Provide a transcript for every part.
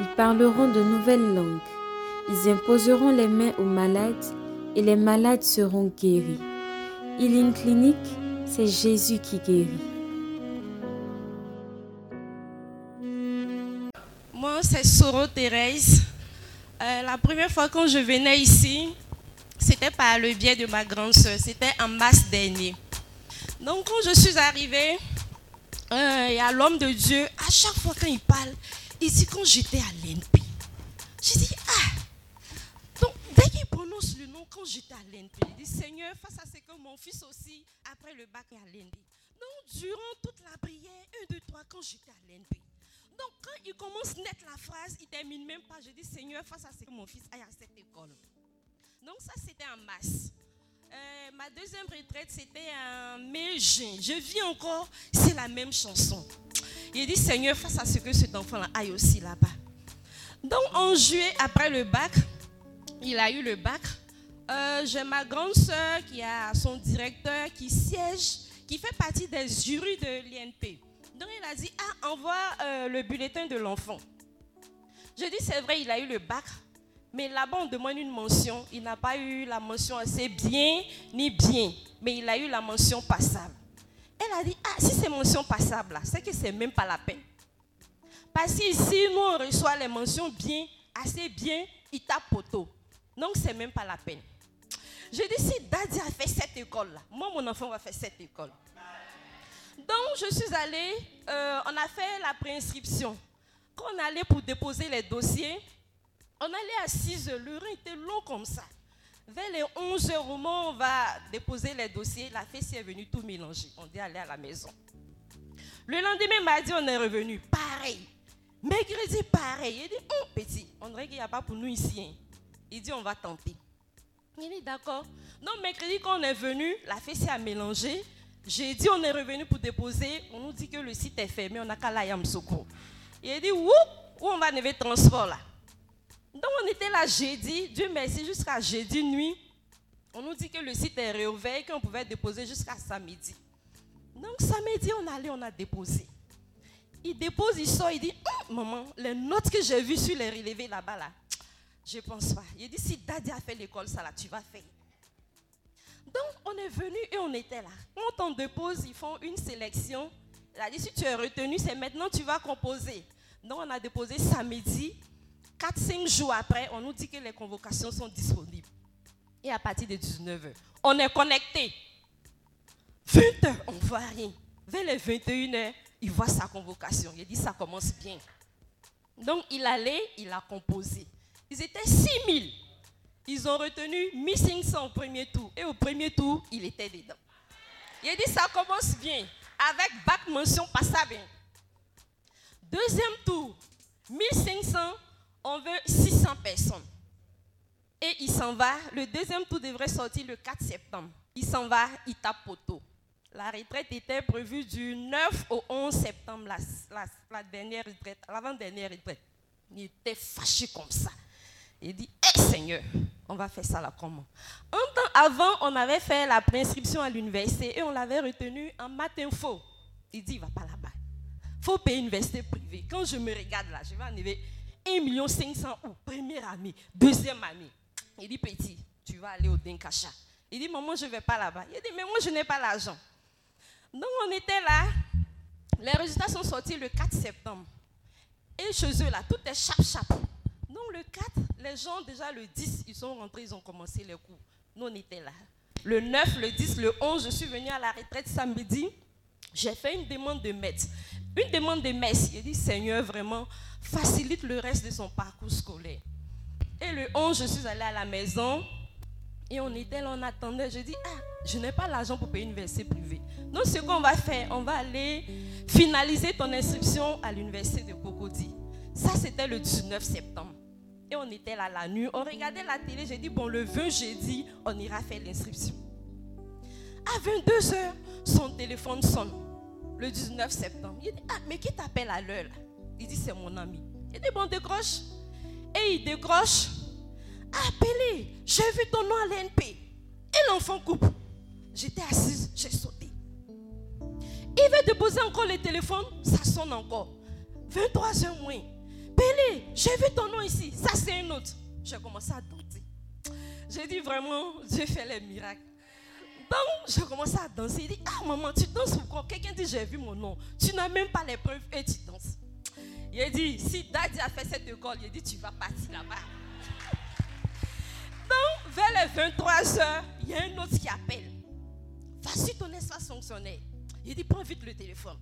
Ils parleront de nouvelles langues. Ils imposeront les mains aux malades et les malades seront guéris. Healing Clinic, c'est Jésus qui guérit. Moi, c'est Soro Thérèse. Euh, la première fois quand je venais ici, c'était par le biais de ma grande soeur. C'était en mars dernier. Donc, quand je suis arrivée, euh, il y a l'homme de Dieu, à chaque fois quand il parle, dit quand j'étais à l'NP. J'ai dit, ah, donc dès qu'il prononce le nom, quand j'étais à l'NP, il dit, Seigneur, face à ce que mon fils aussi, après le bac, est à l'NP. Donc, durant toute la prière, un, deux, trois, quand j'étais à l'NP. Donc, quand il commence net la phrase, il termine même pas. Je dis, Seigneur, face à ce que mon fils aille à cette école. Donc, ça, c'était en masse. Euh, ma deuxième retraite, c'était en mai-juin. Je vis encore, c'est la même chanson. Il dit, Seigneur, face à ce que cet enfant-là aille aussi là-bas. Donc, en juillet, après le bac, il a eu le bac. Euh, J'ai ma grande soeur qui a son directeur qui siège, qui fait partie des jurys de l'INP. Donc, il a dit, ah, envoie euh, le bulletin de l'enfant. Je dis, c'est vrai, il a eu le bac, mais là-bas, on demande une mention. Il n'a pas eu la mention assez bien ni bien, mais il a eu la mention passable. Elle a dit, ah, si c'est mention passable, c'est que c'est même pas la peine. Parce qu'ici, nous, on reçoit les mentions bien, assez bien, il tape poteau. Donc, c'est même pas la peine. Je dis, si Daddy a fait cette école-là, moi, mon enfant va faire cette école. Donc, je suis allée, euh, on a fait la préinscription. Quand on allait pour déposer les dossiers, on allait à 6 heures, le était long comme ça. Vers les 11 heures, au moment on va déposer les dossiers, la fête est venue tout mélanger. On dit aller à la maison. Le lendemain, mardi, on est revenu. Pareil. Mercredi, pareil. Il dit, oh, petit, on dirait qu'il n'y a pas pour nous ici. Hein. Il dit, on va tenter. Il dit, d'accord. Donc, mercredi, quand on est venu, la fête a mélangé. J'ai dit, on est revenu pour déposer. On nous dit que le site est fermé, on n'a qu'à la Yamsoko. Il dit, où, où on va lever transport là? Donc on était là jeudi, Dieu merci, jusqu'à jeudi nuit. On nous dit que le site est réouvert et qu'on pouvait déposer jusqu'à samedi. Donc samedi, on allait, on a déposé. Il dépose, il sort, il dit, hum, maman, les notes que j'ai vues sur les relevés là-bas, là, je pense pas. Il dit, si Daddy a fait l'école, ça là, tu vas faire. Donc on est venu et on était là. Quand on dépose, ils font une sélection. Il a dit, si tu es retenu, c'est maintenant tu vas composer. Donc on a déposé samedi. 4-5 jours après, on nous dit que les convocations sont disponibles. Et à partir de 19h, on est connecté. 20h, on ne voit rien. Vers les 21h, il voit sa convocation. Il dit, ça commence bien. Donc, il allait, il a composé. Ils étaient 6000. Ils ont retenu 1500 au premier tour. Et au premier tour, il était dedans. Il dit, ça commence bien. Avec bac mention passable. Deuxième tour, 1500 on veut 600 personnes. Et il s'en va. Le deuxième tour devrait sortir le 4 septembre. Il s'en va, il tape poteau. La retraite était prévue du 9 au 11 septembre, la, dernière retraite, l'avant-dernière retraite. Il était fâché comme ça. Il dit, hé Seigneur, on va faire ça là comment? Un temps avant, on avait fait la préinscription à l'université et on l'avait retenu en matin faux. Il dit, il va pas là-bas. Faut payer une université privée. Quand je me regarde là, je vais arriver 1 million 500 ou première année, deuxième année. Il dit, petit, tu vas aller au Denkacha. Il dit, maman, je ne vais pas là-bas. Il dit, mais moi, je n'ai pas l'argent. Donc, on était là. Les résultats sont sortis le 4 septembre. Et chez eux, là, tout est chap-chap. Donc, le 4, les gens, déjà le 10, ils sont rentrés, ils ont commencé les cours. Nous, on était là. Le 9, le 10, le 11, je suis venue à la retraite samedi. J'ai fait une demande de messe. Une demande de messe. Il dit, Seigneur, vraiment, facilite le reste de son parcours scolaire. Et le 11, je suis allée à la maison et on était là, on attendait. Je dis, ah, je n'ai pas l'argent pour payer une université privée. Donc, ce qu'on va faire, on va aller finaliser ton inscription à l'université de Cocody. Ça, c'était le 19 septembre. Et on était là la nuit, on regardait la télé. J'ai dit, bon, le 20 jeudi, on ira faire l'inscription. À 22h, son téléphone sonne. Le 19 septembre. Il dit, ah, mais qui t'appelle à l'heure Il dit, c'est mon ami. Il dit, bon, décroche. Et il décroche. Appelez, j'ai vu ton nom à l'NP. Et l'enfant coupe. J'étais assise, j'ai sauté. Il va déposer encore le téléphone, ça sonne encore. 23 heures moins. Pélé, j'ai vu ton nom ici, ça c'est un autre. J'ai commencé à danser. J'ai dit vraiment, Dieu fait les miracles. Donc, j'ai commencé à danser. Il dit, ah maman, tu danses pourquoi Quelqu'un dit, j'ai vu mon nom. Tu n'as même pas les preuves et tu danses. Il dit, si Daddy a fait cette école, il dit, tu vas partir là-bas. Donc, vers les 23 heures, il y a un autre qui appelle. Voici ton espace fonctionnaire. Il dit, prends vite le téléphone.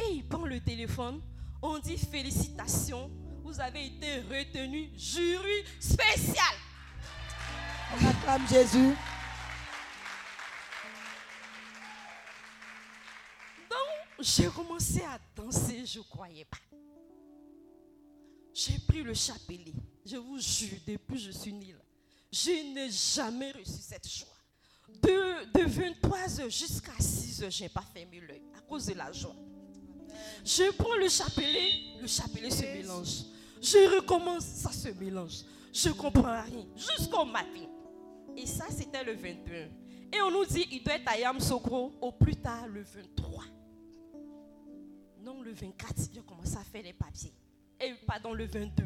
Et il prend le téléphone. On dit, félicitations, vous avez été retenu jury spécial. On acclame Jésus. J'ai commencé à danser, je ne croyais pas. J'ai pris le chapelet. Je vous jure, depuis que je suis née je n'ai jamais reçu cette joie. De, de 23h jusqu'à 6h, je n'ai pas fermé l'œil à cause de la joie. Je prends le chapelet, le chapelet se mélange. Je recommence, ça se mélange. Je ne comprends rien jusqu'au matin. Et ça, c'était le 21. Et on nous dit, il doit être à Yamsokro au plus tard le 23. Non, le 24, je commence à faire les papiers. Et pardon, le 22.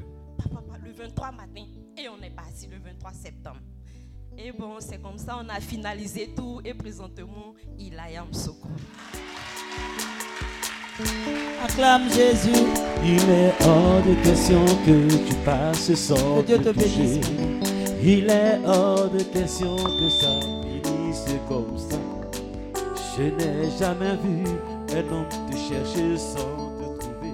Le 23 matin. Et on est parti le 23 septembre. Et bon, c'est comme ça, on a finalisé tout. Et présentement, il a Yamsokro. Acclame Jésus. Il est hors de question que tu passes sans Que Dieu te toucher. bénisse. Il est hors de question que ça finisse comme ça. Je n'ai jamais vu un homme te chercher sans te trouver.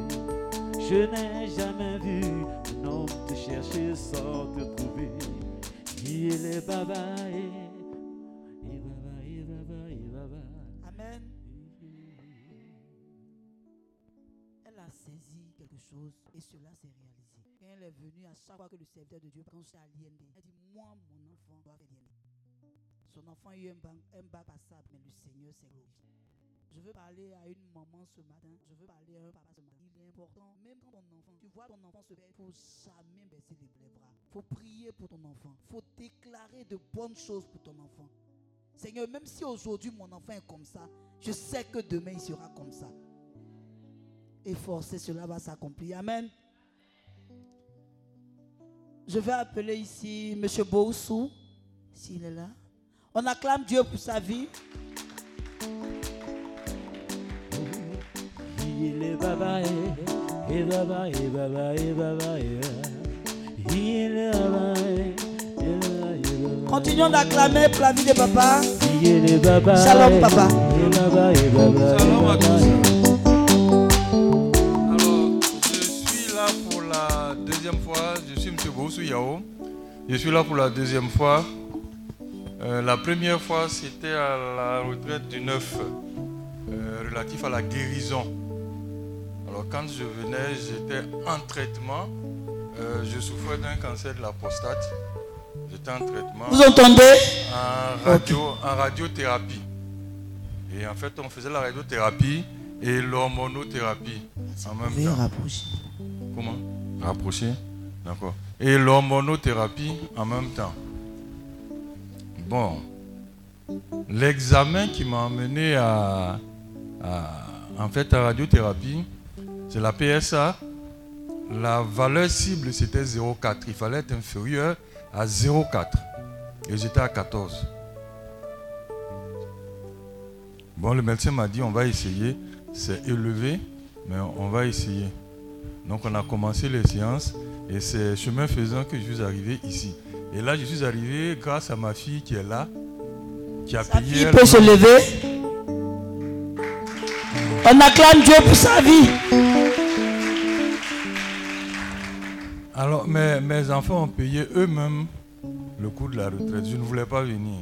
Je n'ai jamais vu un homme te chercher sans te trouver. Il est baba. Amen. Elle a saisi quelque chose et cela s'est réalisé. Quand elle est venue, à chaque fois que le serviteur de Dieu, c'est à l'IND, elle dit Moi, mon enfant doit faire l'IND. Son enfant a eu un bac, un bac passable, mais le Seigneur s'est glorifié. Je veux parler à une maman ce matin. Je veux parler à un papa ce matin. Il est important, même quand ton enfant, tu vois ton enfant se faire, il faut jamais baisser les, bras. Il faut prier pour ton enfant. Il faut déclarer de bonnes choses pour ton enfant. Seigneur, même si aujourd'hui mon enfant est comme ça, je sais que demain il sera comme ça. Et forcer, cela va s'accomplir. Amen. Je vais appeler ici M. Boussou, s'il est là. On acclame Dieu pour sa vie. Baba, baba, baba, baba, baba. Continuons d'acclamer pour la vie de papa. Shalom, papa. Shalom à tous. Alors, je suis là pour la deuxième fois. Je suis M. Boussou Yao. Je suis là pour la deuxième fois. Euh, la première fois, c'était à la retraite du 9, euh, relatif à la guérison. Quand je venais, j'étais en traitement. Euh, je souffrais d'un cancer de la prostate. J'étais en traitement Vous entendez? En, radio, en radiothérapie. Et en fait, on faisait la radiothérapie et l'hormonothérapie en même temps. rapprocher. Comment? Rapprocher D'accord. Et l'hormonothérapie en même temps. Bon. L'examen qui m'a amené à, à- en fait, à radiothérapie, c'est la PSA. La valeur cible, c'était 0,4. Il fallait être inférieur à 0,4. Et j'étais à 14. Bon, le médecin m'a dit, on va essayer. C'est élevé, mais on va essayer. Donc on a commencé les séances et c'est chemin faisant que je suis arrivé ici. Et là, je suis arrivé grâce à ma fille qui est là, qui a Sa payé. fille elle- peut se lever. On acclame Dieu pour sa vie. Alors, mes, mes enfants ont payé eux-mêmes le coût de la retraite. Je ne voulais pas venir.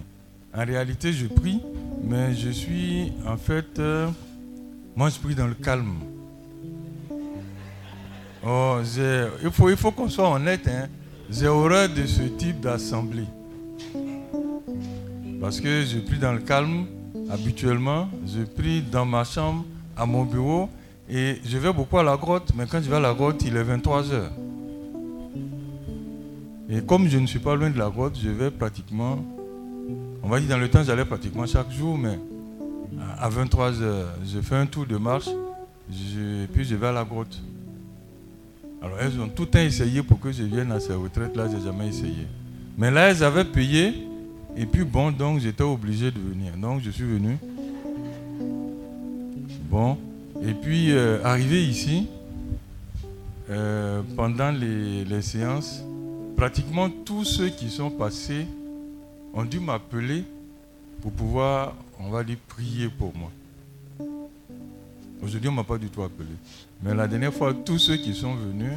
En réalité, je prie, mais je suis en fait. euh, moi, je prie dans le calme. Oh, il faut, il faut qu'on soit honnête. Hein. J'ai horreur de ce type d'assemblée. Parce que je prie dans le calme habituellement. Je prie dans ma chambre, à mon bureau. Et je vais beaucoup à la grotte. Mais quand je vais à la grotte, il est 23 heures. Et comme je ne suis pas loin de la grotte, je vais pratiquement, on va dire dans le temps, j'allais pratiquement chaque jour, mais à 23 h je fais un tour de marche, et puis je vais à la grotte. Alors elles ont tout le temps essayé pour que je vienne à ces retraites-là, je n'ai jamais essayé. Mais là, elles avaient payé, et puis bon, donc j'étais obligé de venir. Donc je suis venu. Bon, et puis euh, arrivé ici, euh, pendant les séances, pratiquement tous ceux qui sont passés ont dû m'appeler pour pouvoir, on va dire, prier pour moi. Aujourd'hui, on ne m'a pas du tout appelé. Mais la dernière fois, tous ceux qui sont venus,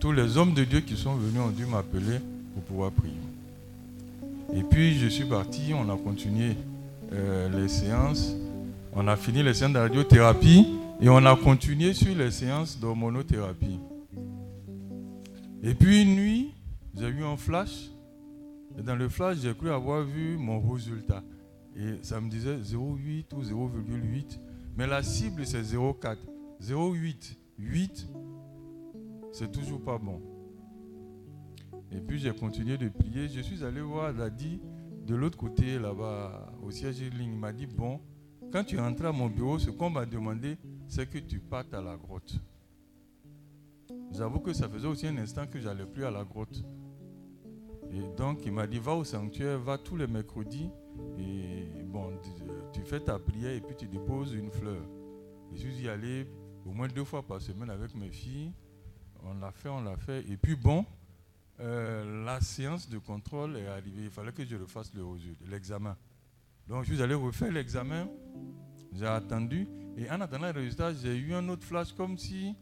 tous les hommes de Dieu qui sont venus ont dû m'appeler pour pouvoir prier. Et puis, je suis parti, on a continué euh, les séances. On a fini les séances de radiothérapie et on a continué sur les séances d'hormonothérapie. Et puis, une nuit, j'ai eu un flash. Et dans le flash, j'ai cru avoir vu mon résultat. Et ça me disait 0,8 ou 0,8. Mais la cible, c'est 0,4. 0,8. 8, c'est toujours pas bon. Et puis j'ai continué de prier. Je suis allé voir Dadi de l'autre côté, là-bas, au siège de ligne. Il m'a dit Bon, quand tu rentres à mon bureau, ce qu'on m'a demandé, c'est que tu partes à la grotte. J'avoue que ça faisait aussi un instant que j'allais plus à la grotte. Et donc, il m'a dit, va au sanctuaire, va tous les mercredis, et bon, tu fais ta prière et puis tu déposes une fleur. je suis allé au moins deux fois par semaine avec mes filles. On l'a fait, on l'a fait. Et puis bon, euh, la séance de contrôle est arrivée. Il fallait que je refasse l'examen. Donc je suis allé refaire l'examen. J'ai attendu. Et en attendant le résultat, j'ai eu un autre flash comme si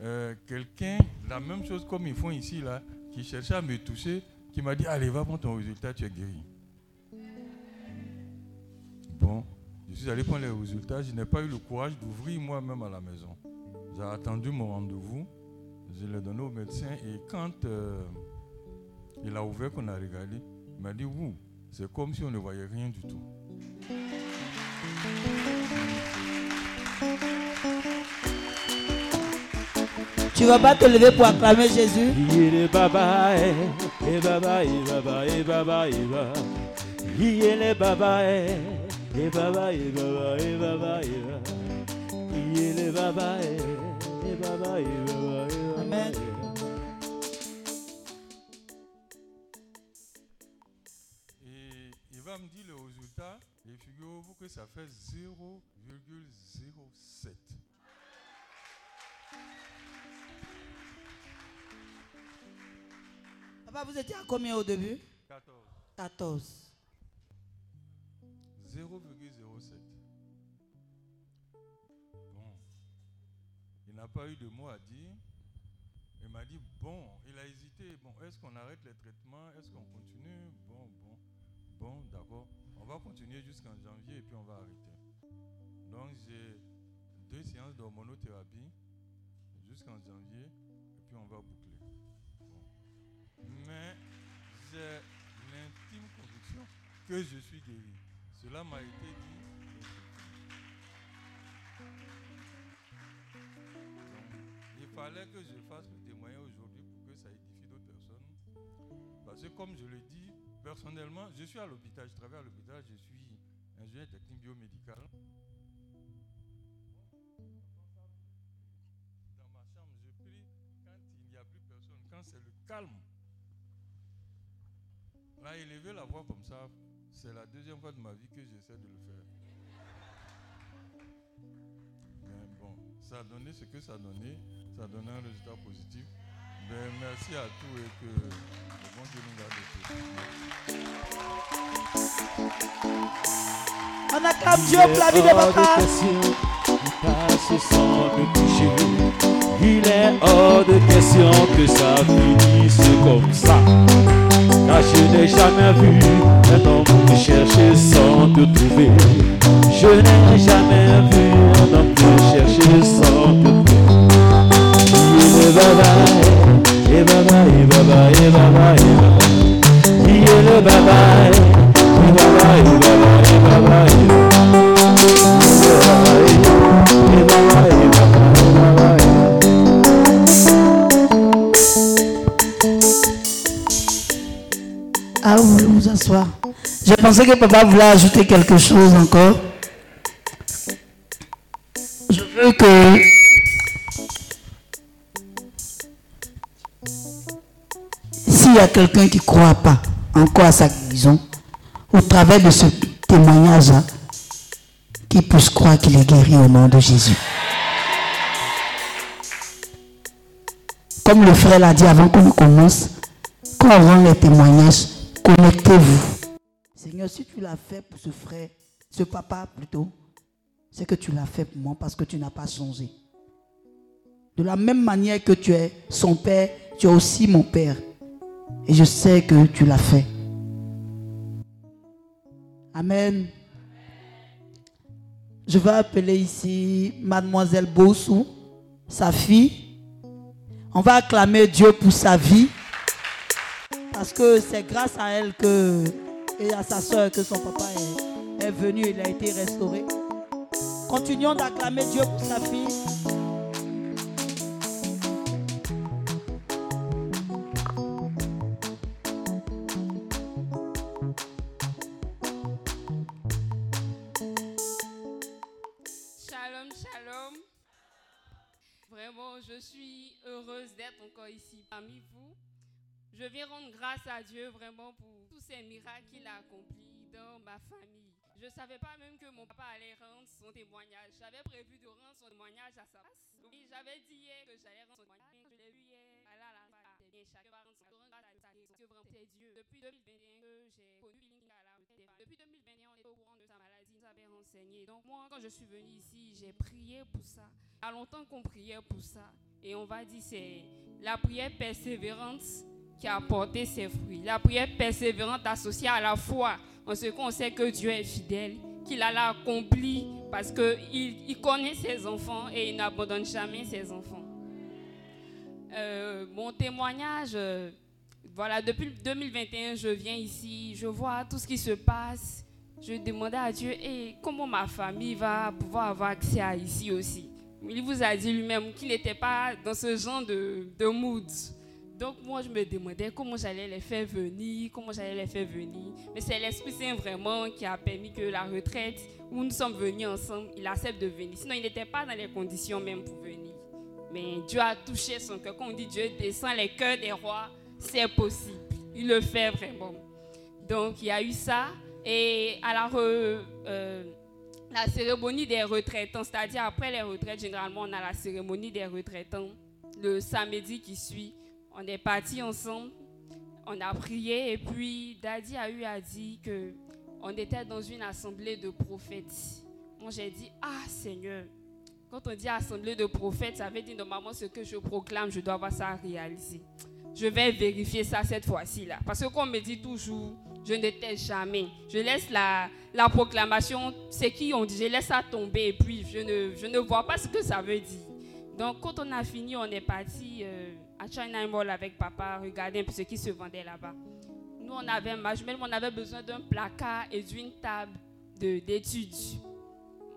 euh, quelqu'un, la même chose comme ils font ici, là, qui cherchait à me toucher, qui m'a dit, allez, va prendre ton résultat, tu es guéri. Bon, je suis allé prendre les résultats, je n'ai pas eu le courage d'ouvrir moi-même à la maison. J'ai attendu mon rendez-vous, je l'ai donné au médecin et quand euh, il a ouvert, qu'on a regardé, il m'a dit, vous, c'est comme si on ne voyait rien du tout. Tu vas pas te lever pour acclamer Jésus? Il que ça fait 0,07. Papa, vous étiez à combien au début? 14. 14. 0,07. Bon. Il n'a pas eu de mots à dire. Il m'a dit, bon, il a hésité. Bon, est-ce qu'on arrête les traitements? Est-ce qu'on va continuer jusqu'en janvier et puis on va arrêter. Donc, j'ai deux séances d'hormonothérapie jusqu'en janvier et puis on va boucler. Mais j'ai l'intime conviction que je suis guéri. Cela m'a été dit. il fallait que je fasse le témoignage aujourd'hui pour que ça édifie d'autres personnes. Parce que comme je le dis, personnellement, je suis à l'hôpital, je travaille à l'hôpital, je suis ingénieur technique biomédical. Dans ma chambre, je prie quand il n'y a plus personne, quand c'est le calme. Là, élever la voix comme ça, c'est la deuxième fois de ma vie que j'essaie de le faire. Mais bon, ça a donné ce que ça a donné. Ça a donné un résultat positif. Merci à tous et que le bon Dieu nous garde tous. On acclame Dieu pour la vie de papa. passe sans me toucher. Il est hors de question que ça finisse comme ça. Car je n'ai jamais vu un homme te chercher sans te trouver. Je n'ai jamais vu un homme te chercher sans te trouver. Il est baba, eh baba, eh baba, eh baba, eh baba. Il est le baba, eh baba, eh baba, eh baba, eh? Baba. Eh baba, eh baba, eh baba. Ah, vous voulez vous asseoir Je pensais que papa voulait ajouter quelque chose encore. Je veux que. S'il y a quelqu'un qui ne croit pas encore à sa guérison, au travers de ce témoignage-là, qu'il puisse croire qu'il est guéri au nom de Jésus. Comme le frère l'a dit avant qu'on commence, quand on rend les témoignages, connectez-vous. Seigneur, si tu l'as fait pour ce frère, ce papa plutôt, c'est que tu l'as fait pour moi parce que tu n'as pas changé. De la même manière que tu es son père, tu es aussi mon père. Et je sais que tu l'as fait. Amen. Je vais appeler ici mademoiselle Bossou, sa fille. On va acclamer Dieu pour sa vie. Parce que c'est grâce à elle que, et à sa soeur que son papa est, venu, il a été restauré. Continuons d'acclamer Dieu pour sa fille. Je viens rendre grâce à Dieu vraiment pour tous ces miracles qu'il a accomplis dans ma famille. Je ne savais pas même que mon papa allait rendre son témoignage. J'avais prévu de rendre son témoignage à sa place. Et j'avais dit hier que j'allais rendre son témoignage. Je l'ai vu hier. Ah là. Chacun va rendre c'est Dieu. Depuis 2021 que j'ai. Depuis 2021, on est au courant de sa maladie. Nous avait renseigné. Donc moi, quand je suis venue ici, j'ai prié pour ça. Il y a longtemps qu'on priait pour ça. Et on va dire c'est la prière persévérante qui a apporté ses fruits. La prière persévérante associée à la foi, en ce qu'on sait que Dieu est fidèle, qu'il a l'accompli parce qu'il il connaît ses enfants et il n'abandonne jamais ses enfants. Euh, mon témoignage, euh, voilà, depuis 2021, je viens ici, je vois tout ce qui se passe. Je demandais à Dieu, et comment ma famille va pouvoir avoir accès à ici aussi? Il vous a dit lui-même qu'il n'était pas dans ce genre de, de mood. Donc moi, je me demandais comment j'allais les faire venir, comment j'allais les faire venir. Mais c'est l'Esprit Saint vraiment qui a permis que la retraite, où nous sommes venus ensemble, il accepte de venir. Sinon, il n'était pas dans les conditions même pour venir. Mais Dieu a touché son cœur. Quand on dit Dieu descend les cœurs des rois, c'est possible. Il le fait vraiment. Donc, il y a eu ça. Et à la, euh, la cérémonie des retraitants, c'est-à-dire après les retraites, généralement, on a la cérémonie des retraitants le samedi qui suit. On est partis ensemble, on a prié et puis Daddy a eu à dire que on était dans une assemblée de prophètes. Moi j'ai dit ah Seigneur, quand on dit assemblée de prophètes, ça veut dire normalement ce que je proclame, je dois avoir ça à réaliser. Je vais vérifier ça cette fois-ci là, parce qu'on me dit toujours, je ne t'ai jamais. Je laisse la, la proclamation, c'est qui on dit, je laisse ça tomber et puis je ne, je ne vois pas ce que ça veut dire. Donc, quand on a fini, on est parti euh, à China Mall avec papa, regarder un peu ce qui se vendait là-bas. Nous, on avait on avait besoin d'un placard et d'une table de- d'études.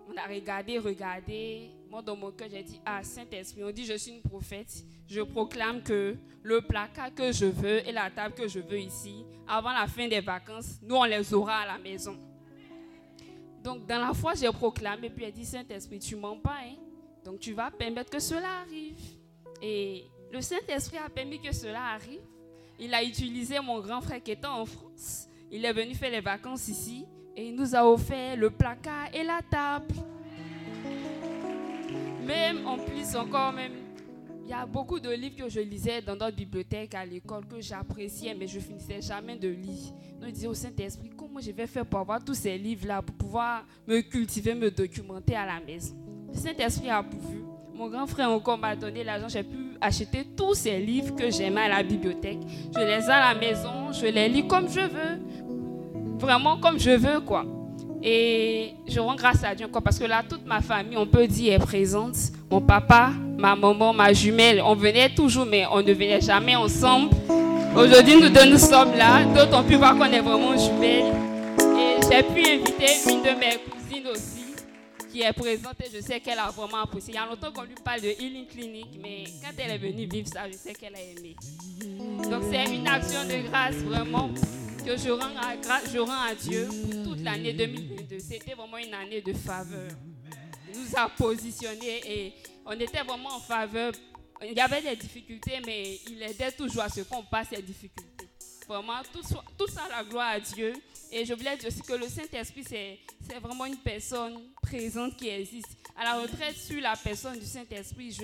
On a regardé, regardé. Moi, dans mon cœur, j'ai dit Ah, Saint-Esprit, on dit Je suis une prophète. Je proclame que le placard que je veux et la table que je veux ici, avant la fin des vacances, nous, on les aura à la maison. Donc, dans la foi, j'ai proclamé, puis elle dit Saint-Esprit, tu mens pas, hein? Donc tu vas permettre que cela arrive. Et le Saint-Esprit a permis que cela arrive. Il a utilisé mon grand frère qui était en France. Il est venu faire les vacances ici et il nous a offert le placard et la table. Même en plus encore même, il y a beaucoup de livres que je lisais dans notre bibliothèque à l'école que j'appréciais, mais je finissais jamais de lire. Donc je disais au Saint-Esprit, comment je vais faire pour avoir tous ces livres-là, pour pouvoir me cultiver, me documenter à la maison? Le Saint-Esprit a pourvu. Mon grand frère encore m'a donné l'argent. J'ai pu acheter tous ces livres que j'aimais à la bibliothèque. Je les ai à la maison, je les lis comme je veux. Vraiment comme je veux, quoi. Et je rends grâce à Dieu encore parce que là, toute ma famille, on peut dire, est présente. Mon papa, ma maman, ma jumelle, on venait toujours, mais on ne venait jamais ensemble. Aujourd'hui, nous deux, nous sommes là. D'autres ont pu voir qu'on est vraiment jumelles. Et j'ai pu inviter une de mes qui est présente je sais qu'elle a vraiment apprécié. Il y a longtemps qu'on lui parle de Healing Clinic, mais quand elle est venue vivre ça, je sais qu'elle a aimé. Donc c'est une action de grâce vraiment que je rends à, je rends à Dieu toute l'année 2022. C'était vraiment une année de faveur. Il nous a positionnés et on était vraiment en faveur. Il y avait des difficultés, mais il aidait toujours à ce qu'on passe ces difficultés. Vraiment, tout, tout ça, la gloire à Dieu. Et je voulais dire aussi que le Saint-Esprit, c'est vraiment une personne présente qui existe. À la retraite, sur la personne du Saint-Esprit,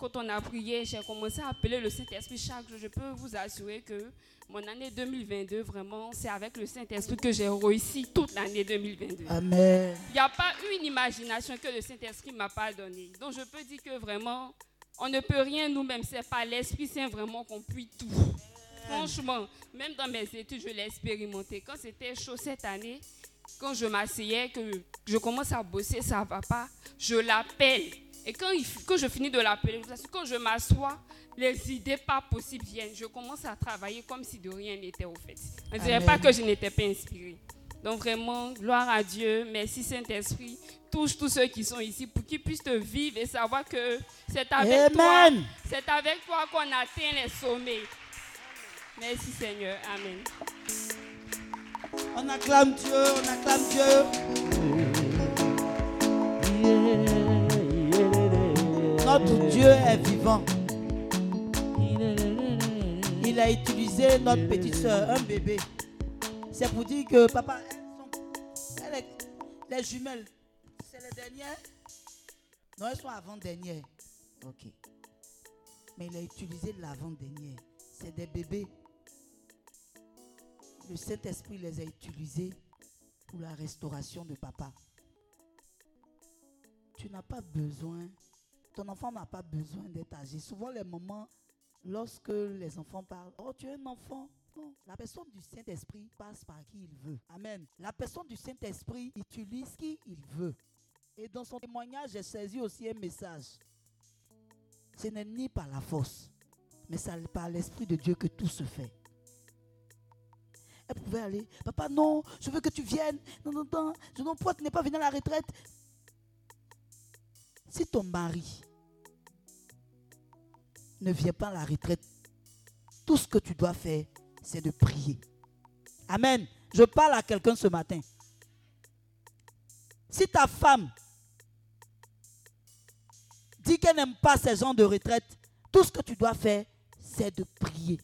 quand on a prié, j'ai commencé à appeler le Saint-Esprit chaque jour. Je peux vous assurer que mon année 2022, vraiment, c'est avec le Saint-Esprit que j'ai réussi toute l'année 2022. Amen. Il n'y a pas une imagination que le Saint-Esprit ne m'a pas donnée. Donc je peux dire que vraiment, on ne peut rien nous-mêmes. C'est pas l'Esprit Saint vraiment qu'on puisse tout. Franchement, même dans mes études, je l'ai expérimenté. Quand c'était chaud cette année, quand je m'asseyais, que je commence à bosser, ça ne va pas, je l'appelle. Et quand, quand je finis de l'appeler, quand je m'assois, les idées pas possibles viennent. Je commence à travailler comme si de rien n'était au fait. On ne dirait pas que je n'étais pas inspirée. Donc vraiment, gloire à Dieu. Merci Saint-Esprit. Touche tous ceux qui sont ici pour qu'ils puissent te vivre et savoir que c'est avec toi, c'est avec toi qu'on atteint les sommets. Merci Seigneur. Amen. On acclame Dieu, on acclame Dieu. Notre Dieu est vivant. Il a utilisé notre petite soeur, un bébé. C'est pour dire que papa, elle est, les jumelles, c'est les dernières. Non, elles sont avant-dernières. Ok. Mais il a utilisé l'avant-dernière. C'est des bébés le Saint-Esprit les a utilisés pour la restauration de papa. Tu n'as pas besoin, ton enfant n'a pas besoin d'être âgé. Souvent les moments, lorsque les enfants parlent, oh tu es un enfant. Non, la personne du Saint-Esprit passe par qui il veut. Amen. La personne du Saint-Esprit utilise qui il veut. Et dans son témoignage, j'ai saisi aussi un message. Ce n'est ni par la force, mais c'est par l'Esprit de Dieu que tout se fait. Elle pouvait aller. Papa, non, je veux que tu viennes. Non, non, non. Je non, pourquoi tu pas venu à la retraite Si ton mari ne vient pas à la retraite, tout ce que tu dois faire, c'est de prier. Amen. Je parle à quelqu'un ce matin. Si ta femme dit qu'elle n'aime pas ces gens de retraite, tout ce que tu dois faire, c'est de prier.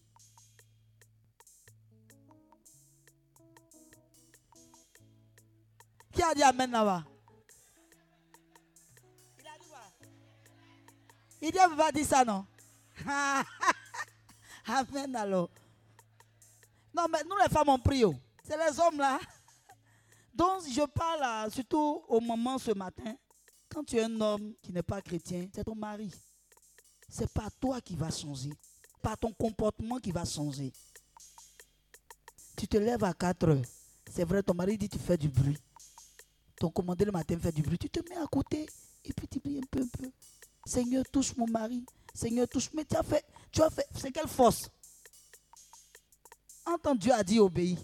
Qui a dit Amen là-bas? Il a dit quoi Il dit, va dire ça, non? Amen alors. Non, mais nous les femmes, on prie. Oh. C'est les hommes là. Donc, je parle surtout au moment ce matin. Quand tu es un homme qui n'est pas chrétien, c'est ton mari. C'est pas toi qui va changer. Pas ton comportement qui va changer. Tu te lèves à 4 heures. C'est vrai, ton mari dit tu fais du bruit ton commandé le matin fait du bruit, tu te mets à côté et puis tu pries un peu, un peu. Seigneur, touche mon mari. Seigneur, touche. Mais tu as fait, tu as fait, c'est quelle force? Entends Dieu a dit obéis.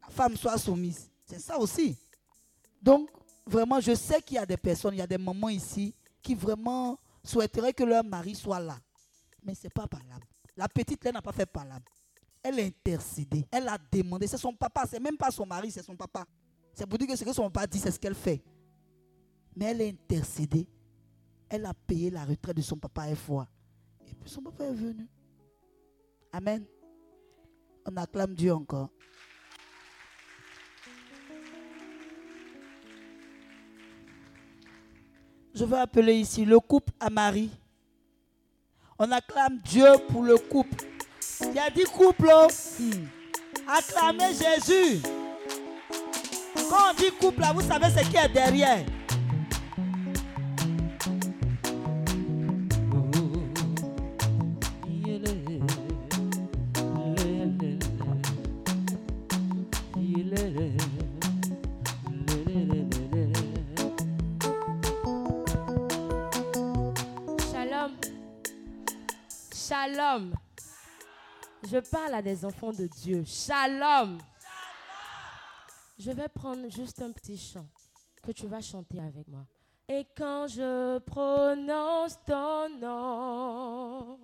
La femme soit soumise. C'est ça aussi. Donc, vraiment, je sais qu'il y a des personnes, il y a des mamans ici qui vraiment souhaiteraient que leur mari soit là. Mais ce n'est pas parlable. La petite, elle n'a pas fait parlable. Elle a intercédé. Elle a demandé. C'est son papa. C'est même pas son mari, c'est son papa. C'est pour dire que ce que son papa dit, c'est ce qu'elle fait. Mais elle a intercédé. Elle a payé la retraite de son papa une fois. Et puis son papa est venu. Amen. On acclame Dieu encore. Je veux appeler ici le couple à Marie. On acclame Dieu pour le couple. Il y a dit couple. Oh. Acclamez Jésus. Quand on dit couple, là, vous savez ce qui est derrière. Shalom. Shalom. Je parle à des enfants de Dieu. Shalom. Je vais prendre juste un petit chant que tu vas chanter avec moi. Et quand je prononce ton nom,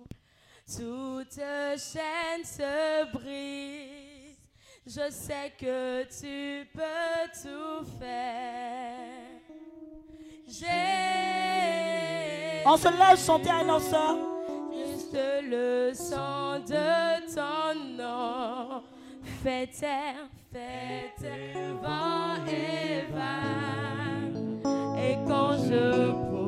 toute chaîne se brise. Je sais que tu peux tout faire. J'ai On se lève chanter à nos juste le sang de ton nom. Fait terre, fait terre, vent et vague. Et quand je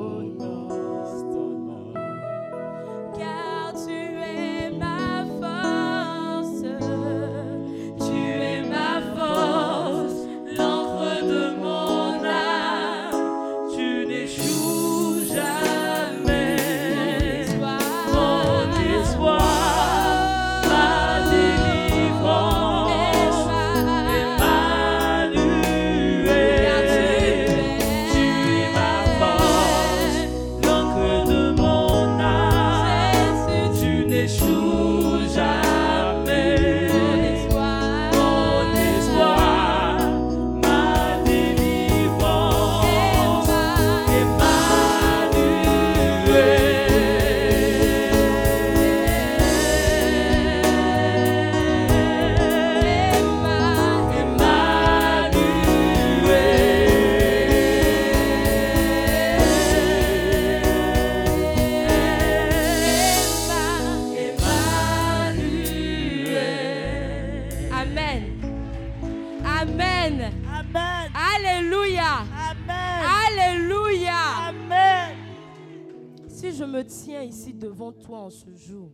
me tiens ici devant toi en ce jour,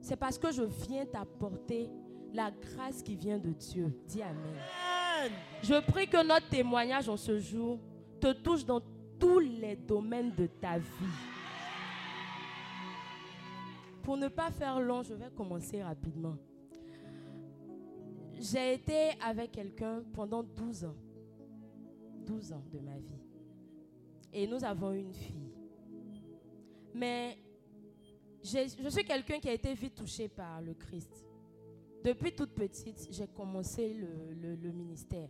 c'est parce que je viens t'apporter la grâce qui vient de Dieu. Dis Amen. Je prie que notre témoignage en ce jour te touche dans tous les domaines de ta vie. Pour ne pas faire long, je vais commencer rapidement. J'ai été avec quelqu'un pendant 12 ans. 12 ans de ma vie. Et nous avons une fille. Mais je suis quelqu'un qui a été vite touché par le Christ. Depuis toute petite, j'ai commencé le, ministère.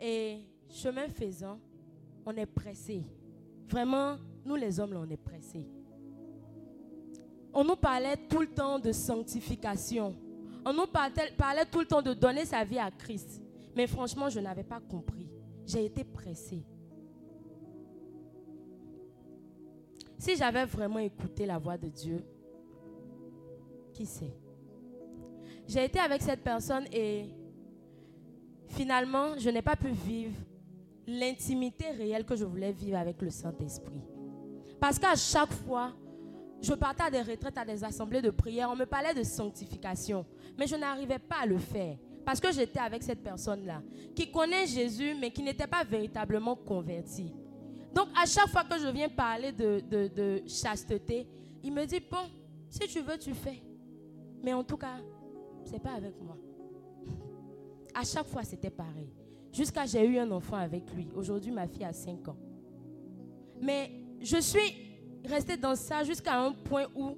Et chemin faisant, on est pressé. Vraiment, nous les hommes, on est pressés. On nous parlait tout le temps de sanctification. On nous parlait tout le temps de donner sa vie à Christ. Mais franchement, je n'avais pas compris. J'ai été pressée. Si j'avais vraiment écouté la voix de Dieu, qui sait? J'ai été avec cette personne et finalement, je n'ai pas pu vivre l'intimité réelle que je voulais vivre avec le Saint-Esprit. Parce qu'à chaque fois, je partais à des retraites, à des assemblées de prière, on me parlait de sanctification, mais je n'arrivais pas à le faire. Parce que j'étais avec cette personne-là, qui connaît Jésus, mais qui n'était pas véritablement convertie. Donc, à chaque fois que je viens parler de, chasteté, il me dit, bon, si tu veux, tu fais. Mais en tout cas, c'est pas avec moi. À chaque fois, c'était pareil. Jusqu'à j'ai eu un enfant avec lui. Aujourd'hui, ma fille a 5 ans. Mais je suis restée dans ça jusqu'à un point où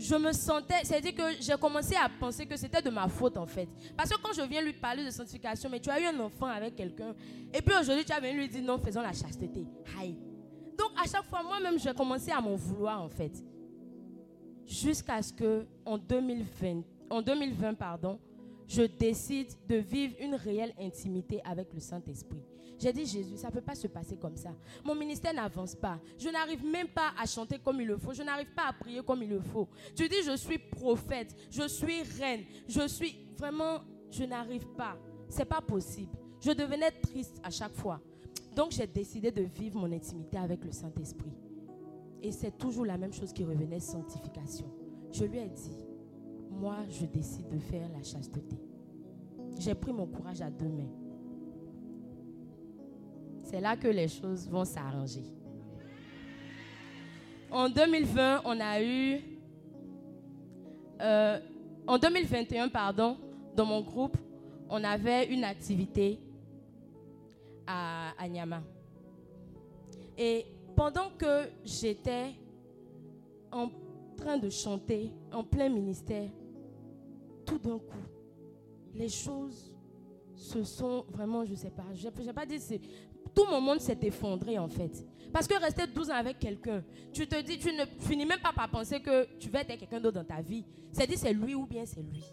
je me sentais, c'est-à-dire que j'ai commencé à penser que c'était de ma faute en fait. Parce que quand je viens lui parler de sanctification, mais tu as eu un enfant avec quelqu'un, et puis aujourd'hui tu as venu lui dire non, faisons la chasteté. Aïe. Donc à chaque fois, moi-même, j'ai commencé à m'en vouloir en fait. Jusqu'à ce que en 2020, en 2020 pardon, je décide de vivre une réelle intimité avec le Saint-Esprit. J'ai dit, Jésus, ça ne peut pas se passer comme ça. Mon ministère n'avance pas. Je n'arrive même pas à chanter comme il le faut. Je n'arrive pas à prier comme il le faut. Tu dis, je suis prophète, je suis reine, je suis vraiment, je n'arrive pas. C'est pas possible. Je devenais triste à chaque fois. Donc j'ai décidé de vivre mon intimité avec le Saint-Esprit. Et c'est toujours la même chose qui revenait, sanctification. Je lui ai dit, moi, je décide de faire la chasteté. J'ai pris mon courage à deux mains. C'est là que les choses vont s'arranger. En 2020, on a eu... euh, en 2021, pardon, dans mon groupe, on avait une activité à, à Nyama. Et pendant que j'étais en train de chanter, en plein ministère, tout d'un coup, les choses se sont vraiment, je ne sais pas, je n'ai pas dit, tout mon monde s'est effondré en fait. Parce que rester 12 ans avec quelqu'un, tu te dis, tu ne finis même pas par penser que tu vas être quelqu'un d'autre dans ta vie. C'est dit c'est lui ou bien c'est lui.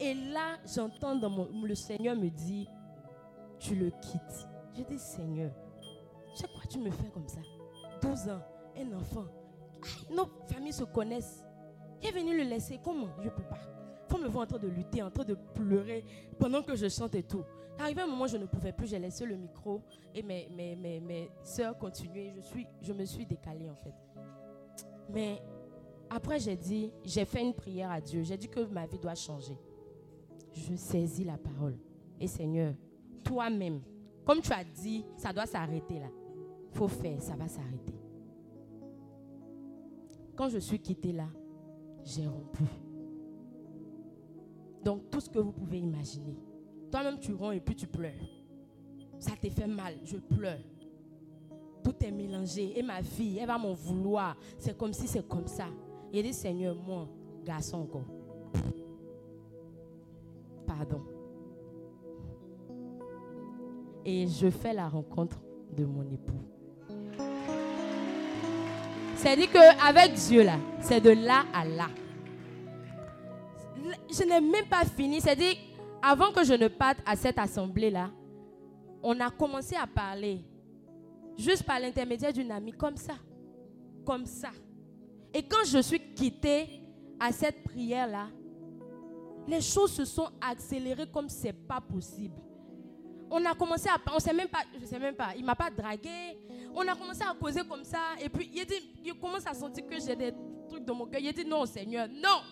Et là, j'entends dans mon, le Seigneur me dit, tu le quittes. Je dis, Seigneur, c'est quoi tu me fais comme ça? 12 ans, un enfant. nos familles se connaissent. Il est venu le laisser. Comment? Je ne peux pas. Faut me voir en train de lutter, en train de pleurer pendant que je chante et tout. Arrivé un moment, je ne pouvais plus. J'ai laissé le micro et mes, mes, mes, mes soeurs continuaient. Je, suis, je me suis décalée en fait. Mais après, j'ai dit, j'ai fait une prière à Dieu. J'ai dit que ma vie doit changer. Je saisis la parole. Et Seigneur, toi-même, comme tu as dit, ça doit s'arrêter là. faut faire, ça va s'arrêter. Quand je suis quittée là, j'ai rompu. Donc tout ce que vous pouvez imaginer. Toi-même tu romps et puis tu pleures. Ça te fait mal, je pleure. Tout est mélangé. Et ma vie, elle va m'en vouloir. C'est comme si c'est comme ça. Il dit, Seigneur, moi, garçon encore. Pardon. Et je fais la rencontre de mon époux. C'est-à-dire qu'avec Dieu, là, c'est de là à là. Je n'ai même pas fini. C'est-à-dire, avant que je ne parte à cette assemblée-là, on a commencé à parler, juste par l'intermédiaire d'une amie, comme ça. Comme ça. Et quand je suis quittée à cette prière-là, les choses se sont accélérées comme c'est pas possible. On a commencé à, on sait même pas, je sais même pas, il m'a pas dragué. On a commencé à causer comme ça et puis il dit, il commence à sentir que j'ai des trucs dans mon cœur. Il dit non Seigneur, non.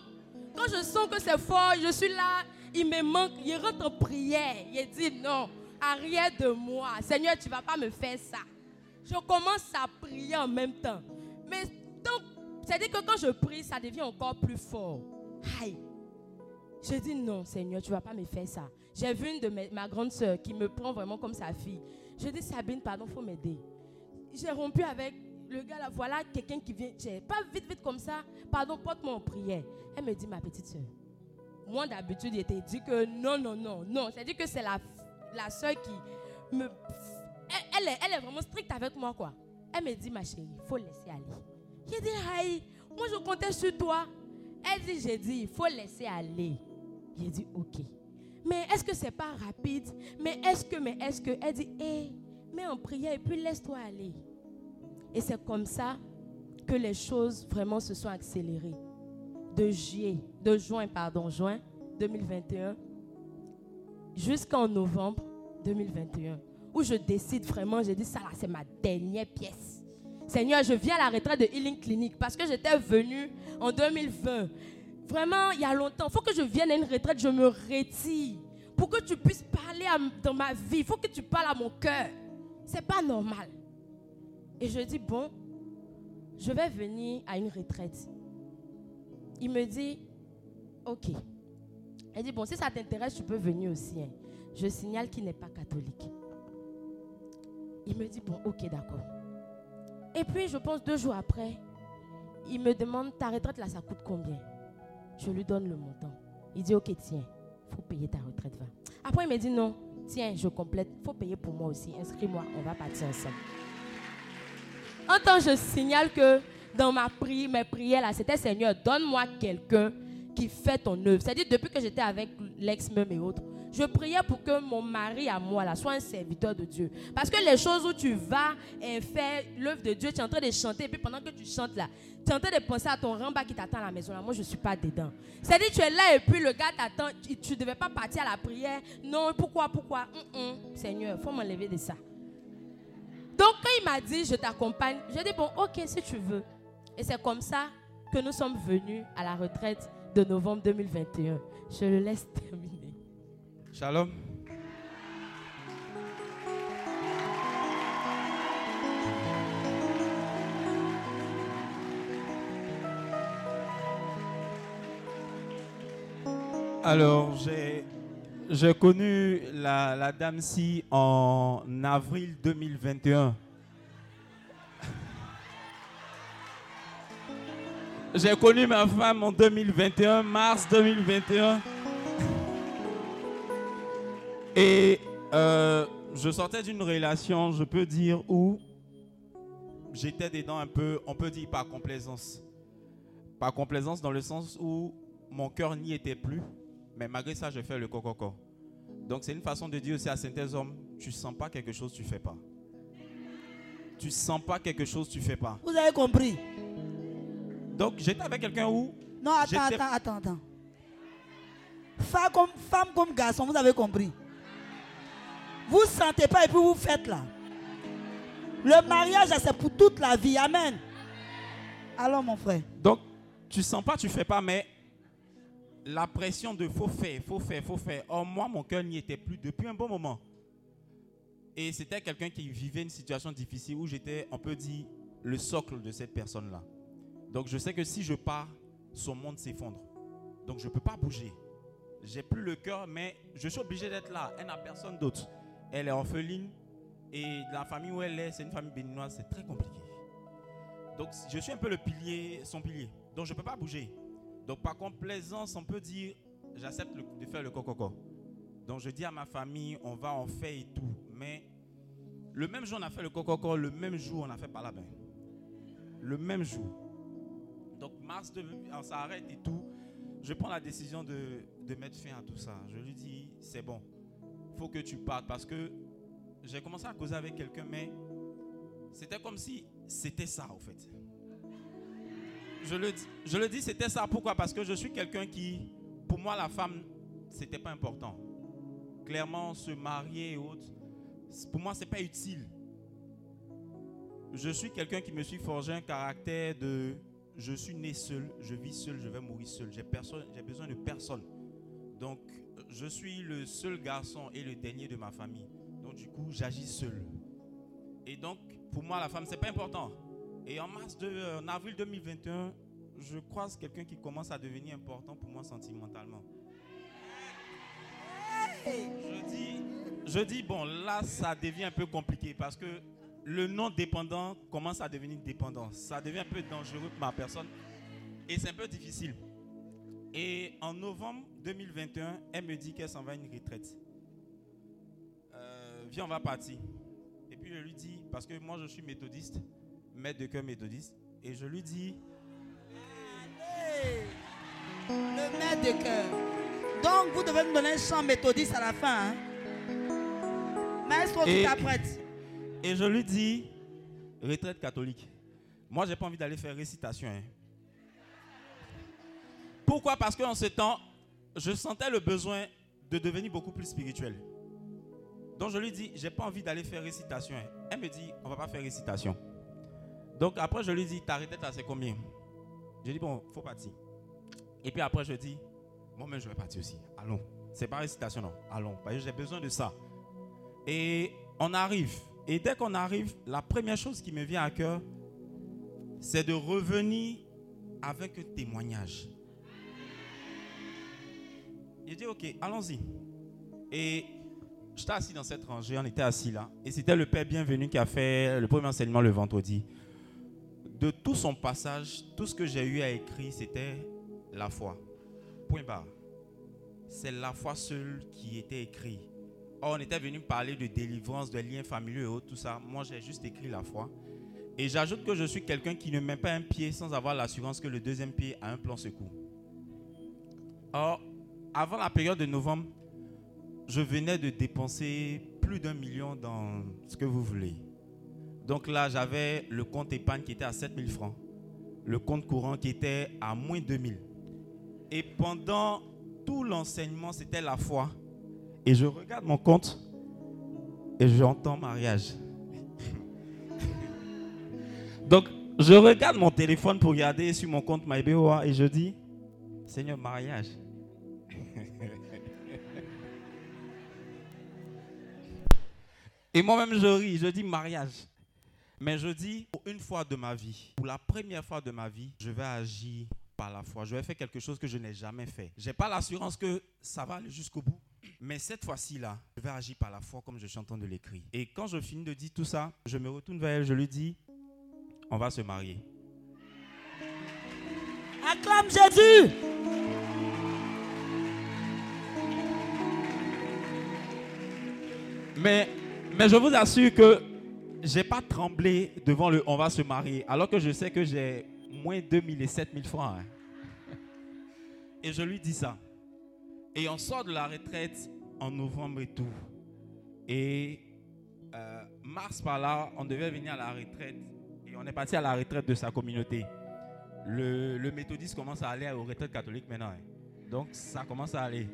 Quand je sens que c'est fort, je suis là, il me manque, il rentre en prière. Il dit non, arrière de moi, Seigneur, tu vas pas me faire ça. Je commence à prier en même temps. Mais donc, c'est-à-dire que quand je prie, ça devient encore plus fort. Aïe. Je dis non, Seigneur, tu ne vas pas me faire ça. J'ai vu une de mes, ma grande soeur qui me prend vraiment comme sa fille. Je dis Sabine, pardon, il faut m'aider. J'ai rompu avec le gars là, voilà quelqu'un qui vient. Pas vite, vite comme ça. Pardon, porte-moi en prière. Elle me dit, ma petite soeur. Moi, d'habitude, il était dit que non, non, non, non. C'est-à-dire que c'est la, la soeur qui me. Elle, est, elle est vraiment stricte avec moi, quoi. Elle me dit, ma chérie, il faut laisser aller. J'ai dit, aïe, moi je comptais sur toi. Elle dit, j'ai dit, il faut laisser aller. J'ai dit, ok. Mais est-ce que c'est pas rapide? Mais est-ce que, mais est-ce que? Elle dit, hé, mets en prière et puis laisse-toi aller. Et c'est comme ça que les choses vraiment se sont accélérées. De juillet, de juin, pardon, juin 2021 jusqu'en novembre 2021, où je décide vraiment, j'ai dit, ça là, c'est ma dernière pièce. Seigneur, je viens à la retraite de Healing Clinic parce que j'étais venu en 2020 Vraiment, il y a longtemps. Il faut que je vienne à une retraite, je me retire. Pour que tu puisses parler dans ma vie. Il faut que tu parles à mon cœur. C'est pas normal. Et je dis, bon, je vais venir à une retraite. Il me dit, ok. Elle dit, bon, si ça t'intéresse, tu peux venir aussi. Hein. Je signale qu'il n'est pas catholique. Il me dit, bon, ok, d'accord. Et puis, je pense deux jours après, il me demande, ta retraite là, ça coûte combien? Je lui donne le montant. Il dit, ok, tiens, faut payer ta retraite. Va. Après, il me dit, non, tiens, je complète, faut payer pour moi aussi. Inscris-moi, on va partir ensemble. En temps, je signale que dans ma prière, mes prières, là, c'était Seigneur, donne-moi quelqu'un qui fait ton œuvre. C'est-à-dire, depuis que j'étais avec l'ex-même et autres, je priais pour que mon mari à moi là, soit un serviteur de Dieu. Parce que les choses où tu vas et faire l'œuvre de Dieu, tu es en train de chanter, et puis pendant que tu chantes là, tu es en train de penser à ton ramba qui t'attend à la maison. Là. Moi, je ne suis pas dedans. C'est-à-dire, tu es là et puis le gars t'attend, tu ne devais pas partir à la prière. Non, pourquoi, pourquoi? Seigneur, il faut m'enlever de ça. Donc, quand il m'a dit, je t'accompagne, j'ai dit, bon, ok, si tu veux. Et c'est comme ça que nous sommes venus à la retraite de novembre 2021. Je le laisse terminer. Shalom. Alors, j'ai connu la, la dame-ci en avril 2021. J'ai connu ma femme en 2021, mars 2021. Et euh, je sortais d'une relation, je peux dire, où j'étais dedans un peu, on peut dire par complaisance. Par complaisance dans le sens où mon cœur n'y était plus, mais malgré ça, je fais le coco. Donc c'est une façon de dire aussi à certains hommes, tu sens pas quelque chose, tu fais pas. Tu sens pas quelque chose, tu fais pas. Vous avez compris? Donc j'étais avec quelqu'un où Non, attends, attends, attends, attends. Femme comme, femme comme garçon, vous avez compris. Vous ne sentez pas et puis vous faites là. Le mariage, c'est pour toute la vie. Amen. Alors, mon frère. Donc, tu sens pas, tu fais pas, mais la pression de faut faire, faut faire, faut faire. Or, moi, mon cœur n'y était plus depuis un bon moment. Et c'était quelqu'un qui vivait une situation difficile où j'étais, on peut dire, le socle de cette personne-là. Donc, je sais que si je pars, son monde s'effondre. Donc, je ne peux pas bouger. J'ai plus le cœur, mais je suis obligé d'être là. Elle n'a personne d'autre. Elle est orpheline. Et la famille où elle est, c'est une famille béninoise, c'est très compliqué. Donc je suis un peu le pilier, son pilier. Donc je ne peux pas bouger. Donc par complaisance, on peut dire, j'accepte de faire le coco. Donc je dis à ma famille, on va en faire et tout. Mais le même jour, on a fait le coco, le même jour, on a fait par la main. Le même jour. Donc mars, on s'arrête et tout. Je prends la décision de, mettre fin à tout ça. Je lui dis, c'est bon, faut que tu partes parce que j'ai commencé à causer avec quelqu'un, mais c'était comme si c'était ça, en fait. Je le, dis- je le dis, c'était ça. Pourquoi? Parce que je suis quelqu'un qui, pour moi, la femme, c'était pas important. Clairement, se marier et autres, pour moi, c'est pas utile. Je suis quelqu'un qui me suis forgé un caractère de je suis né seul, je vis seul, je vais mourir seul. J'ai personne, j'ai besoin de personne. Donc, je suis le seul garçon et le dernier de ma famille. Donc, du coup, j'agis seul. Et donc, pour moi, la femme, c'est pas important. Et en mars, de, en avril 2021, je croise quelqu'un qui commence à devenir important pour moi sentimentalement. Je dis, je dis, bon, là, ça devient un peu compliqué parce que le non dépendant commence à devenir dépendant. Ça devient un peu dangereux pour ma personne et c'est un peu difficile. Et en novembre 2021, elle me dit qu'elle s'en va à une retraite. Euh, viens, on va partir. Et puis je lui dis, parce que moi je suis méthodiste, maître de cœur méthodiste, et je lui dis, Hey, Le maître de cœur. Donc, vous devez me donner un chant méthodiste à la fin. Hein? Maestro, tu Et- t'apprêtes. Et je lui dis, retraite catholique. Moi j'ai pas envie d'aller faire récitation. hein. Pourquoi? Parce qu'en ce temps, je sentais le besoin de devenir beaucoup plus spirituel. Donc je lui dis, j'ai pas envie d'aller faire récitation. hein. Elle me dit, on va pas faire récitation. Donc après je lui dis, ta retraite c'est combien? Je dis, bon, faut partir. Et puis après je dis, moi-même je vais partir aussi. Allons. C'est pas récitation non. Allons. J'ai besoin de ça. Et on arrive. Et dès qu'on arrive, la première chose qui me vient à cœur, c'est de revenir avec un témoignage. J'ai dit, ok, allons-y. Et j'étais assis dans cette rangée, on était assis là. Et c'était le Père Bienvenu qui a fait le premier enseignement le vendredi. De tout son passage, tout ce que j'ai eu à écrire, c'était la foi. Point barre. C'est la foi seule qui était écrit. Or, on était venu parler de délivrance, de liens familiaux et autres, tout ça. Moi, j'ai juste écrit la foi. Et j'ajoute que je suis quelqu'un qui ne met pas un pied sans avoir l'assurance que le deuxième pied a un plan secours. Or, avant la période de novembre, je venais de dépenser plus d'un million dans ce que vous voulez. Donc là, j'avais le compte épargne qui était à 7000 francs, le compte courant qui était à moins 2000. Et pendant tout l'enseignement, c'était la foi. Et je regarde mon compte et j'entends mariage. Donc, je regarde mon téléphone pour regarder sur mon compte MyBoa et je dis, Seigneur, mariage. Et moi-même, je ris, je dis mariage. Mais je dis, pour une fois de ma vie, pour la première fois de ma vie, je vais agir par la foi. Je vais faire quelque chose que je n'ai jamais fait. Je n'ai pas l'assurance que ça va aller jusqu'au bout. Mais cette fois-ci là, je vais agir par la foi comme je suis en train de l'écrire. Et quand je finis de dire tout ça, je me retourne vers elle, je lui dis, on va se marier. Acclame Jésus. Mais, mais je vous assure que j'ai pas tremblé devant le on va se marier, alors que je sais que j'ai moins 2000 et 7000 francs. hein. Et je lui dis ça. Et on sort de la retraite en novembre et tout. Et euh, mars par là, on devait venir à la retraite. Et on est parti à la retraite de sa communauté. Le, méthodiste commence à aller aux retraites catholiques maintenant. hein. Donc ça commence à aller.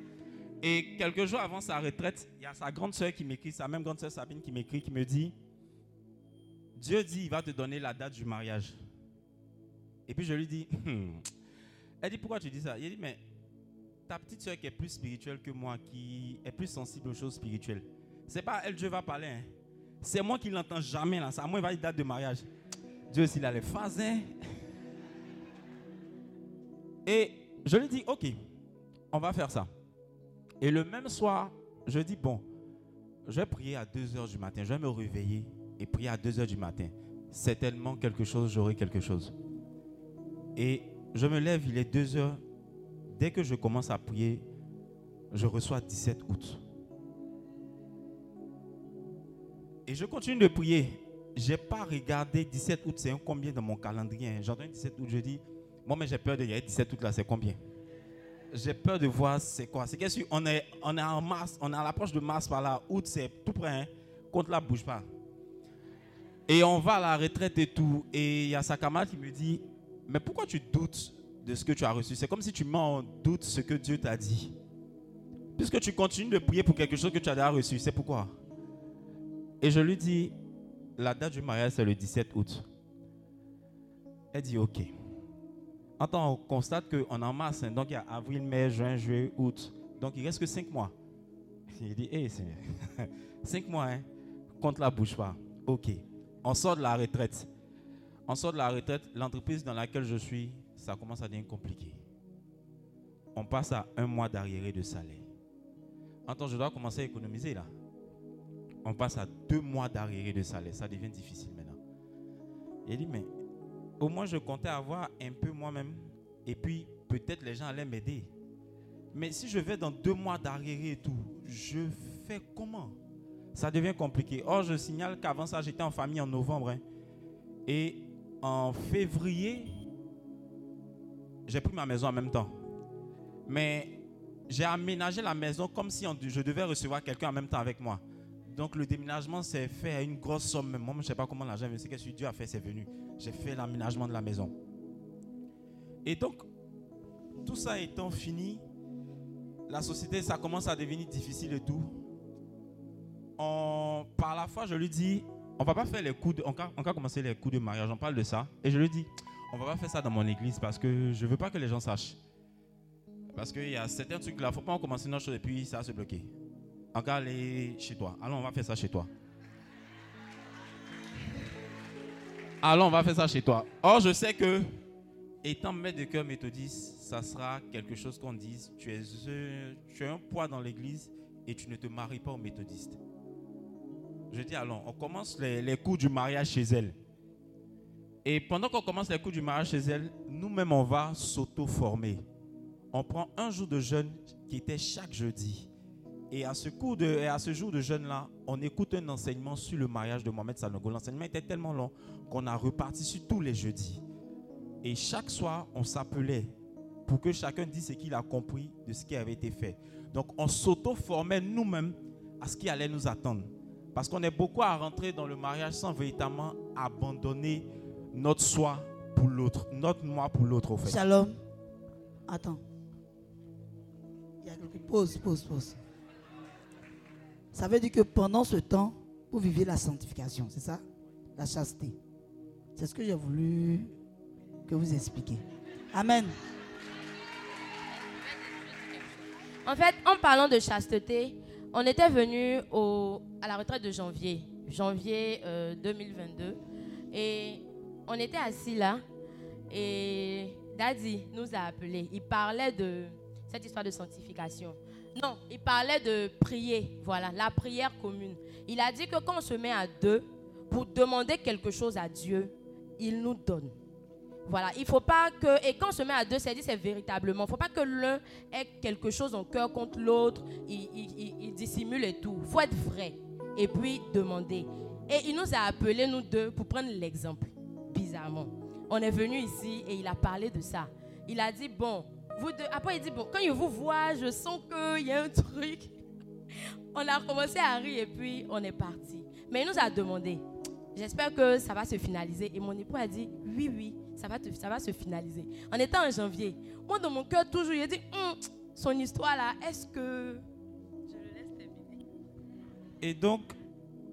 Et quelques jours avant sa retraite, il y a sa grande soeur qui m'écrit, sa même grande soeur Sabine qui m'écrit, qui me dit, Dieu dit, il va te donner la date du mariage. Et puis je lui dis, elle dit, pourquoi tu dis ça? Il dit, mais ta petite soeur qui est plus spirituelle que moi, qui est plus sensible aux choses spirituelles, c'est pas elle Dieu va parler. hein. C'est moi qui l'entends jamais là. À moi il va dire date de mariage. Dieu aussi il a les phases. hein. Et je lui dis, ok, on va faire ça. Et le même soir, je dis, bon, je vais prier à 2 heures du matin. Je vais me réveiller et prier à 2 heures du matin. Certainement quelque chose, j'aurai quelque chose. Et je me lève, il est 2 heures. Dès que je commence à prier, je reçois 17 août. Et je continue de prier. Je n'ai pas regardé 17 août, c'est combien dans mon calendrier. hein? J'entends 17 août, je dis, moi, mais j'ai peur de dire 17 août là, c'est combien? J'ai peur de voir c'est quoi. C'est qu'est-ce qu'on est, on est en mars, on est à l'approche de mars par là. Août, c'est tout près, hein? Compte là, bouge pas. Et on va à la retraite et tout. Et il y a sa camarade qui me dit, mais pourquoi tu doutes de ce que tu as reçu C'est comme si tu mets en doute ce que Dieu t'a dit. Puisque tu continues de prier pour quelque chose que tu as déjà reçu, c'est pourquoi? Et je lui dis, la date du mariage, c'est le 17 août. Elle dit, ok. Attends, on constate qu'on en mars, hein, donc il y a avril, mai, juin, juillet, août. Donc il reste que 5 mois. Il dit, hé, c'est 5 mois, hein. Compte la bouche pas. Ok. On sort de la retraite. On sort de la retraite, l'entreprise dans laquelle je suis, ça commence à devenir compliqué. On passe à un mois d'arriéré de salaire. Attends, je dois commencer à économiser là. On passe à deux mois d'arriéré de salaire. Ça devient difficile maintenant. Il dit, mais au moins je comptais avoir un peu moi-même. Et puis peut-être les gens allaient m'aider. Mais si je vais dans deux mois d'arriéré et tout, je fais comment? Ça devient compliqué. Or, je signale qu'avant ça, j'étais en famille en novembre. hein. Et en février, j'ai pris ma maison en même temps. Mais j'ai aménagé la maison comme si je devais recevoir quelqu'un en même temps avec moi. Donc le déménagement s'est fait à une grosse somme. Moi, je ne sais pas comment l'argent est venu. Que Dieu a fait, c'est venu. J'ai fait l'aménagement de la maison. Et donc, tout ça étant fini, la société, ça commence à devenir difficile et tout. Par la fois, je lui dis, on va pas faire les coups de, commencer les coups de mariage, on parle de ça. Et je lui dis, on va pas faire ça dans mon église parce que je veux pas que les gens sachent. Parce qu'il y a certains trucs là, faut pas commencer une chose et puis ça va se bloquer. Encore aller chez toi. Allons, on va faire ça chez toi. Allons, on va faire ça chez toi. Or, je sais que, étant maître de cœur méthodiste, ça sera quelque chose qu'on dise tu es, tu un poids dans l'église et tu ne te maries pas au méthodiste. Je dis allons, on commence les, les cours du mariage chez elle. Et pendant qu'on commence les cours du mariage chez elle, nous-mêmes, on va s'auto-former. On prend un jour de jeûne qui était chaque jeudi. Et à ce, cours de, à ce jour de jeûne-là, on écoute un enseignement sur le mariage de Mohamed Sanogo. L'enseignement était tellement long qu'on a reparti sur tous les jeudis. Et chaque soir, on s'appelait pour que chacun dise ce qu'il a compris de ce qui avait été fait. Donc, on s'auto-formait nous-mêmes à ce qui allait nous attendre. Parce qu'on est beaucoup à rentrer dans le mariage sans véritablement abandonner notre soi pour l'autre, notre moi pour l'autre, au fait. Shalom. Attends. Il y a quelque Pause, pause, pause. Ça veut dire que pendant ce temps, vous vivez la sanctification, c'est ça? La chasteté. C'est ce que j'ai voulu que vous expliquiez. Amen. En fait, en parlant de chasteté, on était venu au, à la retraite de janvier, janvier euh, 2022. Et on était assis là. Et Daddy nous a appelés. Il parlait de cette histoire de sanctification. Non, il parlait de prier. Voilà, la prière commune. Il a dit que quand on se met à deux pour demander quelque chose à Dieu, il nous donne. Voilà, il faut pas que, et quand on se met à deux, c'est dit c'est véritablement, il faut pas que l'un ait quelque chose en cœur contre l'autre, il, il- dissimule et tout. Faut être vrai et puis demander. Et il nous a appelés, nous deux, pour prendre l'exemple, bizarrement. On est venu ici et il a parlé de ça. Il a dit, bon, vous deux, après il dit, bon, quand je vous vois, je sens qu'il y a un truc. On a commencé à rire et puis on est parti. Mais il nous a demandé, j'espère que ça va se finaliser. Et mon époux a dit, oui, oui, ça va, ça va se finaliser. On était en janvier. Moi, dans mon cœur, toujours, a dit, Hum, son histoire là, est-ce que... Je le laisse terminer? Et donc,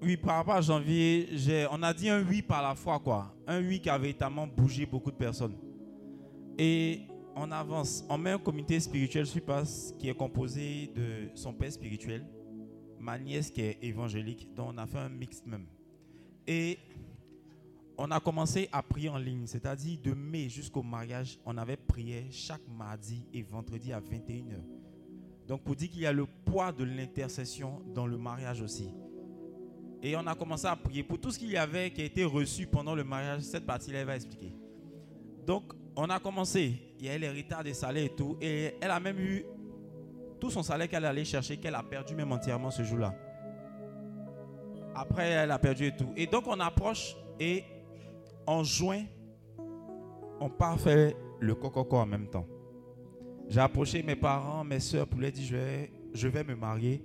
oui, par rapport à janvier, on a dit un oui par la foi, quoi. Un oui qui a véritablement bougé beaucoup de personnes. Et on avance. On met un comité spirituel sur place qui est composé de son père spirituel, ma nièce qui est évangélique, dont on a fait un mix même. Et on a commencé à prier en ligne, c'est-à-dire de mai jusqu'au mariage, on avait prié chaque mardi et vendredi à 21h. Donc pour dire qu'il y a le poids de l'intercession dans le mariage aussi. Et on a commencé à prier pour tout ce qu'il y avait qui a été reçu pendant le mariage. Cette partie-là, elle va expliquer. Donc, on a commencé. Il y a eu les retards des salaires et tout. Et elle a même eu tout son salaire qu'elle allait chercher, qu'elle a perdu même entièrement ce jour-là. Après, elle a perdu et tout. Et donc, on approche et en juin, on part faire le cococo en même temps. J'ai approché mes parents, mes soeurs pour leur dire je vais, je vais me marier,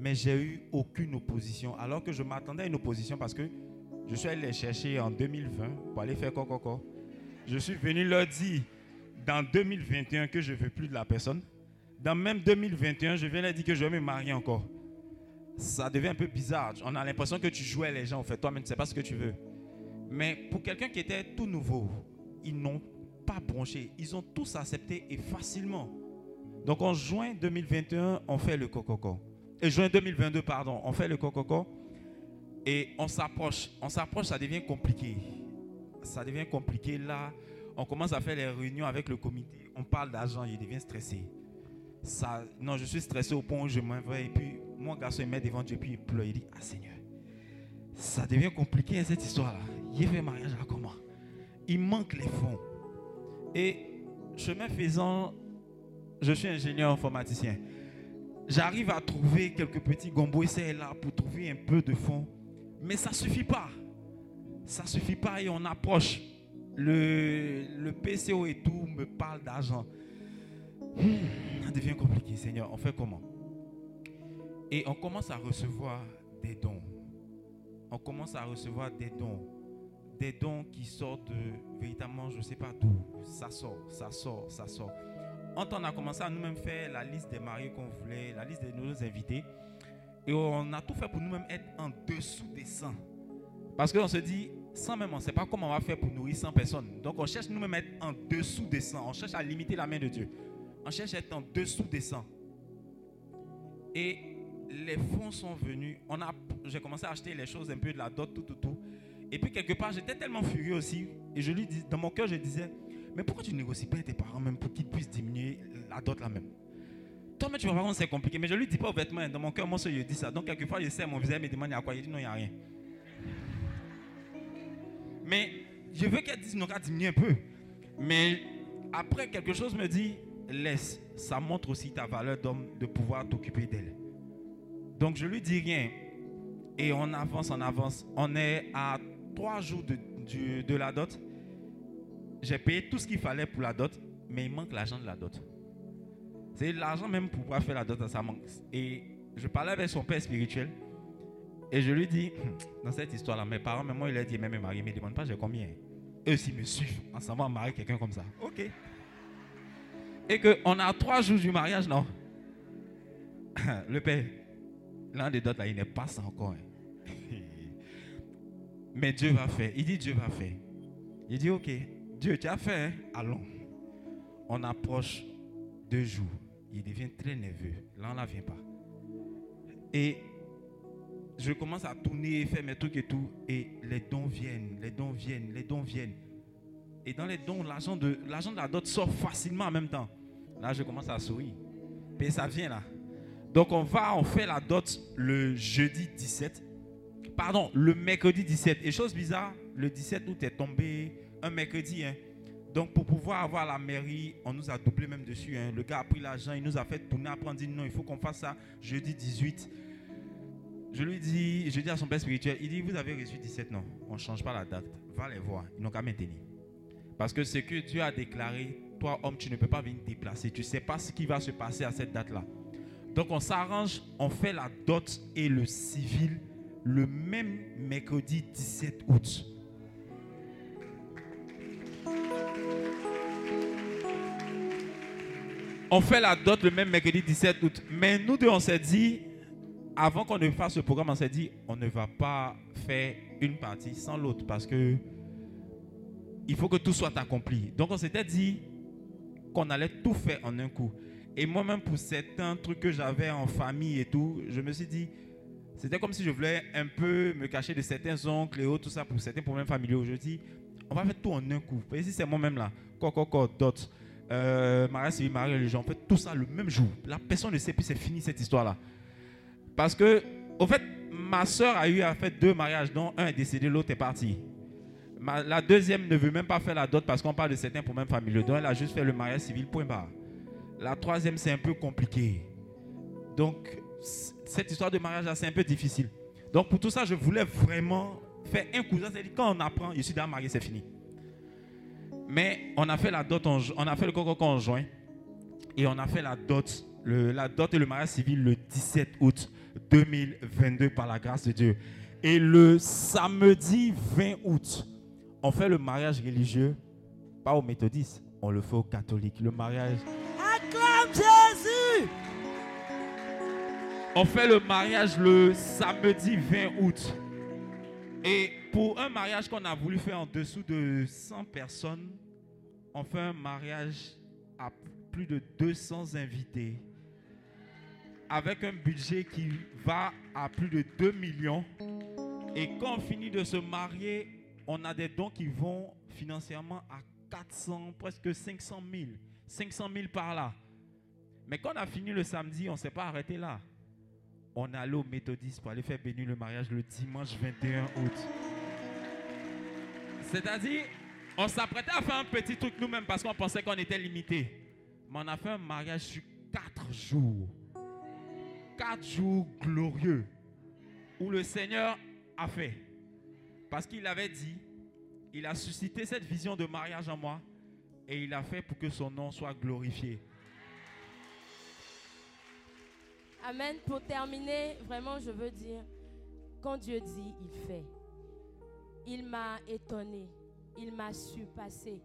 mais j'ai eu aucune opposition. Alors que je m'attendais à une opposition parce que je suis allé les chercher en 2020 pour aller faire cococo. Je suis venu leur dire dans 2021 que je ne veux plus de la personne. Dans même 2021, je viens leur dire que je vais me marier encore. Ça devient un peu bizarre. On a l'impression que tu jouais les gens, en fait. Toi-même, tu ne sais pas ce que tu veux. Mais pour quelqu'un qui était tout nouveau, ils n'ont pas bronché. Ils ont tous accepté et facilement. Donc en juin 2021, on fait le cococo. Et juin 2022, pardon, on fait le cococo. Et on s'approche. On s'approche, ça devient compliqué. Ça devient compliqué. Là, on commence à faire les réunions avec le comité. On parle d'argent, il devient stressé. Ça, non, je suis stressé au point où je m'en vais. Et puis, mon garçon, il met devant Dieu, puis il pleure. Il dit, ah Seigneur, ça devient compliqué hein, cette histoire-là. Il fait mariage là comment? Il manque les fonds. Et chemin faisant, je suis ingénieur informaticien. J'arrive à trouver quelques petits gombos et là pour trouver un peu de fonds. Mais ça ne suffit pas. Ça ne suffit pas et on approche. Le, le PCO et tout me parle d'argent. Hmm, ça devient compliqué, Seigneur. On fait comment? Et on commence à recevoir des dons. On commence à recevoir des dons. Des dons qui sortent de, véritablement, je ne sais pas d'où. Ça sort, ça sort, ça sort. On a commencé à nous-mêmes faire la liste des mariés qu'on voulait, la liste de nos invités, et on a tout fait pour nous-mêmes être en dessous des 100. Parce qu'on se dit, 100 même, on ne sait pas comment on va faire pour nourrir 100 personnes. Donc on cherche nous-mêmes à être en dessous des 100. On cherche à limiter la main de Dieu. On cherche à être en dessous des 100. Et les fonds sont venus. On a, j'ai commencé à acheter les choses un peu de la dot, tout, tout, tout. Et puis quelque part, j'étais tellement furieux aussi. Et je lui dis, dans mon cœur, je disais, mais pourquoi tu ne négocies pas avec tes parents même pour qu'ils puissent diminuer la dot là même? Toi-même, tu vas voir c'est compliqué. Mais je lui dis pas ouvertement. Dans mon cœur, moi, je dis ça. Donc quelquefois, je sais, mon visage me demande il y a quoi? Il dit non, il n'y a rien. Mais je veux qu'elle dise non, qu'elle diminue un peu. Mais après, quelque chose me dit, laisse. Ça montre aussi ta valeur d'homme de pouvoir t'occuper d'elle. Donc je lui dis rien. Et on avance, on avance. On est à trois jours de, de la dot. J'ai payé tout ce qu'il fallait pour la dot, mais il manque l'argent de la dot. C'est l'argent même pour pouvoir faire la dot, ça manque. Et je parlais avec son père spirituel. Et je lui dis, dans cette histoire-là, mes parents, même moi, il a dit, même me marier, mais ne demande pas j'ai combien? Eux aussi me suivent en s'en va marier quelqu'un comme ça. Ok. Et qu'on a trois jours du mariage, non? Le père, l'un des dots là, il n'est pas ça encore. hein. Mais Dieu va faire. Il dit Dieu va faire. Il dit ok, Dieu, tu as fait, hein? allons. On approche deux jours. Il devient très nerveux. Là, on ne vient pas. Et je commence à tourner, faire mes trucs et tout. Et les dons viennent, les dons viennent, les dons viennent. Et dans les dons, l'argent de, l'argent de la dot sort facilement en même temps. Là, je commence à sourire. Puis ça vient là. Donc on va, on fait la dot le jeudi 17. Pardon, le mercredi 17. Et chose bizarre, le 17 août est tombé un mercredi. hein. Donc pour pouvoir avoir la mairie, on nous a doublé même dessus. hein. Le gars a pris l'argent, il nous a fait tourner, après on dit non, il faut qu'on fasse ça jeudi 18. Je lui dis, je dis à son père spirituel, il dit, vous avez reçu 17, non, on ne change pas la date. Va les voir, ils n'ont qu'à maintenir. Parce que ce que Dieu a déclaré, toi homme, tu ne peux pas venir déplacer. Tu ne sais pas ce qui va se passer à cette date-là. Donc on s'arrange, on fait la dot et le civil le même mercredi 17 août. On fait la dot le même mercredi 17 août. Mais nous deux, on s'est dit, avant qu'on ne fasse ce programme, on s'est dit, on ne va pas faire une partie sans l'autre parce que il faut que tout soit accompli. Donc on s'était dit qu'on allait tout faire en un coup. Et moi-même, pour certains trucs que j'avais en famille et tout, je me suis dit, c'était comme si je voulais un peu me cacher de certains oncles et autres, tout ça, pour certains problèmes familiaux. Je on va faire tout en un coup. Si c'est moi-même là, quoi, quoi, quoi, dot, euh, mariage civil, mariage religieux, on fait tout ça le même jour. La personne ne sait plus, c'est fini cette histoire-là. Parce que, au fait, ma soeur a eu à faire deux mariages, dont un est décédé, l'autre est parti. La deuxième ne veut même pas faire la dot parce qu'on parle de certains problèmes familiaux. Donc, elle a juste fait le mariage civil, point barre. La troisième, c'est un peu compliqué. Donc, cette histoire de mariage, là, c'est un peu difficile. Donc, pour tout ça, je voulais vraiment faire un cousin. C'est-à-dire, quand on apprend, je suis déjà marié, c'est fini. Mais on a fait la dot, en ju- on a fait le coco en juin. Et on a fait la dot, le- la dot et le mariage civil le 17 août 2022 par la grâce de Dieu. Et le samedi 20 août, on fait le mariage religieux, pas aux méthodistes, on le fait aux catholiques. Le mariage. Acclame Jésus. On fait le mariage le samedi 20 août. Et pour un mariage qu'on a voulu faire en dessous de 100 personnes, on fait un mariage à plus de 200 invités. Avec un budget qui va à plus de 2 millions. Et quand on finit de se marier, on a des dons qui vont financièrement à 400, presque 500 000. 500 000 par là. Mais quand on a fini le samedi, on ne s'est pas arrêté là. On allé au méthodiste pour aller faire bénir le mariage le dimanche 21 août. C'est-à-dire, on s'apprêtait à faire un petit truc nous-mêmes parce qu'on pensait qu'on était limité. Mais on a fait un mariage sur quatre jours. Quatre jours glorieux. Où le Seigneur a fait. Parce qu'il avait dit, il a suscité cette vision de mariage en moi. Et il a fait pour que son nom soit glorifié. Amen. Pour terminer, vraiment, je veux dire, quand Dieu dit, il fait. Il m'a étonné. Il m'a surpassé.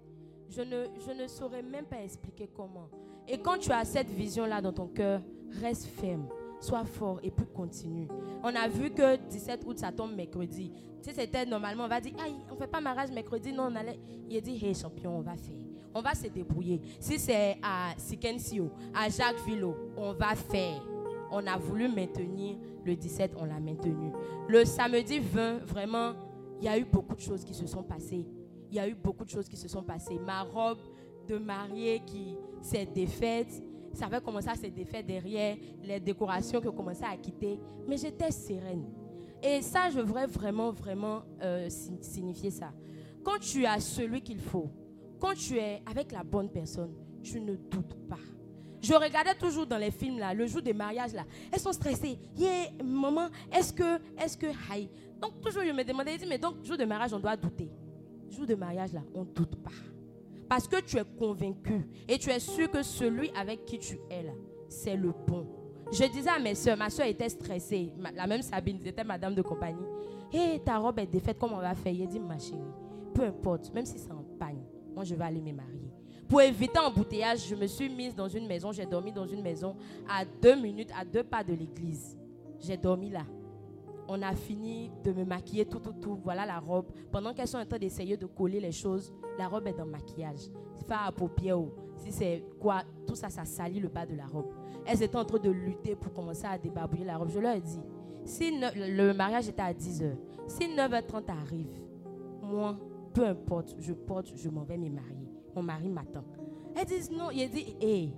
Je ne, je ne saurais même pas expliquer comment. Et quand tu as cette vision-là dans ton cœur, reste ferme. Sois fort et puis continue. On a vu que 17 août, ça tombe mercredi. Tu sais, c'était normalement, on va dire, aïe, on fait pas mariage mercredi. Non, on allait. Il a dit, hey champion, on va faire. On va se débrouiller. Si c'est à Sikensio, à Jacques Villot, on va faire on a voulu maintenir le 17, on l'a maintenu. Le samedi 20, vraiment, il y a eu beaucoup de choses qui se sont passées. Il y a eu beaucoup de choses qui se sont passées. Ma robe de mariée qui s'est défaite, ça avait commencé à se défaire derrière les décorations qui ont commencé à quitter. Mais j'étais sereine. Et ça, je voudrais vraiment, vraiment euh, si- signifier ça. Quand tu as celui qu'il faut, quand tu es avec la bonne personne, tu ne doutes pas. Je regardais toujours dans les films là, le jour des mariages là. Elles sont stressées. Yeah, maman, est-ce que, est-ce que. Donc toujours je me demandais, je dis, mais donc jour de mariage on doit douter. Jour de mariage là, on ne doute pas. Parce que tu es convaincu et tu es sûr que celui avec qui tu es là, c'est le bon. Je disais à mes soeurs, ma soeur était stressée, la même Sabine, c'était madame de compagnie. Hé, ta robe est défaite, comment on va faire? Il dit, ma chérie, peu importe, même si c'est en pagne, moi je vais aller me marier. Pour éviter embouteillage, je me suis mise dans une maison, j'ai dormi dans une maison à deux minutes, à deux pas de l'église. J'ai dormi là. On a fini de me maquiller, tout, tout, tout. Voilà la robe. Pendant qu'elles sont en train d'essayer de coller les choses, la robe est dans le maquillage. Faire à paupières, ou si c'est quoi, tout ça, ça salit le bas de la robe. Elles étaient en train de lutter pour commencer à débarbouiller la robe. Je leur ai dit, si le mariage était à 10h, si 9h30 arrive, moi, peu importe, je porte, je m'en vais me marier. Mon mari m'attend. Elles disent non. Il dit, hé,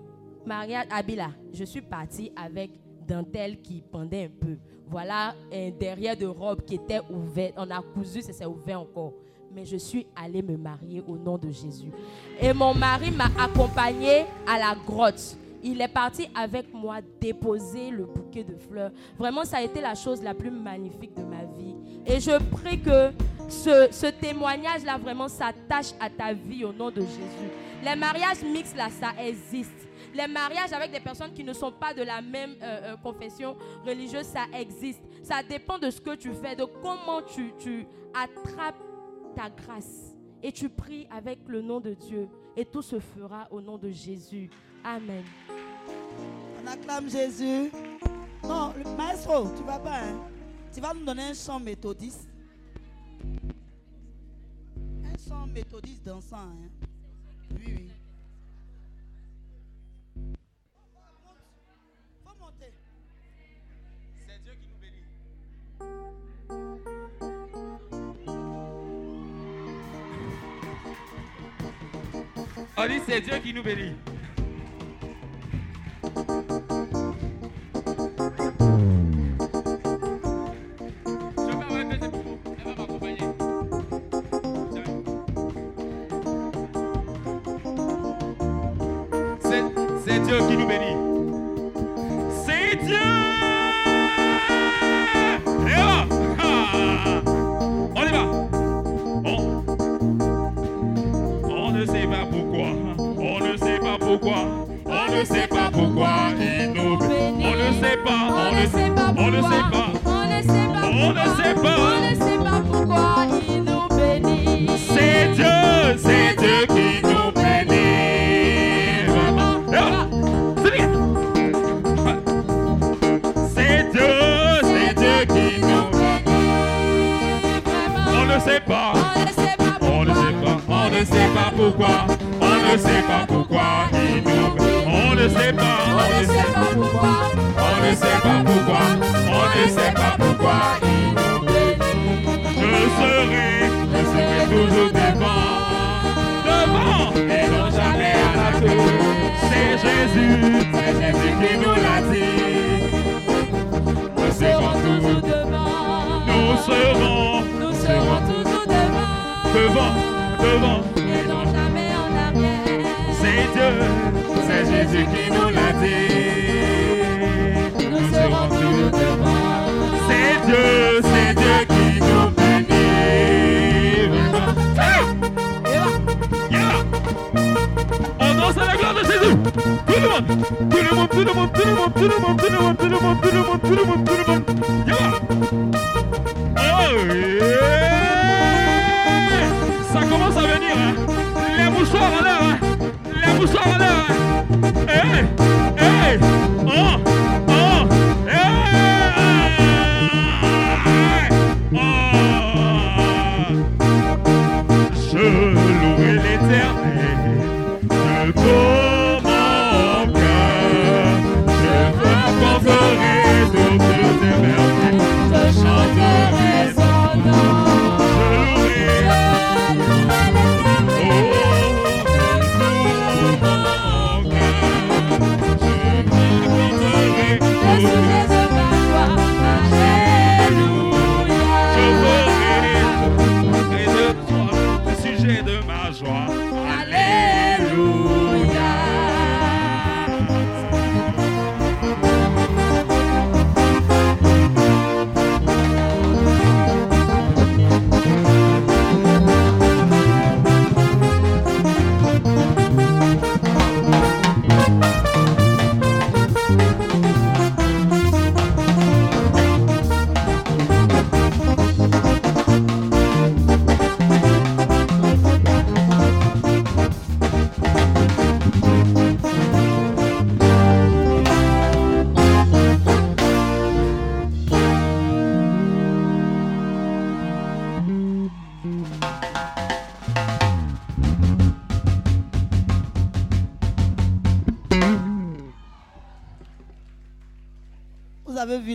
Maria Abila, je suis partie avec dentelle qui pendait un peu. Voilà un derrière de robe qui était ouvert. On a cousu, ça s'est ouvert encore. mais je suis allée me marier au nom de Jésus. Et mon mari m'a accompagnée à la grotte. Il est parti avec moi déposer le bouquet de fleurs. Vraiment, ça a été la chose la plus magnifique de ma vie. Et je prie que ce, témoignage-là vraiment s'attache à ta vie au nom de Jésus. Les mariages mixtes, là, ça existe. Les mariages avec des personnes qui ne sont pas de la même euh, euh, confession religieuse, ça existe. Ça dépend de ce que tu fais, de comment tu, tu attrapes ta grâce. Et tu pries avec le nom de Dieu. Et tout se fera au nom de Jésus. Amen. On acclame Jésus. Non, le maestro, tu vas pas. hein? Tu vas nous donner un chant méthodiste. Un chant méthodiste dansant. Hein? Oui, oui. Faut monter. C'est Dieu qui nous bénit. On dit c'est Dieu qui nous bénit. Pourquoi. On ne sait pas pourquoi il nous bénit. On ne sait pas. On ne sait pas On ne sait pas. On ne sait pas On ne sait pas. On ne sait pas pourquoi il nous bénit. C'est Dieu, c'est Dieu qui nous bénit. Vraiment. C'est Dieu, c'est Dieu qui nous bénit. On ne sait pas On ne sait pas, on ne sait pas pourquoi, sait pas, On ne sait pas pourquoi. on ne sait pas pourquoi, on ne sait pas pourquoi il nous bénit. Je serai, je serai toujours devant, devant, et non jamais à la queue. C'est Jésus, c'est Jésus qui nous l'a dit. Nous serons toujours devant. Nous serons, Nous serons toujours devant. devant, devant. Et non jamais en arrière. C'est Dieu, c'est Jésus qui nous l'a dit. Nous serons toujours devant. C'est Dieu, c'est Dieu qui nous bénit. On danse à la gloire de Jésus. Tout le monde, tout le monde, tout le monde, tout le monde, tout le monde, tout le monde, tout le monde, tout le monde, tout le monde, tout le monde. Oh yeah. Ça commence à venir. Hein. Les mouchoirs en l'air. Hein. Les mouchoirs en l'air. Diamond.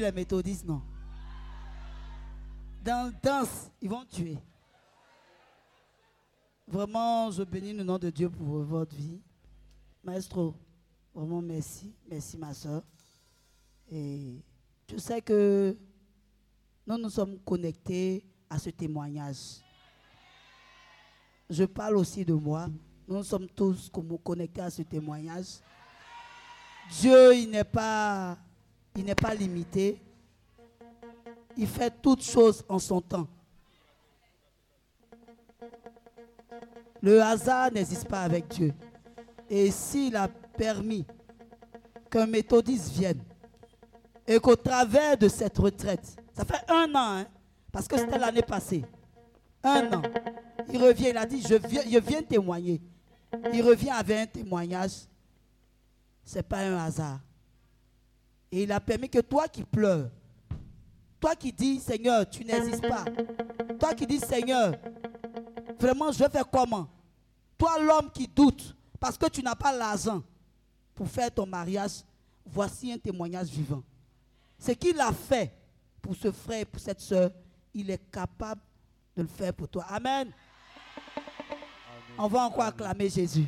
Les méthodistes, non Dans danse, ils vont tuer. Vraiment, je bénis le nom de Dieu pour votre vie. Maestro, vraiment merci. Merci, ma soeur. Et je sais que nous nous sommes connectés à ce témoignage. je parle aussi de moi. Nous sommes tous connectés à ce témoignage. Dieu, il n'est pas, il n'est pas limité. Il fait toutes choses en son temps. Le hasard n'existe pas avec Dieu. Et s'il a permis qu'un méthodiste vienne et qu'au travers de cette retraite, ça fait un an, hein, parce que c'était l'année passée, un an, il revient, il a dit, je viens, je viens témoigner. Il revient avec un témoignage. Ce n'est pas un hasard. Et il a permis que toi qui pleures, toi qui dis, Seigneur, tu n'existes pas, toi qui dis, Seigneur, vraiment, je vais faire comment? Toi, l'homme qui doute, parce que tu n'as pas l'argent pour faire ton mariage, voici un témoignage vivant. Ce qu'il a fait pour ce frère et pour cette soeur, il est capable de le faire pour toi. Amen. On va encore acclamer Jésus.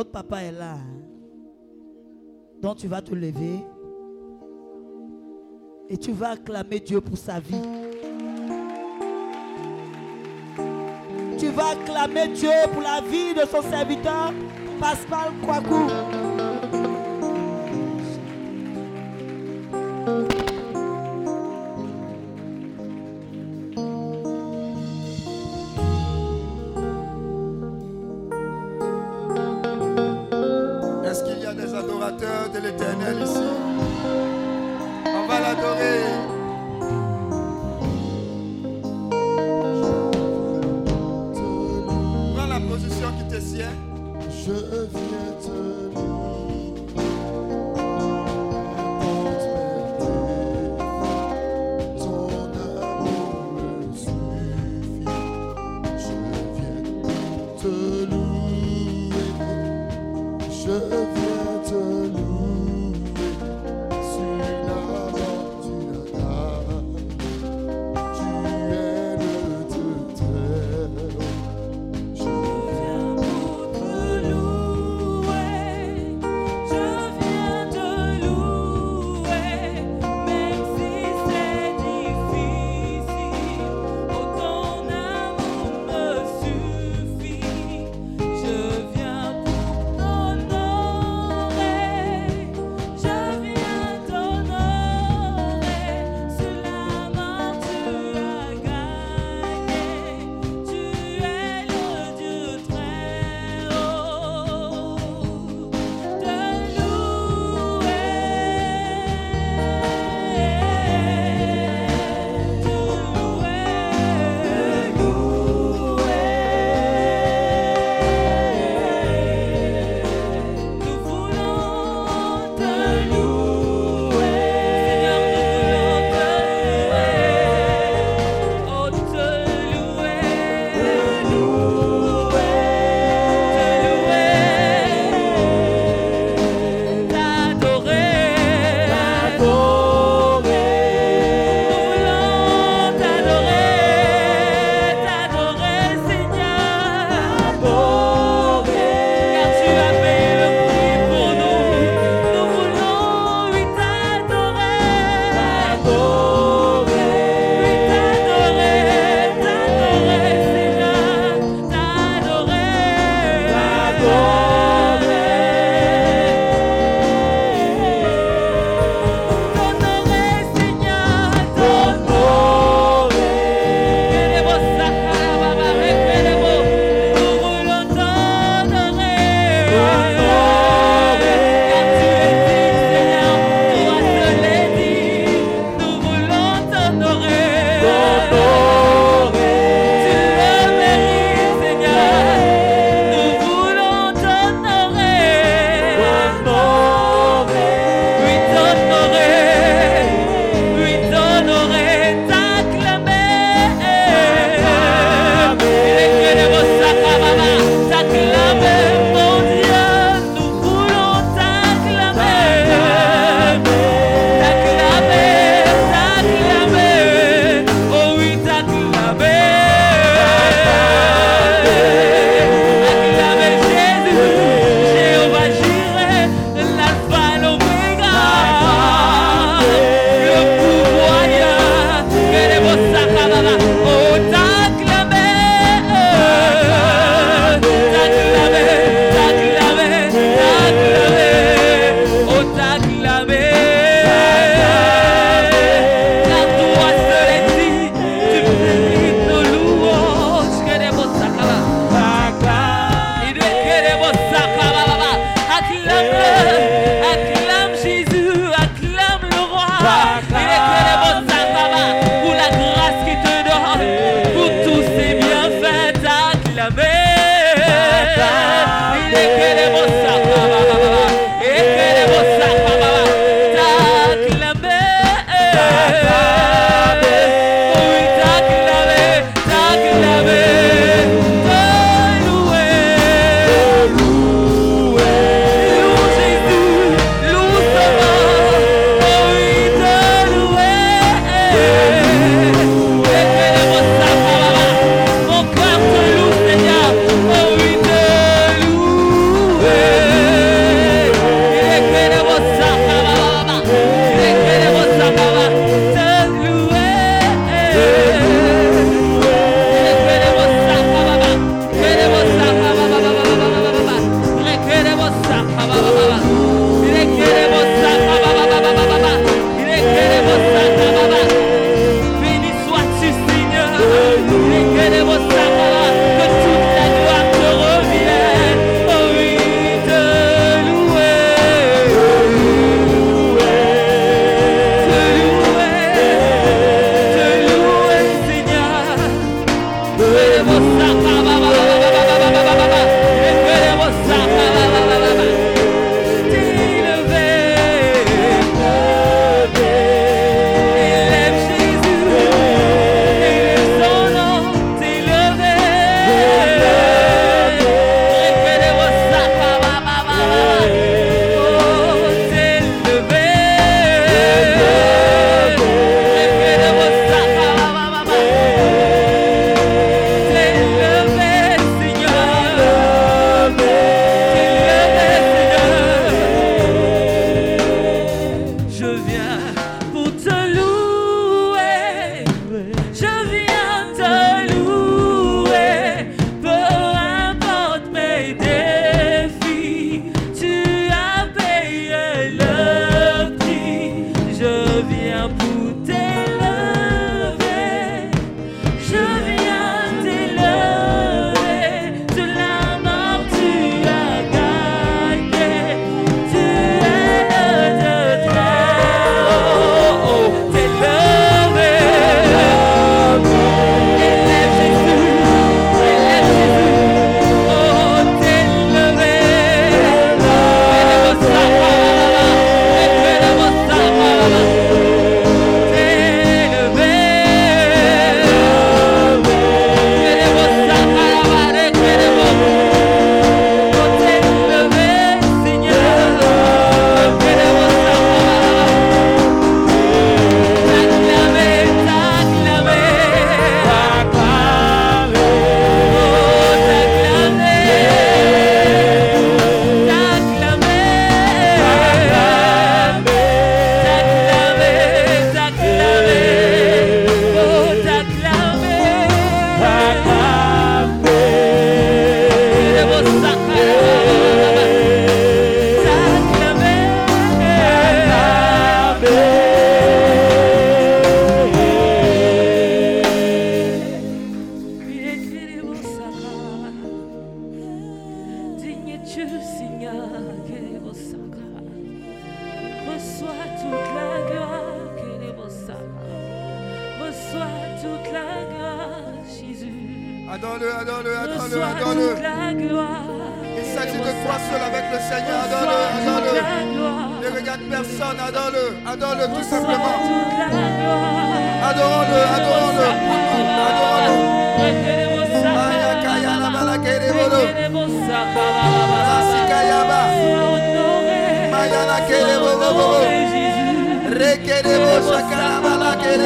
Notre papa est là. hein. Donc tu vas te lever et tu vas acclamer Dieu pour sa vie. Tu vas acclamer Dieu pour la vie de son serviteur, Pascal Kwaku.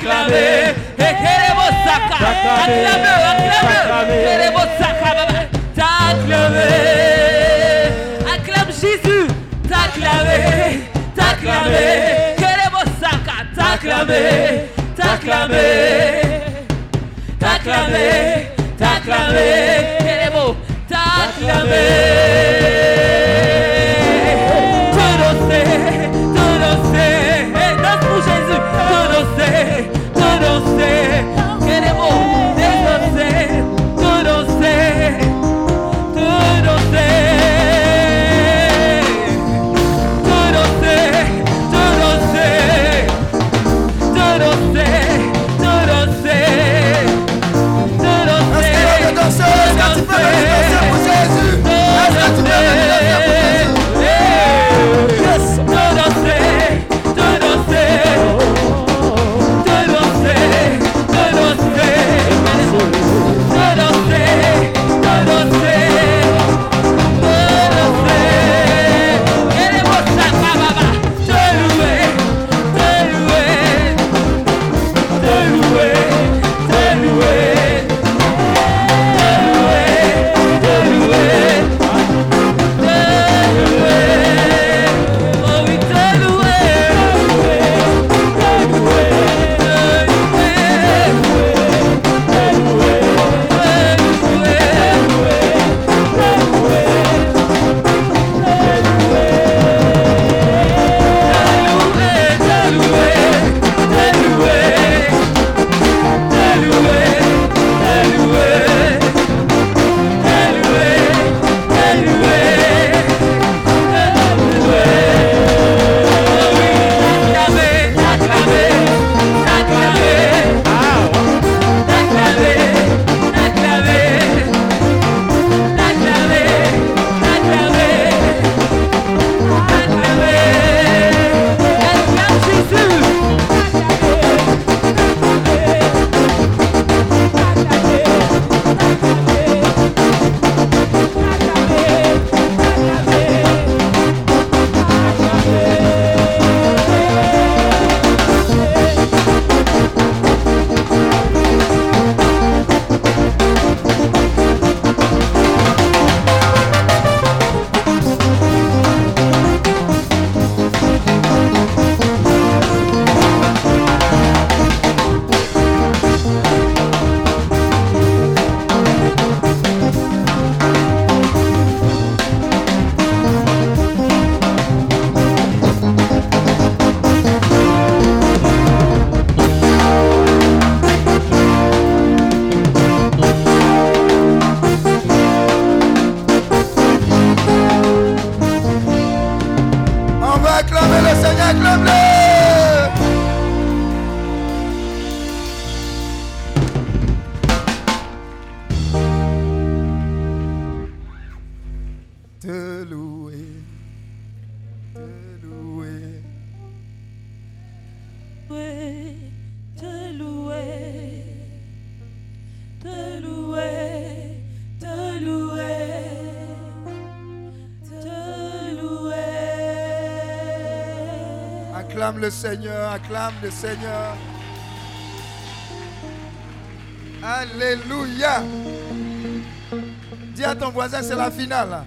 acclamer et queremos acclamer, acclamer, queremos t'acclamer, acclame Jésus, t'acclamer, t'acclamer, queremos t'acclamer, t'acclamer, t'acclamer, t'acclamer, queremos t'acclamer. Seigneur, acclame le Seigneur. Alléluia. Dis à ton voisin, c'est la finale.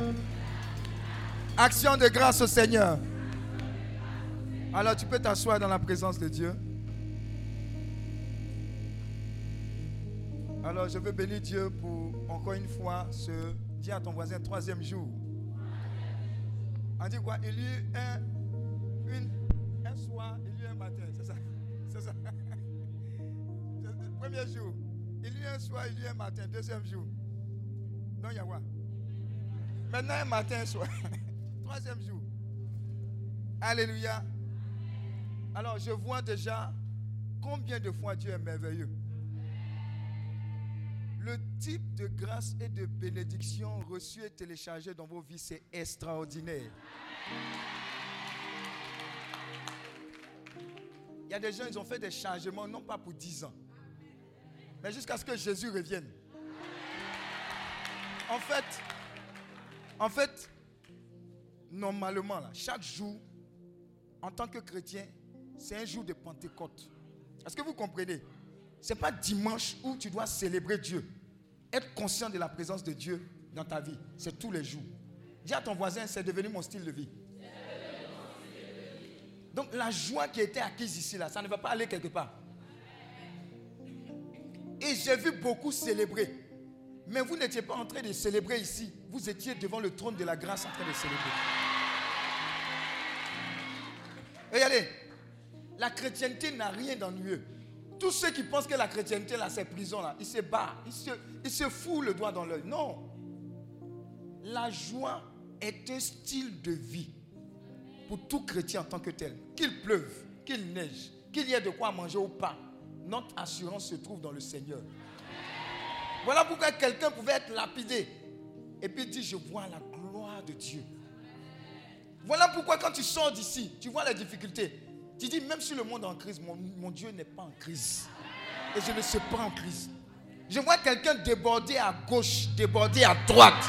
Action de grâce au Seigneur. Alors tu peux t'asseoir dans la présence de Dieu. Alors je veux bénir Dieu pour encore une fois ce, dis à ton voisin, troisième jour. On dit quoi? Il y eut un, Deuxième jour. Non, il y a quoi Maintenant, un matin, soir. Troisième jour. Alléluia. Alors, je vois déjà combien de fois Dieu est merveilleux. Le type de grâce et de bénédiction reçue et téléchargée dans vos vies, c'est extraordinaire. Il y a des gens, ils ont fait des changements, non pas pour 10 ans, mais jusqu'à ce que Jésus revienne. En fait, en fait, normalement, chaque jour, en tant que chrétien, c'est un jour de Pentecôte. Est-ce que vous comprenez? Ce n'est pas dimanche où tu dois célébrer Dieu. Être conscient de la présence de Dieu dans ta vie, c'est tous les jours. Dis à ton voisin, c'est devenu mon style de vie. Donc la joie qui a été acquise ici, ça ne va pas aller quelque part. Et j'ai vu beaucoup célébrer. Mais vous n'étiez pas en train de célébrer ici. Vous étiez devant le trône de la grâce en train de célébrer. Regardez, la chrétienté n'a rien d'ennuyeux. Tous ceux qui pensent que la chrétienté, là, c'est prison, là, ils se battent, ils se, ils se foutent le doigt dans l'œil. Non. La joie est un style de vie pour tout chrétien en tant que tel. Qu'il pleuve, qu'il neige, qu'il y ait de quoi manger ou pas, notre assurance se trouve dans le Seigneur. Voilà pourquoi quelqu'un pouvait être lapidé et puis dire, je vois la gloire de Dieu. Voilà pourquoi quand tu sors d'ici, tu vois la difficulté. Tu dis, même si le monde est en crise, mon, Dieu n'est pas en crise. Et je ne suis pas en crise. Je vois quelqu'un déborder à gauche, déborder à droite.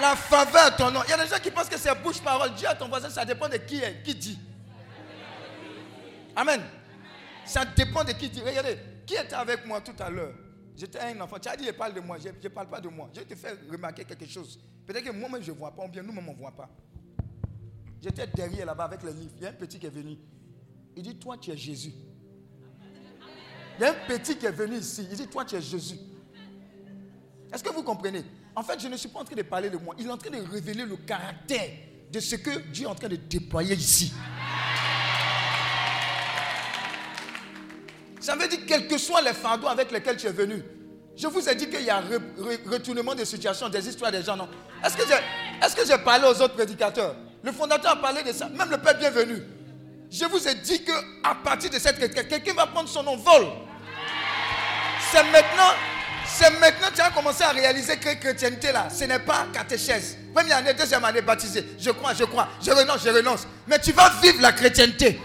La faveur, ton nom. Il y a des gens qui pensent que c'est bouche-parole. Dis à ton voisin, ça dépend de qui est, qui dit. Amen. Ça dépend de qui dit. Regardez, qui était avec moi tout à l'heure? J'étais un enfant. Tu as dit, il parle de moi. Je ne parle pas de moi. Je te fais remarquer quelque chose. Peut-être que moi-même, je ne vois pas, ou bien nous-mêmes, on ne voit pas. J'étais derrière là-bas avec le livre. Il y a un petit qui est venu. Il dit, toi, tu es Jésus. Il y a un petit qui est venu ici. Il dit, toi, tu es Jésus. Est-ce que vous comprenez? En fait, je ne suis pas en train de parler de moi. Il est en train de révéler le caractère de ce que Dieu est en train de déployer ici. Veut dire, quels que soient les fardeaux avec lesquels tu es venu, je vous ai dit qu'il y a re- re- retournement des situations, des histoires des gens, non Est-ce que j'ai j'ai parlé aux autres prédicateurs? Le fondateur a parlé de ça, même le Père bienvenu. Je vous ai dit que à partir de cette quelqu'un, va prendre son envol. C'est maintenant, c'est maintenant que tu as commencé à réaliser que chrétienté là, ce n'est pas catéchèse. Première année, deuxième année baptisé. Je crois, je crois, je renonce, je renonce. Mais tu vas vivre la chrétienté.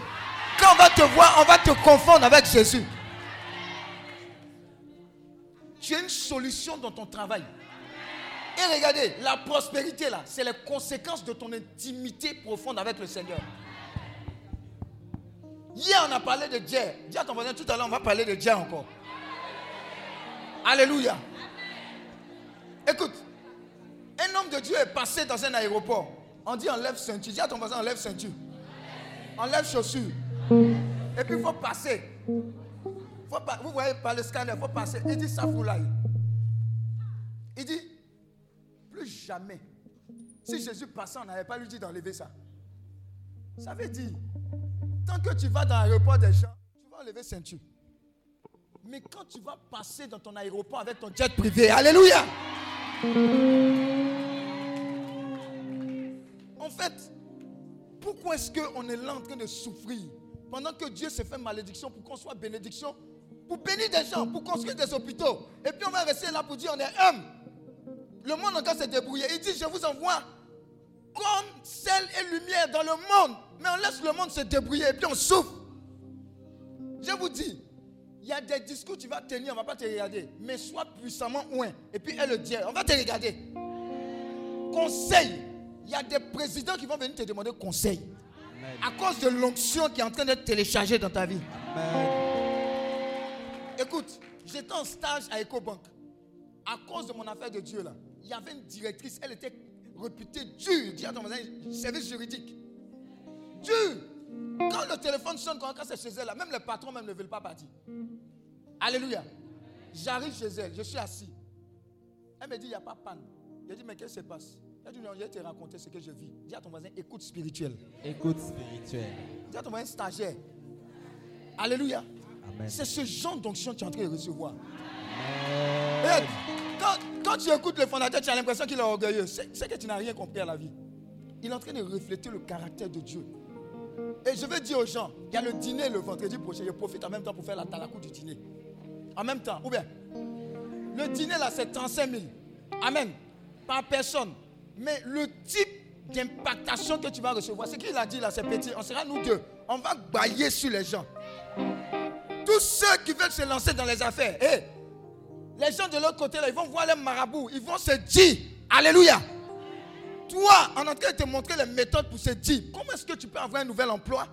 Quand on va te voir, on va te confondre avec Jésus. Tu as une solution dans ton travail. Et regardez, la prospérité là, c'est les conséquences de ton intimité profonde avec le Seigneur. Hier, on a parlé de Dieu. Dis à ton voisin, tout à l'heure, on va parler de Dieu encore. Alléluia. Écoute, un homme de Dieu est passé dans un aéroport. On dit enlève ceinture. Dis à ton voisin, enlève ceinture. Enlève chaussures. Et puis il faut passer. Vous voyez par le scanner, il faut passer. Il dit ça là. Il dit, plus jamais. Si Jésus passait, on n'avait pas lui dit d'enlever ça. Ça veut dire, tant que tu vas dans l'aéroport des gens, tu vas enlever ceinture. Mais quand tu vas passer dans ton aéroport avec ton jet privé, Alléluia. En fait, Pourquoi est-ce qu'on est là en train de souffrir? Pendant que Dieu s'est fait malédiction pour qu'on soit bénédiction, pour bénir des gens, pour construire des hôpitaux. Et puis on va rester là pour dire on est homme. Le monde encore s'est débrouillé. Il dit je vous envoie comme sel et lumière dans le monde. Mais on laisse le monde se débrouiller et puis on souffre. Je vous dis, il y a des discours que tu vas tenir, on ne va pas te regarder. Mais sois puissamment loin. Et puis elle le dit, on va te regarder. Conseil. Il y a des présidents qui vont venir te demander conseil. À cause de l'onction qui est en train d'être téléchargée dans ta vie. Écoute, j'étais en stage à EcoBank. À cause de mon affaire de Dieu là, il y avait une directrice, elle était réputée dure, dis à ton voisin, service juridique. Dure. Quand le téléphone sonne, quand, c'est chez elle là, même les patrons même ne veulent pas partir. Alléluia. J'arrive chez elle, je suis assis. Elle me dit, il n'y a pas de panne. Je dis, mais qu'est-ce qui se passe? Elle dit, non, je vais te raconter ce que je vis. Dis à ton voisin, écoute spirituel. Écoute spirituel. Dis à ton voisin, stagiaire. Alléluia. C'est ce genre d'onction que tu es en train de recevoir. Et quand, quand tu écoutes le fondateur, tu as l'impression qu'il est orgueilleux. C'est que tu n'as rien compris à la vie. Il est en train de refléter le caractère de Dieu. Et je veux dire aux gens, il y a le dîner le vendredi prochain. Je profite en même temps pour faire la talakou du dîner. En même temps, ou bien, le dîner là, c'est 35 000. Amen. Par personne. Mais le type d'impactation que tu vas recevoir, ce qu'il a dit là, c'est petit. On sera nous deux. On va bailler sur les gens. Tous ceux qui veulent se lancer dans les affaires, hé, les gens de l'autre côté là, ils vont voir les marabouts. Ils vont se dire, Alléluia. Toi, en train de te montrer les méthodes pour se dire, comment est-ce que tu peux avoir un nouvel emploi?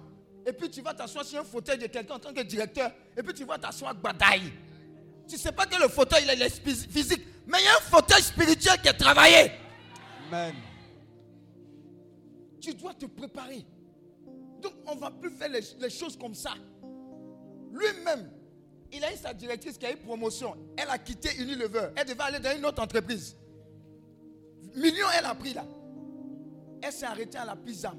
Et puis tu vas t'asseoir sur un fauteuil de quelqu'un en tant que directeur. Et puis tu vas t'asseoir badaille. Tu ne sais pas que le fauteuil il est physique. Mais il y a un fauteuil spirituel qui est travaillé. Amen. Tu dois te préparer. Donc on ne va plus faire les, choses comme ça. Lui-même, il a eu sa directrice qui a eu promotion. Elle a quitté Unilever. Elle devait aller dans une autre entreprise. Millions elle a pris là. Elle s'est arrêtée à la Pisam.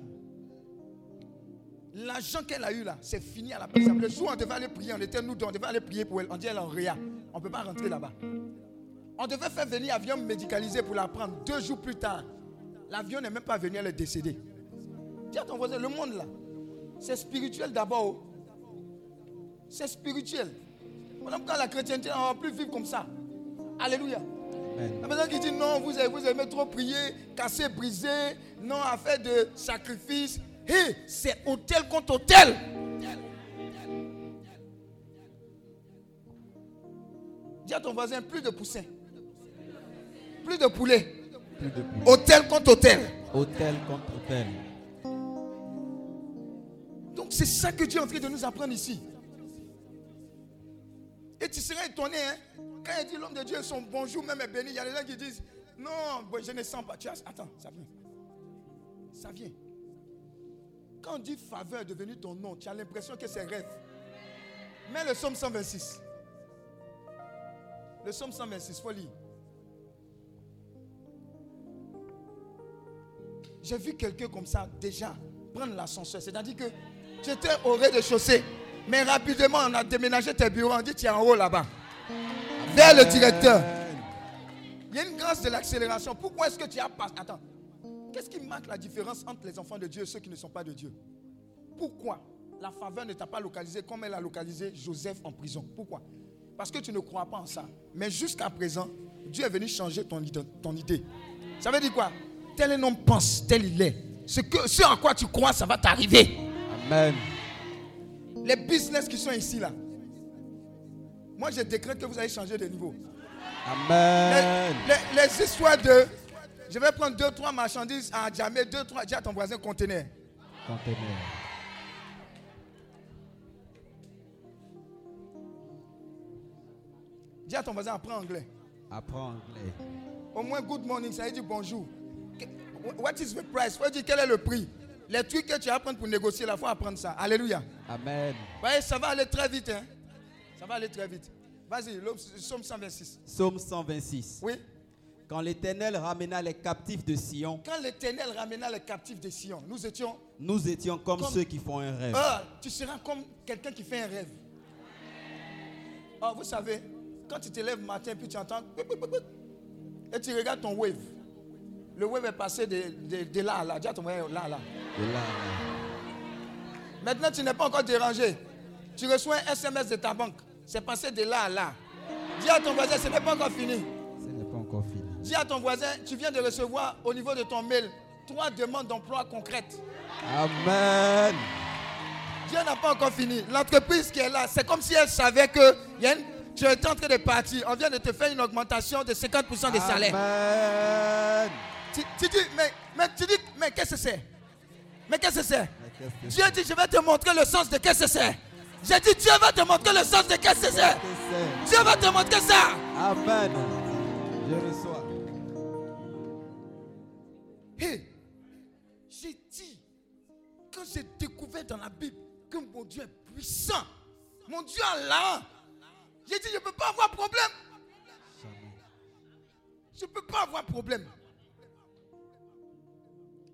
L'argent qu'elle a eu là, c'est fini à la Pisam. Le jour où on devait aller prier, on était nous deux, on devait aller prier pour elle. On dit elle est en réa. On ne peut pas rentrer là-bas. On devait faire venir avion médicalisé pour la prendre. Deux jours plus tard, l'avion n'est même pas venu, elle est décédée. Dis à ton voisin, le monde là, c'est spirituel d'abord. oh. C'est spirituel. Voilà pourquoi la chrétienté, on ne va plus vivre comme ça. Alléluia. La personne qui dit non, vous aimez, vous aimez trop prier, casser, briser, non, à faire de sacrifice. Hé, c'est hôtel contre hôtel. Dis à ton voisin, plus de poussins. Plus de poulets. Plus de poules. Hôtel contre hôtel. Hôtel contre hôtel. Donc c'est ça que Dieu est en train de nous apprendre ici. Et tu seras étonné, hein, quand il dit l'homme de Dieu, son bonjour même est béni, il y a des gens qui disent, non, bon, je ne sens pas. Tu as- attends, ça vient. Ça vient. Quand on dit faveur est devenu ton nom, tu as l'impression que c'est rêve. Mais le psaume 126. Le psaume 126, faut lire. J'ai vu quelqu'un comme ça déjà prendre l'ascenseur. C'est-à-dire que tu étais au rez-de-chaussée, mais rapidement on a déménagé tes bureaux, on dit tu es en haut là-bas. Vers le directeur. Il y a une grâce de l'accélération. Pourquoi est-ce que tu as pas. Attends. Qu'est-ce qui marque la différence entre les enfants de Dieu et ceux qui ne sont pas de Dieu? Pourquoi la faveur ne t'a pas localisé comme elle a localisé Joseph en prison? Pourquoi? Parce que tu ne crois pas en ça. Mais jusqu'à présent, Dieu est venu changer ton, ton idée. Ça veut dire quoi? Tel un homme pense, tel il est. Ce, que, ce en quoi tu crois, ça va t'arriver. Amen. Les business qui sont ici là. Moi, je décrète que vous allez changer de niveau. Amen. Les, les- les histoires de. Je vais prendre deux, trois marchandises à jamais, deux, trois. Dis à ton voisin conteneur. Conteneur. Dis à ton voisin, apprends anglais. Apprends anglais. Au moins, good morning, ça veut dire bonjour. What is the price? Faut dire quel est le prix? Les trucs que tu apprends pour négocier, il faut apprendre ça. Alléluia. Amen. Voyez, ça va aller très vite. Hein? Ça va aller très vite. Vas-y, psaume 126. Psaume 126. Oui. Quand l'Éternel ramena les captifs de Sion, Quand l'Éternel ramena les captifs de Sion, nous étions. nous étions comme, Comme- ceux qui font un rêve. Ah, tu seras comme quelqu'un qui fait un rêve. Oh, vous savez, quand tu te lèves matin puis tu entends. Et tu regardes ton wave. Le web est passé de, de- de là à là. Dis à ton voisin, là à là. De là, Maintenant, tu n'es pas encore dérangé. Tu reçois un SMS de ta banque. C'est passé de là à là. Dis à ton voisin, ce n'est pas encore fini. ce n'est pas encore fini. Dis à ton voisin, tu viens de recevoir au niveau de ton mail trois demandes d'emploi concrètes. Amen. Dieu n'a pas encore fini. L'entreprise qui est là, c'est comme si elle savait que il y a une- tu es en train de partir. On vient de te faire une augmentation de 50% des salaires. Tu, tu dis, mais, mais tu dis, mais qu'est-ce que c'est? Mais qu'est-ce que c'est? Dieu dit, je vais te montrer le sens de qu'est-ce que c'est. J'ai dit, Dieu va te montrer le sens de qu'est-ce que c'est. Dieu va te montrer ça. Amen. Je reçois. Hé, j'ai dit, quand j'ai découvert dans la Bible que mon Dieu est puissant, mon Dieu a là, j'ai dit, je ne peux pas avoir problème. Je ne peux pas avoir problème.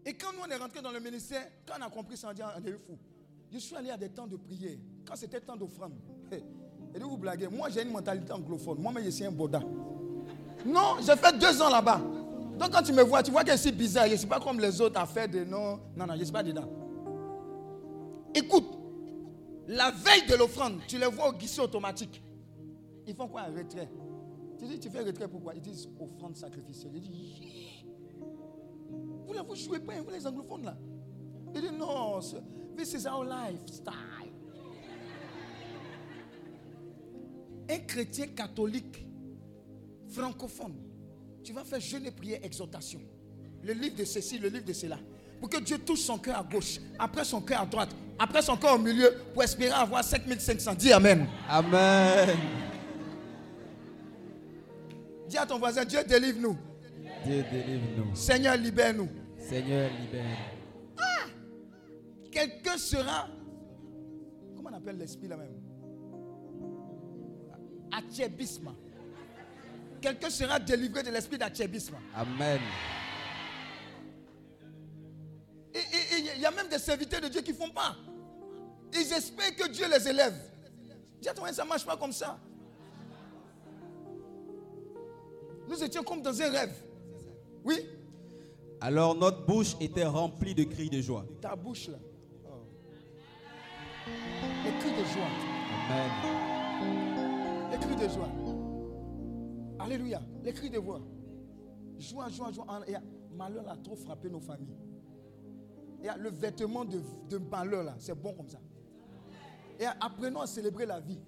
Et quand nous on est rentré dans le ministère, quand on a compris ça, on dit, on est fou. Je suis allé à des temps de prière. Quand c'était temps d'offrande. hé, Et de vous blaguer, moi j'ai une mentalité anglophone. Moi-même, je suis un boda. Non, j'ai fait deux ans là-bas. Donc quand tu me vois, tu vois que je suis bizarre. Je ne suis pas comme les autres à faire de non. Non, non, je ne suis pas dedans. Écoute, la veille de l'offrande, tu les vois au guichet automatique. Ils font quoi un retrait? Tu dis, tu fais retrait pourquoi? Ils disent offrande sacrificielle. Je dis. Vous ne vous jouez pas, vous les anglophones là. Ils disent, non, c'est- this is our lifestyle. Un chrétien catholique francophone, tu vas faire jeûne et prière, exhortation. Le livre de ceci, le livre de cela. Pour que Dieu touche son cœur à gauche, après son cœur à droite, après son cœur au milieu, pour espérer avoir 5500. Dis Amen. Amen. Dis à ton voisin, Dieu délivre-nous. Dieu délivre-nous. Seigneur, libère-nous. Seigneur, libère. Quelqu'un sera. Comment on appelle l'esprit là même? Achébisme. Quelqu'un sera délivré de l'esprit d'achébisme. Amen. Il y a même des serviteurs de Dieu qui ne font pas. Ils espèrent que Dieu les élève. Dis à ça ne marche pas comme ça. Nous étions comme dans un rêve. Oui, Alors notre bouche était remplie de cris de joie. ta bouche là. Oh. Les cris de joie. Amen. Les cris de joie. Alléluia. Les cris de joie. Joie, joie, joie. Et, malheur a trop frappé nos familles. Et, le vêtement de, de malheur là, c'est bon comme ça. Et apprenons à célébrer la vie.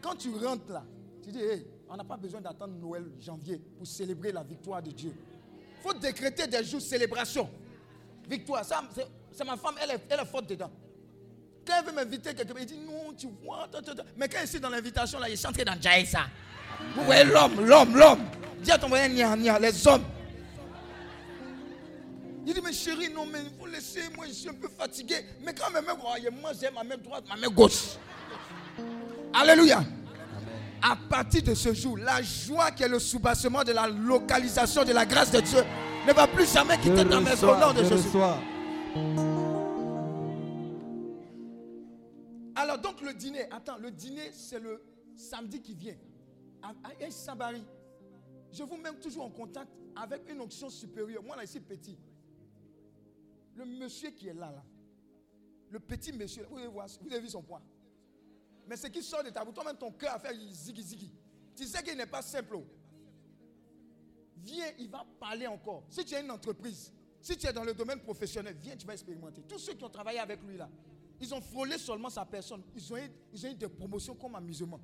Quand tu rentres là, tu dis, hey, on n'a pas besoin d'attendre Noël, janvier, pour célébrer la victoire de Dieu. Il faut décréter des jours de célébration. Victoire, ça, c'est- ma femme, elle est, elle est forte dedans. Quand elle veut m'inviter quelque part, elle dit non, tu vois. Mais quand je suis dans l'invitation, là, je suis entré dans Jaïsa. Vous voyez l'homme, l'homme, l'homme. Dis à ton voisin, nia, les hommes. Il dit, mais chérie, non, mais il faut laisser, moi je suis un peu fatigué. Mais quand même, moi j'ai ma main droite, ma main gauche. Alléluia. À partir de ce jour, la joie qui est le soubassement de la localisation de la grâce de Dieu ne va plus jamais quitter ta maison au nom de Jésus. reçois. Alors donc le dîner, attends, le dîner c'est le samedi qui vient. À, Sabari. Je vous mets toujours en contact avec une onction supérieure. Moi là ici petit. Le monsieur qui est là, là. Le petit monsieur, vous avez, voir- vous avez vu son poids. Mais ce qui sort de ta bouche, toi-même ton cœur a fait ziggy ziggy. Tu sais qu'il n'est pas simple. oh. Viens, il va parler encore. Si tu as une entreprise, si tu es dans le domaine professionnel, viens, tu vas expérimenter. Tous ceux qui ont travaillé avec lui là, ils ont frôlé seulement sa personne. Ils ont eu, des promotions comme amusement.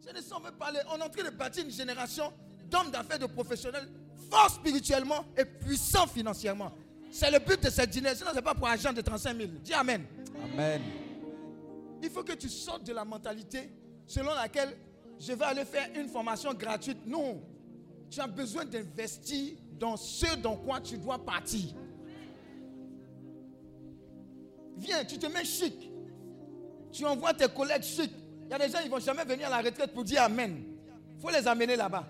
De ça qu'on veut parler. On est en train de bâtir une génération d'hommes d'affaires, de professionnels, forts spirituellement et puissants financièrement. C'est le but de cette dîner. Sinon, ce n'est pas pour agent de 35 000. Dis Amen. Amen. Il faut que tu sortes de la mentalité selon laquelle je vais aller faire une formation gratuite. Non. Tu as besoin d'investir dans ce dans quoi tu dois partir. Viens, tu te mets chic. Tu envoies tes collègues chic. Il y a des gens qui ne vont jamais venir à la retraite pour dire Amen. Il faut les amener là-bas.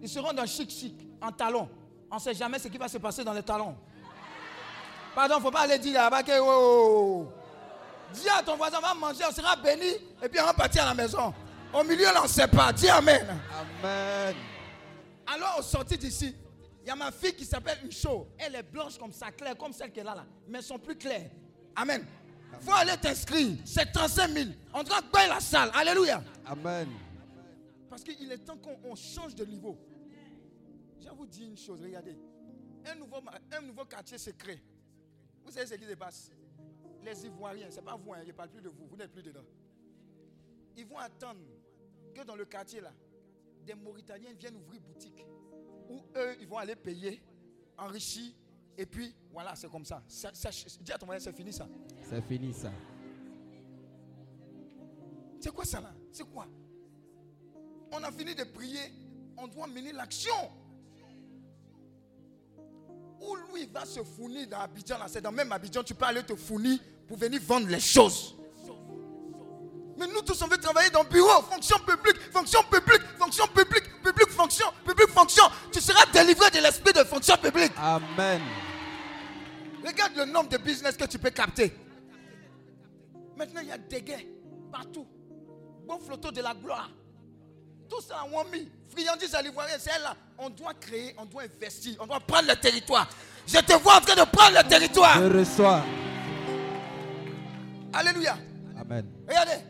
Ils seront dans chic chic, en talons. On ne sait jamais ce qui va se passer dans les talons. Pardon, il ne faut pas aller dire là-bas que... oh, Dis à ton voisin, va manger, on sera béni, et puis on va partir à la maison. Au milieu, là, on ne sait pas. Dis Amen. Amen. Alors, au sorti d'ici, il Il y a ma fille qui s'appelle Micho. Elle est blanche comme ça, claire, comme celle qu'elle a là. Mais elles sont plus claires. Amen. faut aller t'inscrire. C'est 35 000. On doit payer la salle. Alléluia. Amen. Parce qu'il est temps qu'on on change de niveau. Je vais vous dire une chose, regardez. Un nouveau, un nouveau quartier se crée. Vous savez ce qui se passe? Les Ivoiriens, ce n'est pas vous, hein, je ne parle plus de vous, vous n'êtes plus dedans. Ils vont attendre que dans le quartier là, des Mauritaniens viennent ouvrir boutique. Où eux, ils vont aller payer, enrichir, et puis voilà, c'est comme ça. ça, ça dis à ton voisin, c'est fini ça. C'est fini ça. C'est quoi ça là? C'est quoi? On a fini de prier, on doit mener l'action. Où lui va se fournir dans Abidjan, c'est dans même Abidjan, tu peux aller te fournir pour venir vendre les choses. Mais nous tous, on veut travailler dans le bureau, fonction publique, fonction publique, fonction publique, publique, fonction, publique, fonction. Tu seras délivré de l'esprit de fonction publique. Amen. Regarde le nombre de business que tu peux capter. Maintenant, il y a des gains partout. Bon flotto de la gloire. Tout ça, a mis. Friandise à l'ivoirien, c'est là. On doit créer, on doit investir, on doit prendre le territoire. Je te vois en train de prendre le territoire. Je reçois. Alléluia. Amen. Regardez.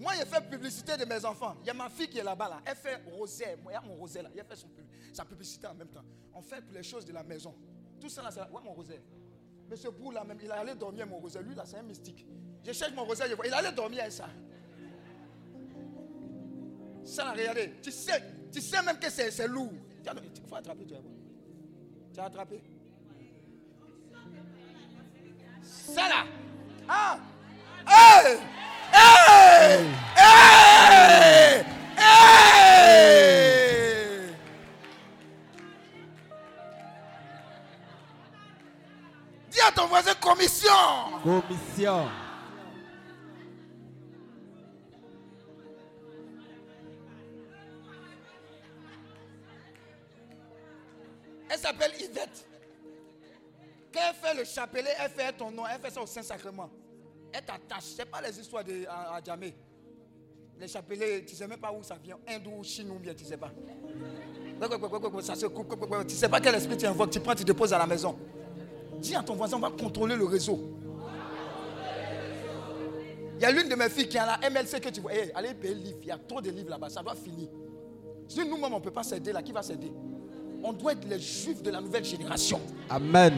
Moi, j'ai fait publicité de mes enfants. Il y a ma fille qui est là-bas. Là. Elle fait rosé. Moi, il y a mon rosé là. Il fait son pub- sa publicité en même temps. On fait pour les choses de la maison. Tout ça là, c'est ouais, mon rosé. Monsieur Bou là même, il allait dormir mon rosé. Lui là, c'est un mystique. Je cherche mon rosé, je vois. Il allait dormir avec ça. Ça là, regardez. Tu sais, tu sais même que c'est lourd. Il faut attraper, tu. Tu as attrapé. Ça là. Ah! Hey! Hey! Hey! Hey! Dis à ton voisin commission. Commission. Elle s'appelle Yvette. Quand elle fait le chapelet, elle fait ton nom, elle fait ça au Saint-Sacrement. Elle t'attache. Ce n'est pas les histoires de à, à Djamé. Les chapelets, tu ne sais même pas où ça vient. Inde ou Chine ou bien, tu ne sais pas. Tu ne sais pas quel esprit tu invoques. Tu prends, tu déposes à la maison. Dis à ton voisin, on va contrôler le réseau. Il y a l'une de mes filles qui a la MLC que tu vois. Hey, allez payer le livre. Il y a trop de livres là-bas. Ça doit finir. Si nous-mêmes, on ne peut pas s'aider là, qui va s'aider? On doit être les juifs de la nouvelle génération. Amen.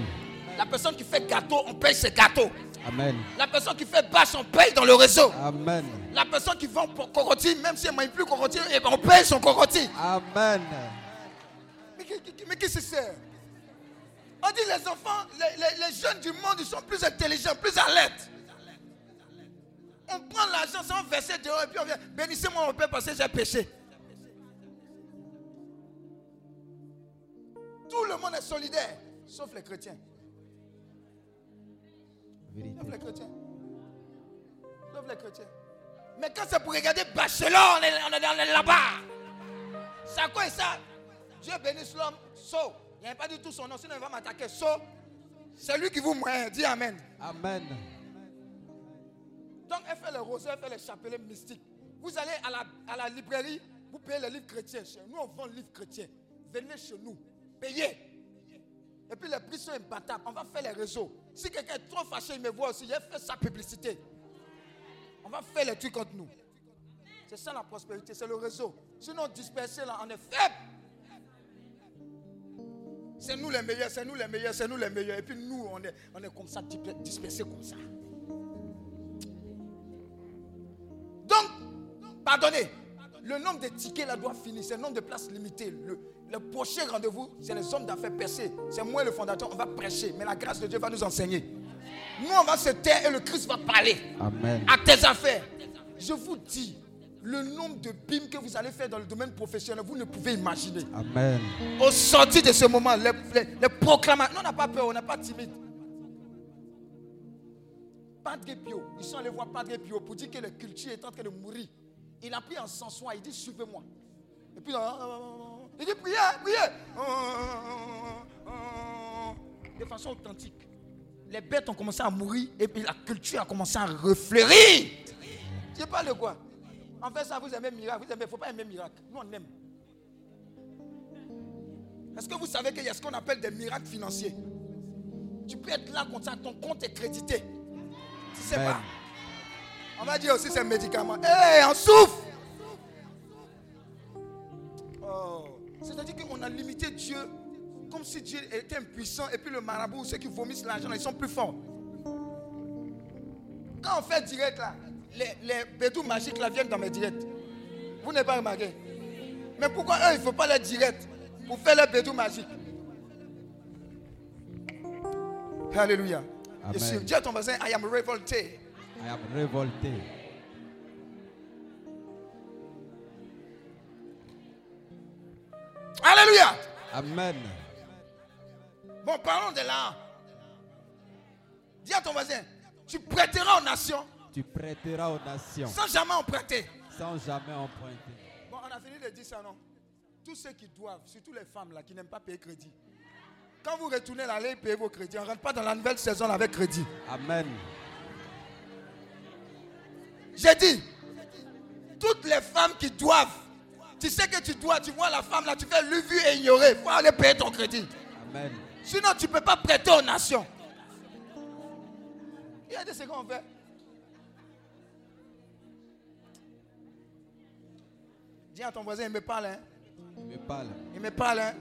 La personne qui fait gâteau, on paye ses gâteaux. Amen. La personne qui fait bâche, on paye dans le réseau. Amen. La personne qui vend pour corotti, même si elle ne mange plus corotti, eh ben, on paye son corotti. Amen. Mais, mais qui c'est ça? On dit les enfants, les, les- les jeunes du monde, ils sont plus intelligents, plus alertes. On prend l'argent sans verser dehors et puis on vient. Bénissez-moi mon père parce que j'ai péché. Tout le monde est solidaire, sauf les chrétiens. Sauf les chrétiens. Sauf les chrétiens. Mais quand c'est pour regarder Barcelone, on est, on là-bas. C'est quoi ça? Dieu bénisse l'homme. So. Il n'a pas dit tout son nom, sinon il va m'attaquer. So. C'est lui qui vous moyen. Dis Amen. Amen. Donc elle fait les rosés, elle fait les chapelets mystiques. Vous allez à la, à la librairie, vous payez les livres chrétiens. Nous, on vend les livres chrétiens. Venez chez nous, Et puis les prix sont imbattables. On va faire les réseaux. Si quelqu'un est trop fâché, il me voit aussi. Il fait sa publicité. On va faire les trucs entre nous. C'est ça la prospérité, c'est le réseau. Sinon, dispersé là, on est faible. C'est nous les meilleurs, c'est nous les meilleurs, c'est nous les meilleurs. Et puis nous, on est, on est comme ça, disper- dispersés comme ça. Donc, pardonnez, le nombre de tickets là doit finir, c'est le nombre de places limitées. Le, le prochain rendez-vous, c'est les hommes d'affaires percés. C'est moi le fondateur, on va prêcher, mais la grâce de Dieu va nous enseigner. Nous, on va se taire et le Christ va parler Amen. à tes affaires. Je vous dis, le nombre de BIM que vous allez faire dans le domaine professionnel, vous ne pouvez imaginer. Amen. Au sortir de ce moment, les, les, les proclamations, non, on n'a pas peur, on n'est pas timide. Padre Pio, ils sont allés voir Padre Pio pour dire que la culture est en train de mourir. Il a pris un sensoir, il dit suivez-moi. Et puis, euh, il dit priez, priez. De façon authentique. Les bêtes ont commencé à mourir et puis la culture a commencé à refleurir. Je parle de quoi? En fait, ça, vous aimez miracle. Vous aimez, il ne faut pas aimer miracle. Nous, on aime. Est-ce que vous savez qu'il y a ce qu'on appelle des miracles financiers? Tu peux être là comme ça, ton compte est crédité. Tu sais pas. On va dire aussi c'est médicament. Hé, on souffre. Oh. C'est-à-dire qu'on a limité Dieu comme si Dieu était impuissant et puis le marabout, ceux qui vomissent l'argent, ils sont plus forts. Quand on fait direct là, les, les bédous magiques là viennent dans mes directs. Vous n'avez pas remarqué? Mais pourquoi eux, il ne faut pas les directs pour faire les bédous magiques? Alléluia. Dis à ton voisin, I am revolté. I am révolté. Alléluia. Amen. Bon, parlons de là. Dis à ton voisin, tu prêteras aux nations Tu prêteras aux nations sans jamais en prêter. sans jamais emprunter. Bon, on a fini de dire ça, non? Tous ceux qui doivent, surtout les femmes là, qui n'aiment pas payer crédit. Quand vous retournez là, allez payer vos crédits. On ne rentre pas dans la nouvelle saison avec crédit. Amen. J'ai dit, toutes les femmes qui doivent, tu sais que tu dois, tu vois la femme là, tu fais lu, vu et ignorer. Il faut aller payer ton crédit. Amen. Sinon, tu ne peux pas prêter aux nations. Il y a des ce qu'on fait. Dis à ton voisin, il me parle. Hein? Il me parle. Il me parle. Hein?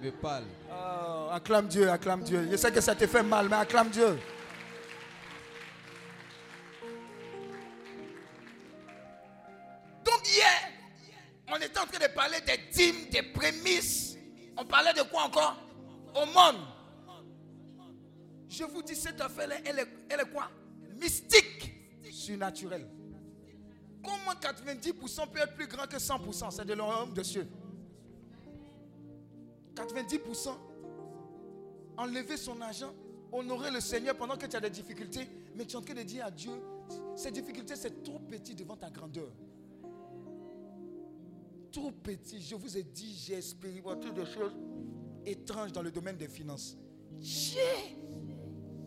Il me parle. Oh, acclame Dieu, acclame Dieu. Je sais que ça te fait mal, mais acclame Dieu. On était en train de parler des dîmes, des prémices. On parlait de quoi encore? Au monde. Je vous dis, cette affaire-là, elle est, elle quoi? Mystique, surnaturelle. Comment 90% peut être plus grand que 100% C'est de l'homme de cieux. 90%. Enlever son argent, honorer le Seigneur pendant que tu as des difficultés, mais tu es en train de dire à Dieu, ces difficultés, c'est trop petit devant ta grandeur. Trop petit. Je vous ai dit, j'ai expérimenté des choses étranges dans le domaine des finances. Dieu,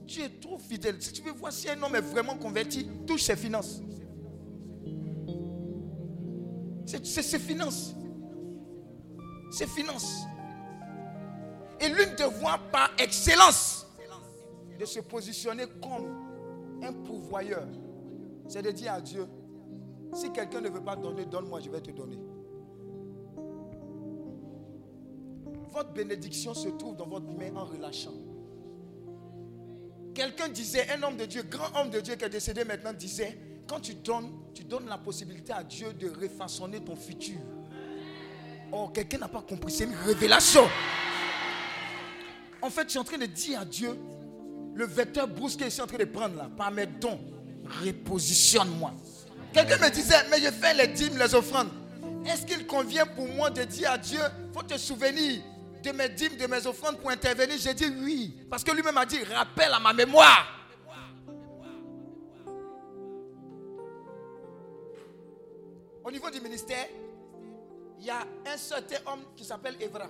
Dieu est trop fidèle. Si tu veux voir si un homme est vraiment converti, touche ses finances. C'est ses finances. Ses finances. Et l'une des voies par excellence de se positionner comme un pourvoyeur, c'est de dire à Dieu, si quelqu'un ne veut pas donner, donne-moi, je vais te donner. Votre bénédiction se trouve dans votre main en relâchant. Quelqu'un disait, un homme de Dieu, grand homme de Dieu qui est décédé maintenant, disait, quand tu donnes, tu donnes la possibilité à Dieu de refaçonner ton futur. Oh, quelqu'un n'a pas compris, c'est une révélation. En fait, je suis en train de dire à Dieu, le vecteur brusque que je suis en train de prendre là, par mes dons, repositionne-moi. Quelqu'un me disait, mais je fais les dîmes, les offrandes. Est-ce qu'il convient pour moi de dire à Dieu, faut te souvenir de mes dîmes, de mes offrandes pour intervenir J'ai dit oui, parce que lui-même a dit, rappelle à ma mémoire. Au niveau du ministère, il y a un certain homme qui s'appelle Evra.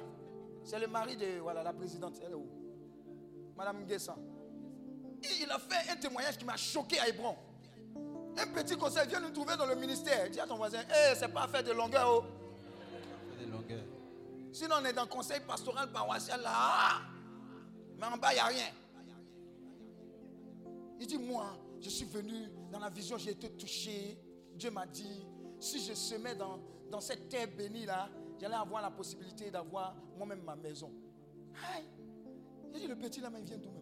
C'est le mari de la présidente. Elle est où? Madame Nguessan. Et il a fait un témoignage qui m'a choqué à Hébron. Un petit conseil vient nous trouver dans le ministère. Dis à ton voisin, hey, c'est pas affaire de longueur. Oh. Sinon, on est dans le conseil pastoral paroissial là. Mais en bas, il n'y a rien. Il dit, moi, je suis venu dans la vision, j'ai été touché. Dieu m'a dit, si je semais dans, dans cette terre bénie là, j'allais avoir la possibilité d'avoir moi-même ma maison. Aïe. J'ai dit, le petit là, il vient d'où même?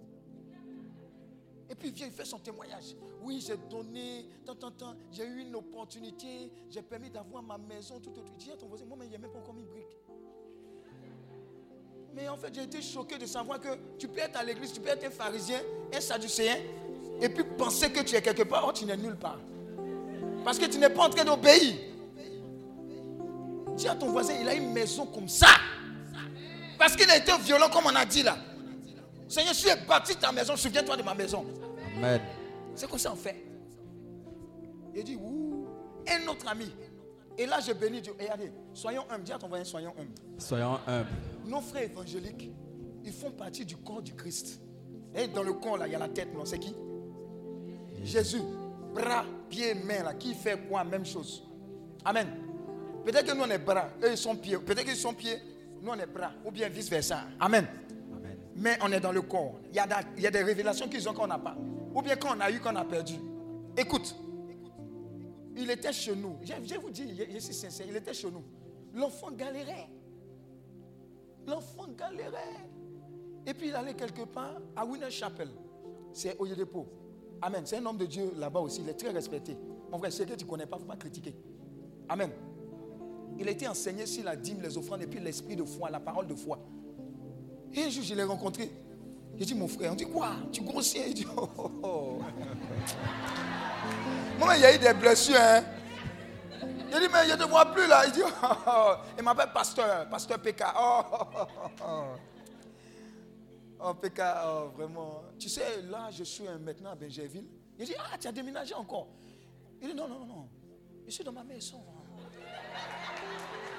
Et puis il vient, il fait son témoignage. Oui, j'ai donné, tant, tant, tant, j'ai eu une opportunité, j'ai permis d'avoir ma maison, tout, tout, tout. Dis à ton voisin, moi, mais il n'y a même pas encore mis brique. Mais en fait, j'ai été choqué de savoir que tu peux être à l'église, tu peux être un pharisien, un sadducéen, et puis penser que tu es quelque part, oh, tu n'es nulle part. Parce que tu n'es pas en train d'obéir. Dis à ton voisin, il a une maison comme ça. Parce qu'il a été violent, comme on a dit là. Seigneur, si tu es bâti ta maison, souviens-toi de ma maison. Amen. C'est comme ça on fait? Il dit, ouh, un autre ami. Et là, je bénis Dieu. Et regardez, soyons humbles. Dis à ton voisin, soyons humbles. Soyons humbles. Nos frères évangéliques, ils font partie du corps du Christ. Et dans le corps, là, il y a la tête, non C'est qui? Jésus. Bras, pieds, mains, là. Qui fait quoi? Même chose. Amen. Peut-être que nous, on est bras. Eux, ils sont pieds. Peut-être qu'ils sont pieds. Nous, on est bras, ou bien vice-versa. Amen. Mais on est dans le corps. Il y a, da- il y a des révélations qu'ils ont qu'on n'a pas. Ou bien qu'on a eu, qu'on a perdu. Écoute, il était chez nous. Je, je vous dis, je, suis sincère, il était chez nous. L'enfant galérait. L'enfant galérait. Et puis il allait quelque part à Winner Chapel. C'est Oyedepo. Amen. C'est un homme de Dieu là-bas aussi. Il est très respecté. Mon frère, c'est que tu ne connais pas, il ne faut pas critiquer. Amen. Il a été enseigné sur la dîme, les offrandes et puis l'esprit de foi, la parole de foi. Et un jour, je l'ai rencontré. J'ai dit, mon frère, on dit quoi? Tu grossis Il dit, oh, oh, oh. Moi, il y a eu des blessures. Hein? J'ai dit, mais je ne te vois plus là. Il dit, oh, oh. Il m'appelle pasteur, pasteur PK. Oh, oh, oh, oh. Oh, PK, oh, vraiment. Tu sais, là, je suis maintenant à Benjerville. Il dit, ah, tu as déménagé encore. Il dit, non, non, non. Je suis dans ma maison.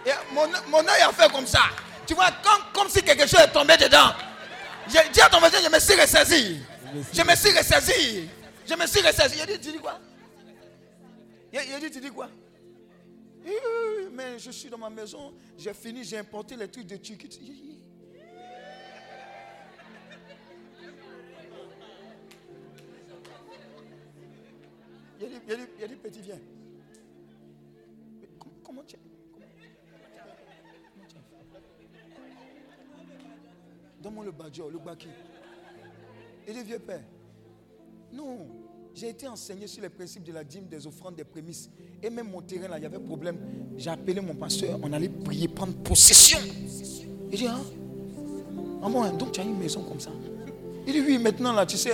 Et mon, mon œil a fait comme ça. Tu vois, comme, comme si quelque chose est tombé dedans. J'ai dit à ton voisin, je me suis ressaisi. Je me suis ressaisi. Je me suis ressaisi. Il dit, tu dis quoi? Dit, tu dis quoi Mais je suis dans ma maison. J'ai fini, j'ai importé les trucs de Turquie. Il a dit, il a dit, petit, viens. Comment tu comment- comment tu Donne-moi le badjo, le baki. Il dit, vieux père. Non, j'ai été enseigné sur les principes de la dîme, des offrandes, des prémices. Et même mon terrain, là, il y avait problème. J'ai appelé mon pasteur, on allait prier, prendre possession. Il dit, hein? Ah bon, hein, donc tu as une maison comme ça Il dit, oui, maintenant, là, tu sais,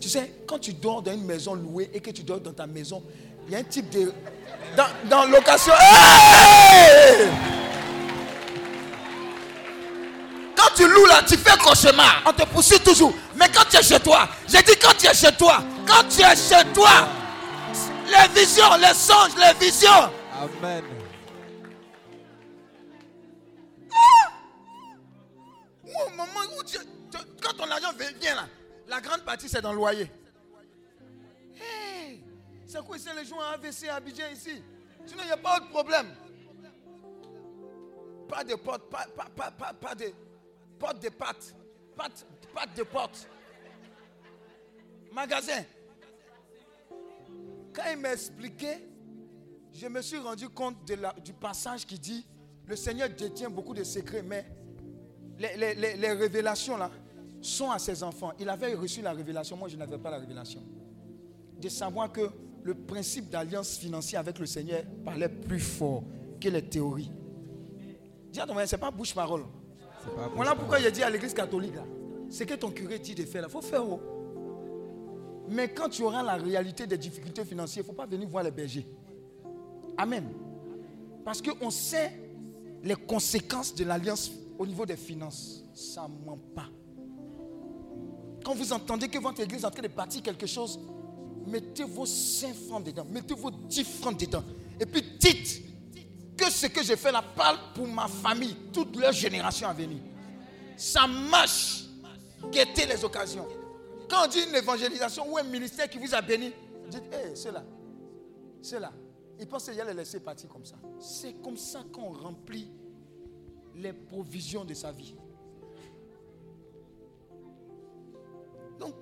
tu sais, quand tu dors dans une maison louée et que tu dors dans ta maison, il y a un type de... Dans, dans location... Quand tu loues là, tu fais cauchemar. On te poursuit toujours. Mais quand tu es chez toi, j'ai dit quand tu es chez toi, quand tu es chez toi, les visions, les songes, les visions. Amen. Au moment où tu- tu- quand ton argent vient là, la grande partie c'est dans le loyer. Hey, c'est quoi c'est les gens à AVC à Abidjan ici? Sinon il n'y a pas de problème. Pas de porte, pas, pas, pas, pas, pas de porte de pâte, pâte, pâte de porte. Magasin. Quand il m'a expliqué, je me suis rendu compte de la- du passage qui dit le Seigneur détient beaucoup de secrets, mais les, les- les- les révélations là sont à ses enfants. Il avait reçu la révélation, moi je n'avais pas la révélation. De savoir que le principe d'alliance financière avec le Seigneur parlait plus fort que les théories. Dis à ton ce n'est pas bouche-parole. Voilà pourquoi il dit à l'église catholique là, ce que ton curé dit de faire, il faut faire. oh. Mais quand tu auras la réalité des difficultés financières, il ne faut pas venir voir les bergers. Amen. Parce qu'on sait les conséquences de l'alliance au niveau des finances. Ça ne ment pas. Quand vous entendez que votre église est en train de bâtir quelque chose, mettez vos 5 francs dedans, mettez vos 10 francs dedans. Et puis dites que ce que j'ai fait là parle pour ma famille, toute leur génération à venir. Ça marche. Guettez les occasions. Quand on dit une évangélisation ou un ministère qui vous a béni, dites, hé, c'est là. C'est là. Il pense qu'il les laisser partir comme ça. C'est comme ça qu'on remplit les provisions de sa vie. Donc,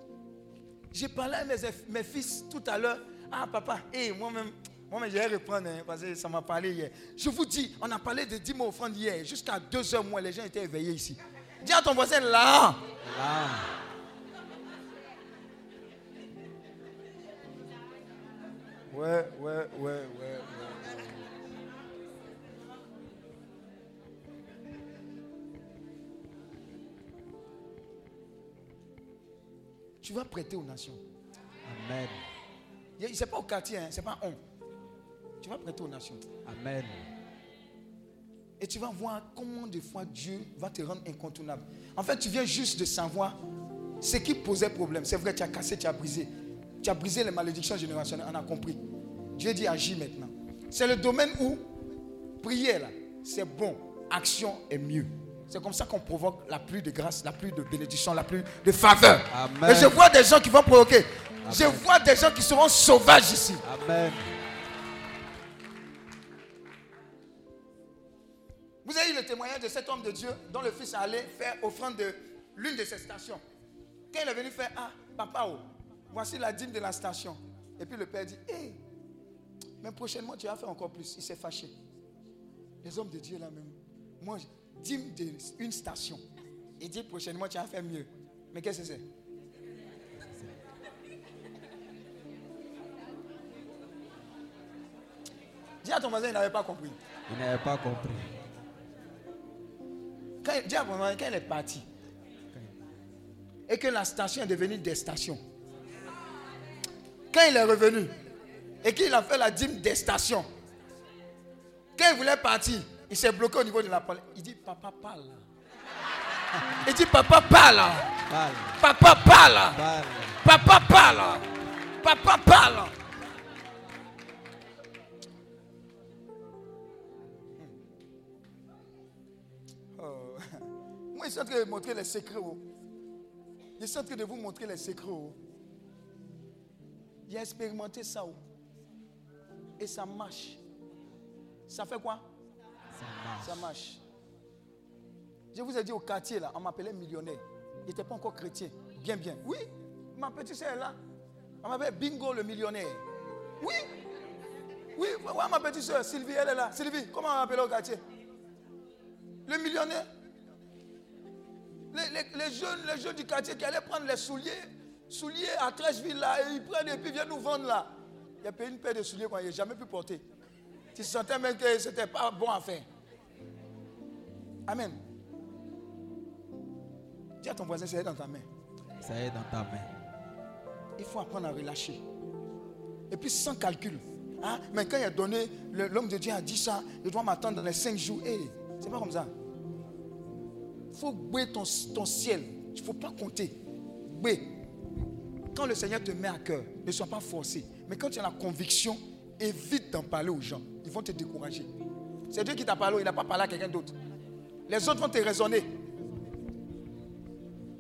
j'ai parlé à mes, fils tout à l'heure. Ah, papa, hé, moi-même, moi-même, je vais reprendre hein, parce que ça m'a parlé hier. Je vous dis, on a parlé de 10 mots offrandes hier. Jusqu'à 2 heures moins, les gens étaient éveillés ici. Dis à ton voisin, là. Ouais, ouais, ouais, ouais, ouais. Tu vas prêter aux nations. Amen. Ce n'est pas au quartier, hein, ce n'est pas on. Tu vas prêter aux nations. Amen. Et tu vas voir comment des fois Dieu va te rendre incontournable. En fait, tu viens juste de savoir ce qui posait problème. C'est vrai, tu as cassé, tu as brisé. Tu as brisé les malédictions générationnelles, on a compris. Dieu dit agis maintenant. C'est le domaine où prière, là, c'est bon. Action est mieux. C'est comme ça qu'on provoque la pluie de grâce, la pluie de bénédiction, la pluie de faveur. Amen. Et je vois des gens qui vont provoquer. Je vois des gens qui seront sauvages ici. Amen. Vous avez eu le témoignage de cet homme de Dieu dont le fils allait faire offrande de l'une de ses stations. Quand il est venu faire, ah, papa, oh, voici la dîme de la station. Et puis le père dit, hé, mais prochainement tu vas faire encore plus. Il s'est fâché. Les hommes de Dieu là même. Moi, dîme d'une station. Il dit prochainement tu vas faire mieux. Mais qu'est-ce que c'est? Dis à ton voisin, il n'avait pas compris. Il n'avait pas compris. Quand, dis à ton voisin, quand il est parti, et que la station est devenue des stations. Quand il est revenu, et qu'il a fait la dîme des stations, quand il voulait partir, il s'est bloqué au niveau de la parole. Il dit, papa parle. Il dit, papa parle. Papa parle. Papa parle. Papa parle. Oh. Moi, je suis en train de vous montrer les secrets. oh. Je suis en train de vous montrer les secrets. J'ai expérimenté ça. oh. Et ça marche. Ça fait quoi? Ça marche. Je vous ai dit au quartier, là, on m'appelait millionnaire. Il n'était pas encore chrétien. Bien, bien. Oui, ma petite soeur est là. On m'appelle Bingo le millionnaire. Oui. Oui, ouais, ma petite soeur, Sylvie, elle est là. Sylvie, comment on m'appelle au quartier? Le millionnaire. Les, les- les jeunes, les jeunes du quartier qui allaient prendre les souliers, souliers à Trècheville là, et ils prennent et puis viennent nous vendre là. Il a payé une paire de souliers qu'on n'a jamais pu porter. Tu sentais même que ce n'était pas bon à faire. Amen. Dis à ton voisin, c'est dans ta main. Ça est dans ta main. Il faut apprendre à relâcher. Et puis sans calcul. Hein? Mais quand il a donné, l'homme de Dieu a dit ça, je dois m'attendre dans les cinq jours. Hé, c'est pas comme ça. Il faut bouer ton, ton ciel. Il ne faut pas compter. Bouer. Quand le Seigneur te met à cœur, ne sois pas forcé. Mais quand tu as la conviction, évite d'en parler aux gens. Ils vont te décourager. C'est Dieu qui t'a parlé, il n'a pas parlé à quelqu'un d'autre. Les autres vont te raisonner.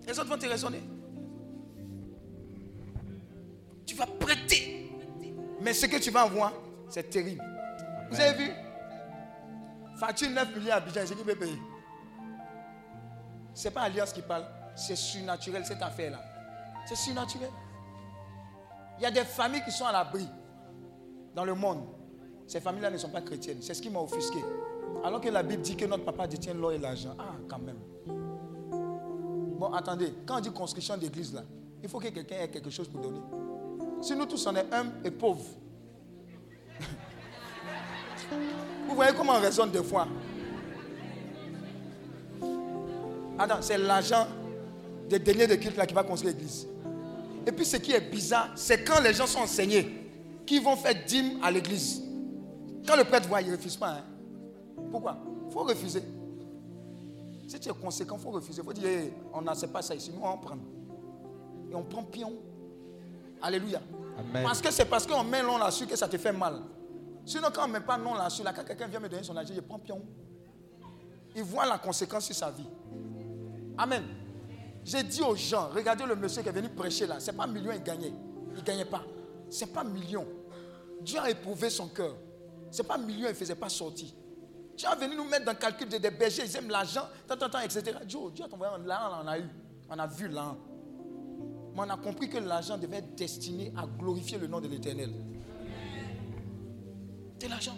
Les autres vont te raisonner. Tu vas prêter. Mais ce que tu vas avoir, c'est terrible. Vous avez vu? Facture 9 millions à c'est qui peut payer Ce n'est pas Alliance qui parle, c'est surnaturel cette affaire-là. C'est surnaturel. Il y a des familles qui sont à l'abri dans le monde. Ces familles-là ne sont pas chrétiennes. C'est ce qui m'a offusqué. Alors que la Bible dit que notre papa détient l'or et l'argent. Ah, quand même. Bon, attendez. Quand on dit construction d'église, là, il faut que quelqu'un ait quelque chose pour donner. Si nous tous on est humbles et pauvres, vous voyez comment on raisonne des fois? Attends, c'est l'argent des derniers de culte là qui va construire l'église. Et puis ce qui est bizarre, c'est quand les gens sont enseignés, qui vont faire dîme à l'église. Quand le prêtre voit, il ne refuse pas. hein. Pourquoi? Il faut refuser. Si tu es conséquent, il faut refuser. Il faut dire, Hey, on n'a pas ça ici, nous on prend. Et on prend pion. Alléluia. Amen. Parce que c'est parce qu'on met non là-dessus que ça te fait mal. Sinon, quand on ne met pas non là-dessus, là, quand quelqu'un vient me donner son argent, je prends pion. Il voit la conséquence sur sa vie. Amen. J'ai dit aux gens, regardez le monsieur qui est venu prêcher là, c'est pas million il gagnait. Il ne gagnait pas. C'est pas million. Dieu a éprouvé son cœur. C'est pas million, il ne faisait pas sortir. Dieu a venu nous mettre dans le calcul des, bergers, ils aiment l'argent, tant, tant, etc. Dieu, Dieu a envoyé là, on a eu. On a vu là. Mais on a compris que l'argent devait être destiné à glorifier le nom de l'éternel. C'est l'argent.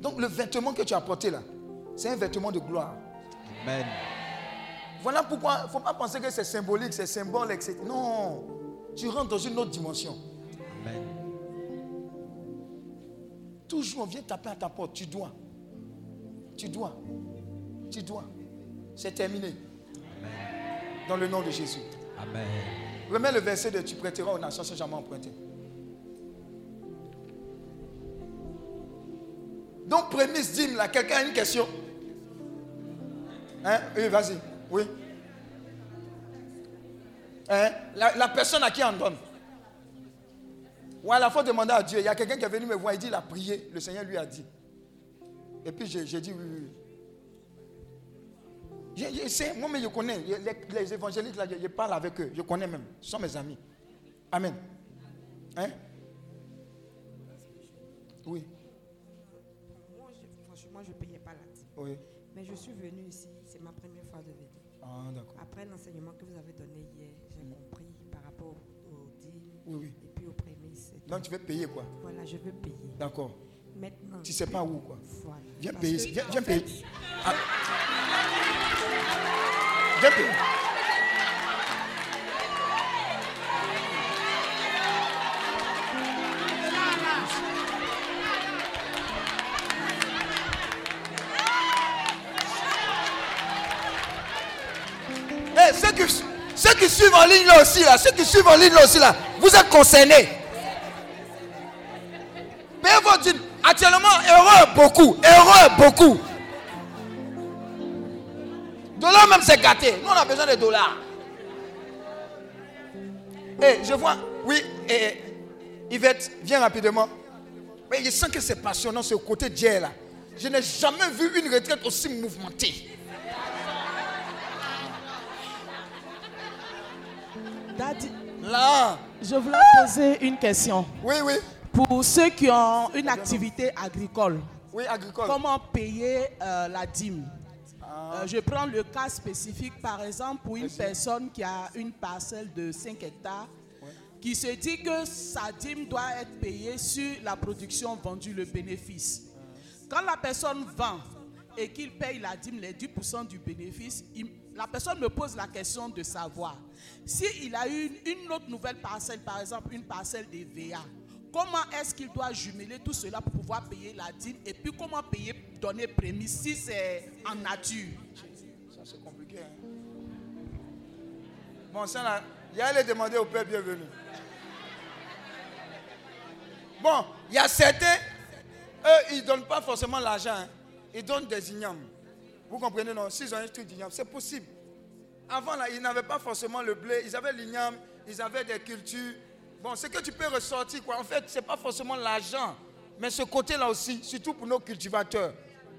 Donc le vêtement que tu as porté là, c'est un vêtement de gloire. Amen. Voilà pourquoi il ne faut pas penser que c'est symbolique, c'est symbole, etc. Non, tu rentres dans une autre dimension. Amen. Toujours, on vient taper à ta porte. Tu dois. Tu dois. Tu dois. C'est terminé. Dans le nom de Jésus. Amen. Remets le verset de tu prêteras aux nations sans jamais emprunter. Donc, prémisse dîme là, quelqu'un a une question Hein? Oui, vas-y. Oui. Hein? La, la personne à qui on donne. Ou à la fois demander à Dieu. Il y a quelqu'un qui est venu me voir, il dit il a prié. Le Seigneur lui a dit. Et puis j'ai dit oui, oui. Je- je sais, moi, mais je connais. Les, les évangéliques, là, je, je parle avec eux. Je connais même. Ce sont mes amis. Amen. Hein? Oui. Moi, je, franchement, je ne payais Oui. Mais je suis venue ici, Ah. Après l'enseignement que vous avez donné hier, j'ai compris par rapport aux dîmes Oui, oui. et puis aux prémices. Donc tu veux payer quoi? Voilà, je veux payer. D'accord. Maintenant. Tu sais pas où quoi Voilà. Viens Parce payer. Viens, payer. Ah. Viens payer. Eh, ceux, qui, suivent en ligne là aussi, là, ceux qui suivent en ligne aussi, là, vous êtes concernés. Payez votre dîme. Actuellement, heureux beaucoup. Heureux beaucoup. Dollar même c'est gâté. Nous on a besoin de dollars. Eh, je vois. Oui, eh, Yvette, viens rapidement. Mais je sens que c'est passionnant ce côté Dieu là. Je n'ai jamais vu une retraite aussi mouvementée. Daddy, Là. je voulais poser une question. Oui, oui. Pour ceux qui ont une activité agricole, Oui, agricole. comment payer euh, la dîme? Euh, Je prends le cas spécifique, par exemple, pour une personne qui a une parcelle de 5 hectares, qui se dit que sa dîme doit être payée sur la production vendue, le bénéfice. Quand la personne vend et qu'il paye la dîme, les 10% du bénéfice, il- la personne me pose la question de savoir s'il a eu une, autre nouvelle parcelle, par exemple une parcelle de VA, comment est-ce qu'il doit jumeler tout cela pour pouvoir payer la dîme et puis comment payer, donner prémisse si c'est en nature? Ça c'est compliqué. hein. Bon, ça là, il y a aller demander au Père bienvenu. Bon, il y a certains, eux, ils ne donnent pas forcément l'argent. hein. Ils donnent des ignames. Vous comprenez, non? S'ils ont un truc d'igname, c'est possible. Avant, là, ils n'avaient pas forcément le blé. Ils avaient l'igname, ils avaient des cultures. Bon, ce que tu peux ressortir, quoi. En fait, ce n'est pas forcément l'argent. Mais ce côté-là aussi, surtout pour nos cultivateurs.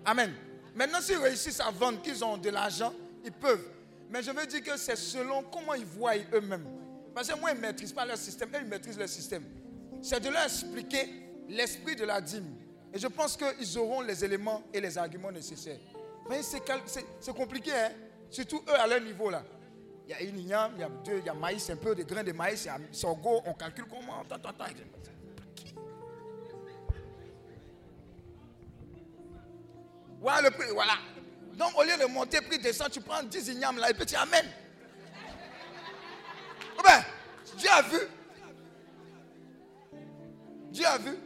Amen. Maintenant, s'ils réussissent à vendre, qu'ils ont de l'argent, ils peuvent. Mais je veux dire que c'est selon comment ils voient eux-mêmes. Parce que moi, ils ne maîtrisent pas leur système, eux, ils maîtrisent leur système. C'est de leur expliquer l'esprit de la dîme. Et je pense qu'ils auront les éléments et les arguments nécessaires. Mais c'est compliqué, hein? surtout eux à leur niveau là. Il y a une igname, il y a deux, il y a maïs, un peu de grains de maïs, il y a sorgho, on calcule comment, tant, tant, tant. Voilà le prix, voilà. Donc au lieu de monter, prix descend, tu prends 10 ignames là et puis tu amènes. Oh ben, Dieu a vu. Dieu a vu.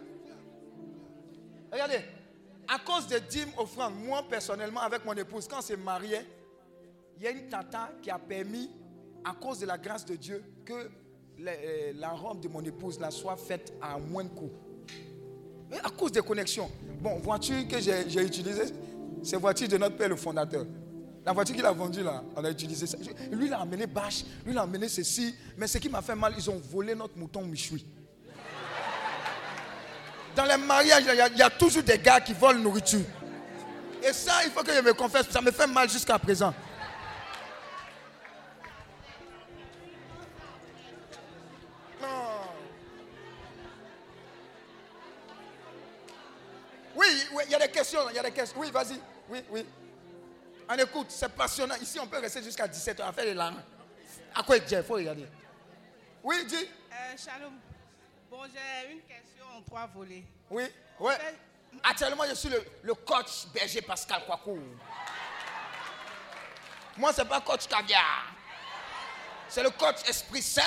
Regardez, à cause des dîmes offrandes, moi personnellement avec mon épouse, quand on s'est marié, il y a une tata qui a permis, à cause de la grâce de Dieu, que la, euh, la robe de mon épouse soit faite à moins de coût. À cause des connexions. Bon, voiture que j'ai j'ai utilisée, c'est voiture de notre père le fondateur. La voiture qu'il a vendue là, on a utilisé ça. Lui, il a amené bâche, lui, il a amené ceci. Mais ce qui m'a fait mal, ils ont volé notre mouton Michoui. Dans les mariages, il y, a, toujours des gars qui volent nourriture. Et ça, il faut que je me confesse, ça me fait mal jusqu'à présent. Non. Oui, oui, il y a des questions, il y a des questions. Oui, vas-y. Oui, oui. On écoute, c'est passionnant. Ici, on peut rester jusqu'à 17h à faire les larmes. À quoi il faut regarder. Oui, dis. Euh, Shalom. Bon, j'ai une question en trois volets. Oui, ouais. Actuellement, je suis le, le coach berger Pascal Kwakou. Moi, c'est pas coach caviar. C'est le coach Esprit Saint.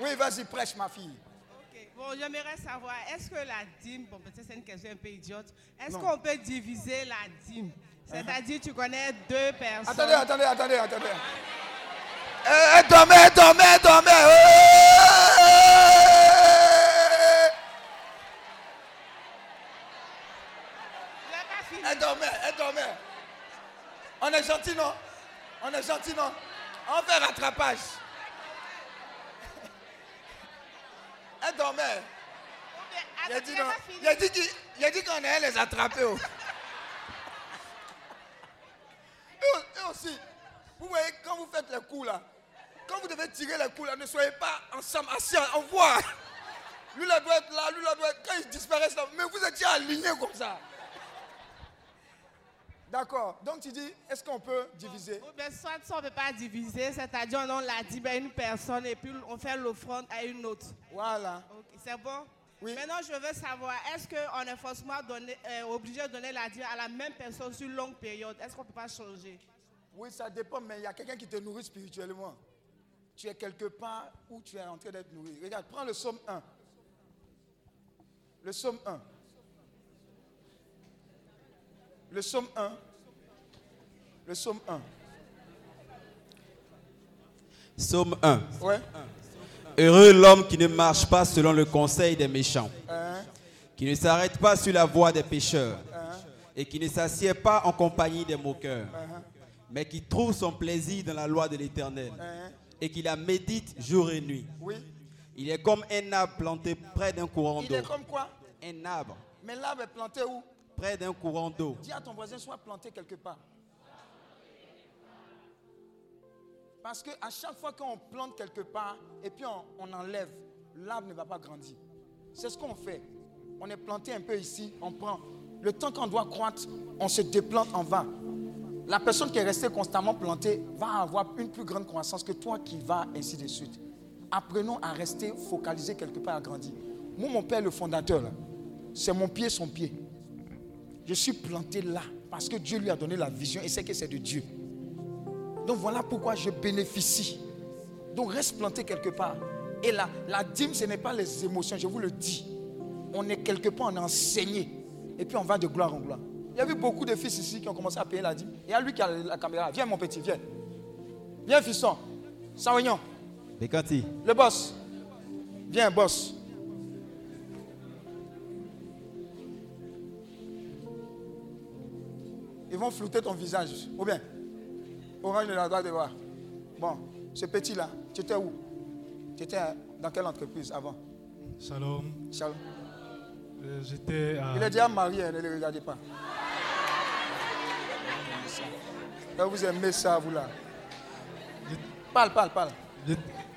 Oui, vas-y, prêche, ma fille. Ok. Bon, j'aimerais savoir, est-ce que la dîme, bon, peut-être c'est une question un peu idiote, est-ce qu'on peut diviser la dîme? C'est-à-dire, tu connais deux personnes. Attendez, attendez, attendez, attendez. Eh, eh, dormez, dormez, dormez. Dormez, eh, dormez. On est gentil, non? On est gentil, non? On fait rattrapage. Eh, dormez. Il a dit non. Il a dit qu'il- il a dit qu'on allait les attraper. oh. Et au- et aussi, vous voyez, quand vous faites les coups là, quand vous devez tirer les coups là, ne soyez pas ensemble, assis, on voit. Lui là doit être là, lui là doit être. Quand ils disparaissent là, mais vous étiez alignés comme ça. D'accord. Donc tu dis, est-ce qu'on peut diviser? Ou bien soit on ne peut pas diviser, c'est-à-dire on la dîme à une personne et puis on fait l'offrande à une autre. Voilà. C'est bon? Maintenant, je veux savoir, est-ce qu'on est forcément donné- euh, obligé de donner la dîme à la même personne sur une longue période? Est-ce qu'on ne peut pas changer? Oui, ça dépend, mais il y a quelqu'un qui te nourrit spirituellement. Tu es quelque part où tu es en train d'être nourri. Regarde, prends le psaume 1. Le psaume 1. Le psaume 1. Le psaume 1. Psaume 1. Ouais. Heureux l'homme qui ne marche pas selon le conseil des méchants, Hein, qui ne s'arrête pas sur la voie des pécheurs hein, et qui ne s'assied pas en compagnie des moqueurs, hein, mais qui trouve son plaisir dans la loi de l'Éternel et qui la médite jour et nuit. Oui. Il est comme un arbre planté près d'un courant Il d'eau. est comme quoi? Un arbre Mais l'arbre est planté où? D'un courant d'eau. Dis à ton voisin, soit planté quelque part. Parce que à chaque fois qu'on plante quelque part et puis on, on enlève, l'arbre ne va pas grandir. C'est ce qu'on fait. On est planté un peu ici, on prend. Le temps qu'on doit croître, on se déplante en va. La personne qui est restée constamment plantée va avoir une plus grande croissance que toi qui vas ainsi de suite. Apprenons à rester focalisé quelque part à grandir. Moi, mon père, le fondateur, c'est mon pied, son pied. Je suis planté là parce que Dieu lui a donné la vision et c'est que c'est de Dieu. Donc voilà pourquoi je bénéficie. Donc reste planté quelque part. Et là, la dîme, ce n'est pas les émotions, je vous le dis. On est quelque part, on est enseigné. Et puis on va de gloire en gloire. Il y a eu beaucoup de fils ici qui ont commencé à payer la dîme. Et à lui qui a la caméra. Viens mon petit, viens. Viens fiston. Saoignon. Bekanti. Le boss. Viens, boss. Ils vont flouter ton visage. Ou bien Orange ne la doit de voir. Bon, ce petit-là, tu étais où? Tu étais dans quelle entreprise avant? Shalom. Shalom. Euh, J'étais à. Il est déjà marié, hein, ne le regardez pas. Là, vous aimez ça, vous là? Parle, parle, parle.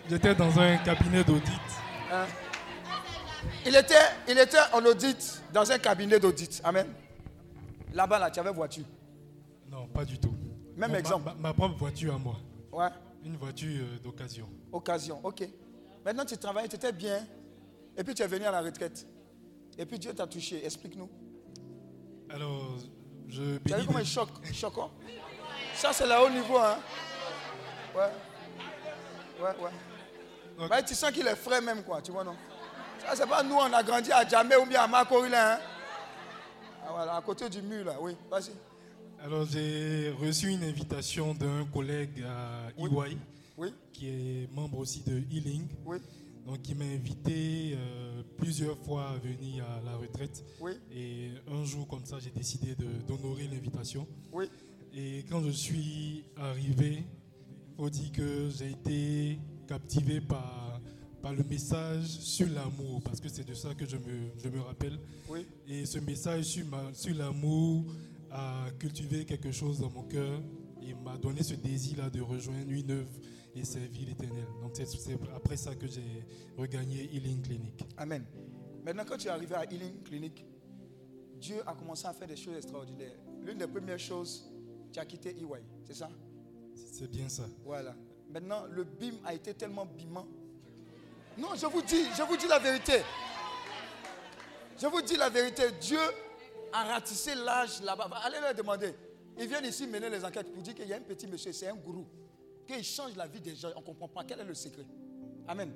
J'étais dans un cabinet d'audit. Hein? Il, était, il était en audit dans un cabinet d'audit. Amen. Là-bas, là, tu avais voiture. Non, pas du tout. Même exemple. Ma, ma propre voiture à moi. Ouais. Une voiture euh, d'occasion. Occasion, ok. Maintenant, tu travailles, tu étais bien. Et puis, tu es venu à la retraite. Et puis, Dieu t'a touché. Explique-nous. Alors, je Tu as vu comment il choque choque, hein? Ça, c'est le haut niveau. Hein? Ouais. Ouais, ouais. Tu sens qu'il est frais même, quoi. Tu vois, non? Ça, c'est pas nous, on a grandi à Djamé ou bien à Makorila. Hein? Ah, voilà, à côté du mur, là. Oui, vas-y. Alors, j'ai reçu une invitation d'un collègue à Oui. qui est membre aussi de Healing. Oui. Donc, il m'a invité euh, plusieurs fois à venir à la retraite. Oui. Et un jour, comme ça, j'ai décidé d'honorer l'invitation. Oui. Et quand je suis arrivé, il faut dire que j'ai été captivé par, par le message sur l'amour, parce que c'est de ça que je me, je me rappelle. Oui. Et ce message sur, ma- sur l'amour a cultivé quelque chose dans mon cœur et m'a donné ce désir-là de rejoindre une œuvre et servir l'éternel. Donc c'est après ça que j'ai regagné Healing Clinic. Amen. Maintenant, quand tu es arrivé à Healing Clinic, Dieu a commencé à faire des choses extraordinaires. L'une des premières choses, tu as quitté EY, c'est ça? C'est bien ça. Voilà. Maintenant, le bim a été tellement bimant. Non, je vous dis, je vous dis la vérité. Je vous dis la vérité. Dieu a ratissé l'âge là-bas. Allez leur demander. Ils viennent ici mener les enquêtes pour dire qu'il y a un petit monsieur, c'est un gourou. Qu'il change la vie des gens. On ne comprend pas. Quel est le secret Amen.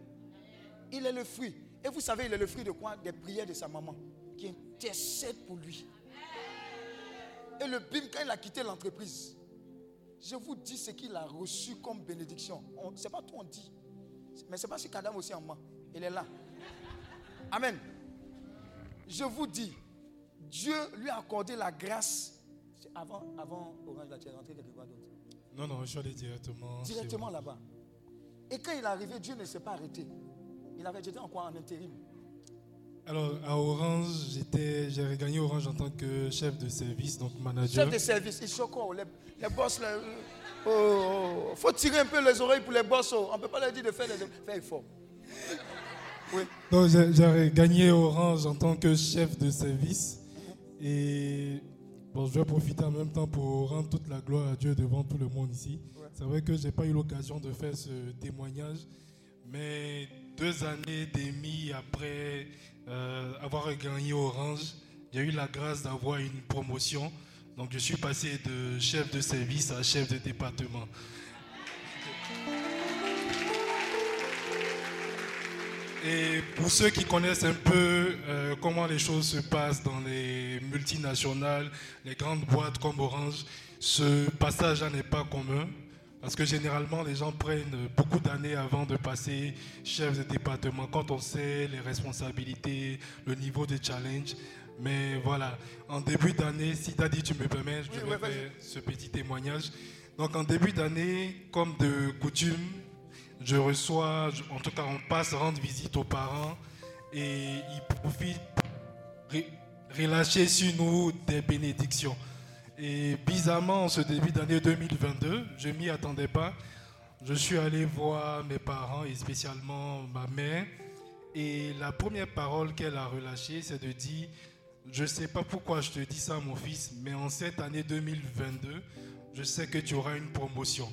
Il est le fruit. Et vous savez, il est le fruit de quoi? Des prières de sa maman qui intercède pour lui. Et le BIM, quand il a quitté l'entreprise, je vous dis ce qu'il a reçu comme bénédiction. Ce n'est pas tout on dit. Mais c'est pas si Kadam aussi en main. Il est là. Amen. Je vous dis, Dieu lui a accordé la grâce. C'est Avant, avant Orange, là, tu es rentré quelque part d'autre. Non, non, je suis allé directement. Directement là-bas. Et quand il est arrivé, Dieu ne s'est pas arrêté. Il avait été encore en intérim. Alors, à Orange, j'étais, j'ai regagné Orange en tant que chef de service, donc manager. Chef de service, il choque les, les boss. euh, oh, faut tirer un peu les oreilles pour les boss. oh. On ne peut pas leur dire de faire des faire effort. Oui. Donc, j'ai j'ai gagné Orange en tant que chef de service. Et Bon, je vais profiter en même temps pour rendre toute la gloire à Dieu devant tout le monde ici. Ouais. C'est vrai que je n'ai pas eu l'occasion de faire ce témoignage, mais deux années et demie après euh, avoir gagné Orange, j'ai eu la grâce d'avoir une promotion. Donc je suis passé de chef de service à chef de département. Et pour ceux qui connaissent un peu euh, comment les choses se passent dans les multinationales, les grandes boîtes comme Orange, ce passage-là n'est pas commun. Parce que généralement, les gens prennent beaucoup d'années avant de passer chef de département, quand on sait les responsabilités, le niveau de challenge. Mais voilà, en début d'année, si Daddy, tu me permets, je Oui, vais ouais, faire ce petit témoignage. Donc en début d'année, comme de coutume, je reçois, en tout cas on passe rendre visite aux parents et ils profitent pour relâcher sur nous des bénédictions. Et bizarrement, en ce début d'année 2022, je m'y attendais pas. Je suis allé voir mes parents et spécialement ma mère. Et la première parole qu'elle a relâchée, c'est de dire, je ne sais pas pourquoi je te dis ça, mon fils, mais en cette année 2022, je sais que tu auras une promotion.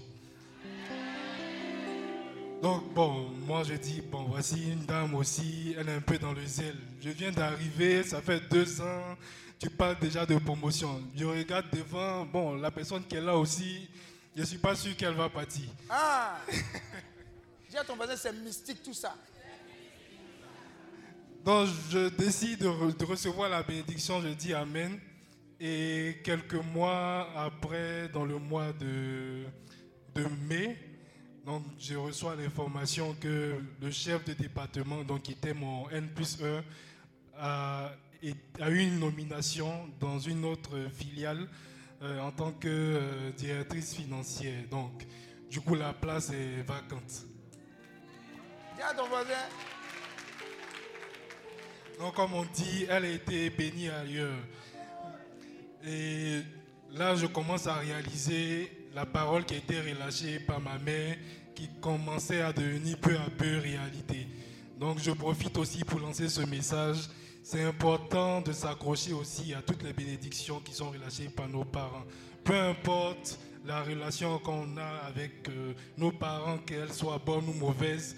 Donc, bon, moi je dis, bon, voici une dame aussi, elle est un peu dans le zèle. Je viens d'arriver, ça fait deux ans, tu parles déjà de promotion. Je regarde devant, bon, la personne qui est là aussi, je ne suis pas sûr qu'elle va partir. Ah Dis à ton voisin, c'est mystique tout ça. Donc, je décide de, re- de recevoir la bénédiction, je dis Amen. Et quelques mois après, dans le mois de, de mai, donc, je reçois l'information que le chef de département, donc, qui était mon N plus 1, a, eu une nomination dans une autre filiale euh, en tant que euh, directrice financière. Donc, du coup, la place est vacante. Dis à ton voisin, Donc, comme on dit, elle a été bénie ailleurs. Et là, je commence à réaliser la parole qui a été relâchée par ma mère, qui commençait à devenir peu à peu réalité. Donc, je profite aussi pour lancer ce message. C'est important de s'accrocher aussi à toutes les bénédictions qui sont relâchées par nos parents. Peu importe la relation qu'on a avec euh, nos parents, qu'elle soit bonne ou mauvaise,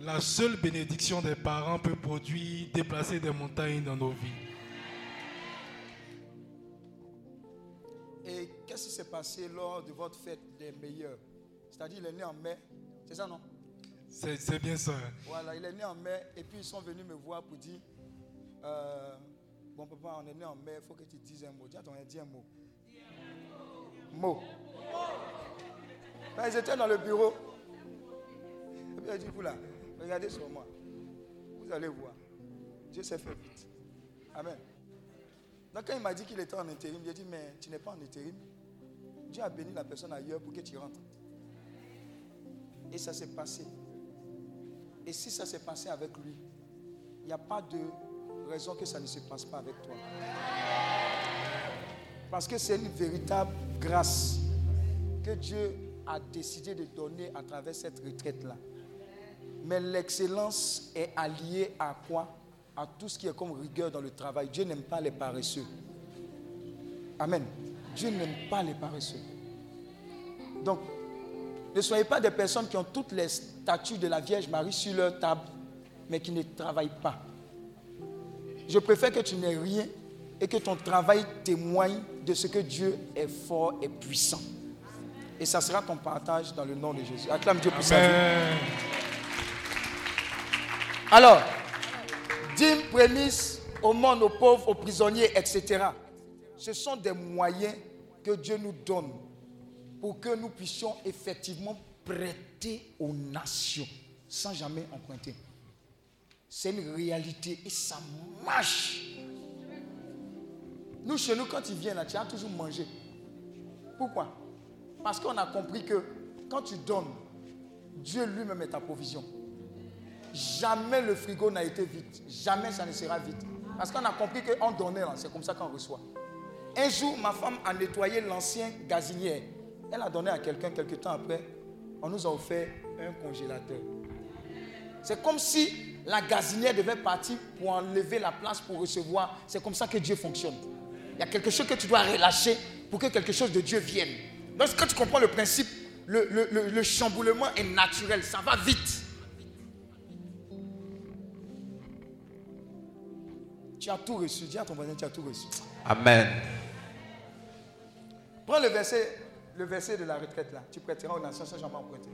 la seule bénédiction des parents peut produire, déplacer des montagnes dans nos vies. Qu'est-ce qui s'est passé lors de votre fête des meilleurs? C'est-à-dire, il est né en mai, c'est ça non? C'est bien ça. Voilà, il est né en mai et puis ils sont venus me voir pour dire euh, Bon, papa, on est né en mai, il faut que tu dises un mot. Dis à ton dis un mot. Mot. Ben, ils étaient dans le bureau. Et puis il a dit Vous là, regardez sur moi. Vous allez voir. Dieu s'est fait vite. Amen. Donc quand il m'a dit qu'il était en intérim, j'ai dit Mais tu n'es pas en intérim? Dieu a béni la personne ailleurs pour que tu rentres. Et ça s'est passé. Et si ça s'est passé avec lui, il n'y a pas de raison que ça ne se passe pas avec toi. Parce que c'est une véritable grâce que Dieu a décidé de donner à travers cette retraite-là. Mais l'excellence est alliée à quoi? À tout ce qui est comme rigueur dans le travail. Dieu n'aime pas les paresseux. Amen. Dieu n'aime pas les paresseux. Donc, ne soyez pas des personnes qui ont toutes les statues de la Vierge Marie sur leur table, mais qui ne travaillent pas. Je préfère que tu n'aies rien et que ton travail témoigne de ce que Dieu est fort et puissant. Et ça sera ton partage dans le nom de Jésus. Acclame Dieu pour sa vie. Alors, dîmes, prémices, au monde, aux pauvres, aux prisonniers, etc. Ce sont des moyens que Dieu nous donne pour que nous puissions effectivement prêter aux nations sans jamais emprunter. C'est une réalité et ça marche. Nous, chez nous, quand ils viennent tu as toujours mangé. Pourquoi? Parce qu'on a compris que quand tu donnes, Dieu lui-même est ta provision. Jamais le frigo n'a été vide. Jamais ça ne sera vide. Parce qu'on a compris qu'on donnait, c'est comme ça qu'on reçoit. Un jour, ma femme a nettoyé l'ancien gazinière. Elle a donné à quelqu'un quelques temps après. On nous a offert un congélateur. C'est comme si la gazinière devait partir pour enlever la place pour recevoir. C'est comme ça que Dieu fonctionne. Il y a quelque chose que tu dois relâcher pour que quelque chose de Dieu vienne. Quand tu comprends le principe, le chamboulement est naturel, ça va vite. Tu as tout reçu. Dis à ton voisin, tu as tout reçu. Amen. Prends le verset, le verset de la retraite là. Tu prêteras aux nations sans jamais emprunter.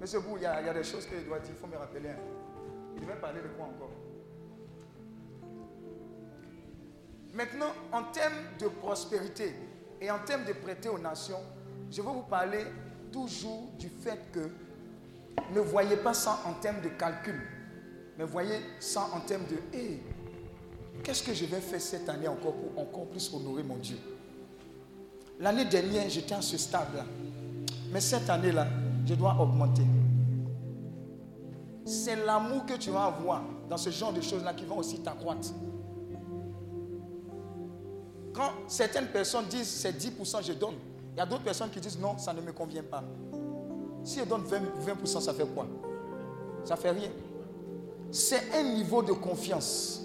Monsieur Bou, il y, a il y a des choses qu'il doit dire. Il faut me rappeler. hein. Il devait parler de quoi encore? Maintenant, en termes de prospérité et en termes de prêter aux nations, je vais vous parler toujours du fait que ne voyez pas ça en termes de calcul, mais voyez ça en termes de Hé, qu'est-ce que je vais faire cette année encore pour encore plus honorer mon Dieu? L'année dernière, j'étais à ce stade-là. Mais cette année-là, je dois augmenter. C'est l'amour que tu vas avoir dans ce genre de choses-là qui vont aussi t'accroître. Quand certaines personnes disent c'est 10% je donne, il y a d'autres personnes qui disent non, ça ne me convient pas. Si je donne 20%, 20%, ça fait quoi? Ça fait rien. C'est un niveau de confiance.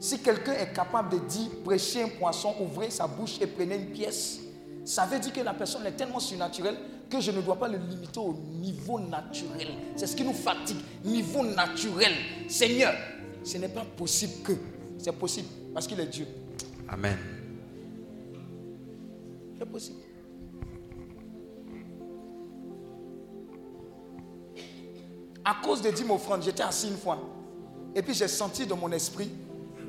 Si quelqu'un est capable de dire prêchez un poisson, ouvrez sa bouche et prenez une pièce, ça veut dire que la personne est tellement surnaturelle que je ne dois pas le limiter au niveau naturel. C'est ce qui nous fatigue. Niveau naturel. Seigneur, ce n'est pas possible que. C'est possible parce qu'il est Dieu. Amen. C'est possible. À cause des dîmes offrandes, j'étais assis une fois. Et puis j'ai senti dans mon esprit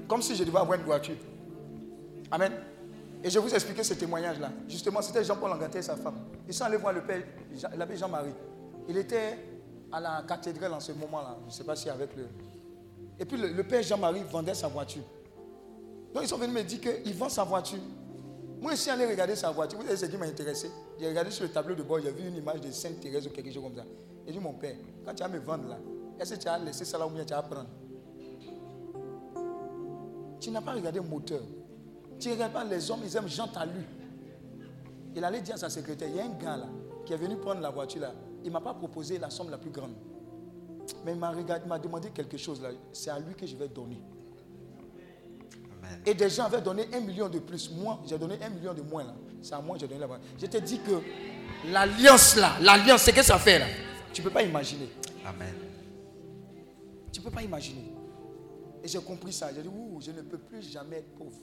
comme si je devais avoir une voiture. Amen. Et je vous expliquer ce témoignage-là. Justement, c'était Jean-Paul Angaté et sa femme. Ils sont allés voir le père, l'abbé Jean-Marie. Il était à la cathédrale en ce moment-là. Je ne sais pas si avec le. Et puis le, le père Jean-Marie vendait sa voiture. Donc ils sont venus me dire qu'il vend sa voiture. Moi, je suis allé regarder sa voiture. Vous savez ce qui m'a intéressé J'ai regardé sur le tableau de bord, j'ai vu une image de Sainte Thérèse ou quelque chose comme ça. J'ai dit, mon père, quand tu vas me vendre là, est-ce que tu as laissé ça là ou bien tu vas prendre? Tu n'as pas regardé le moteur. Tu ne regardes pas les hommes, ils aiment Jean Talu. Il allait dire à sa secrétaire, il y a un gars là qui est venu prendre la voiture là. Il ne m'a pas proposé la somme la plus grande. Mais il m'a regardé, il m'a demandé quelque chose là. C'est à lui que je vais donner. Et des gens avaient donné un million de plus. Moi, j'ai donné un million de moins là. C'est à moi que j'ai donné la voiture. Je te dis que l'alliance là, l'alliance, c'est que ça fait là. Tu ne peux pas imaginer. Amen. Tu ne peux pas imaginer. Et j'ai compris ça. J'ai dit, ouh, je ne peux plus jamais être pauvre.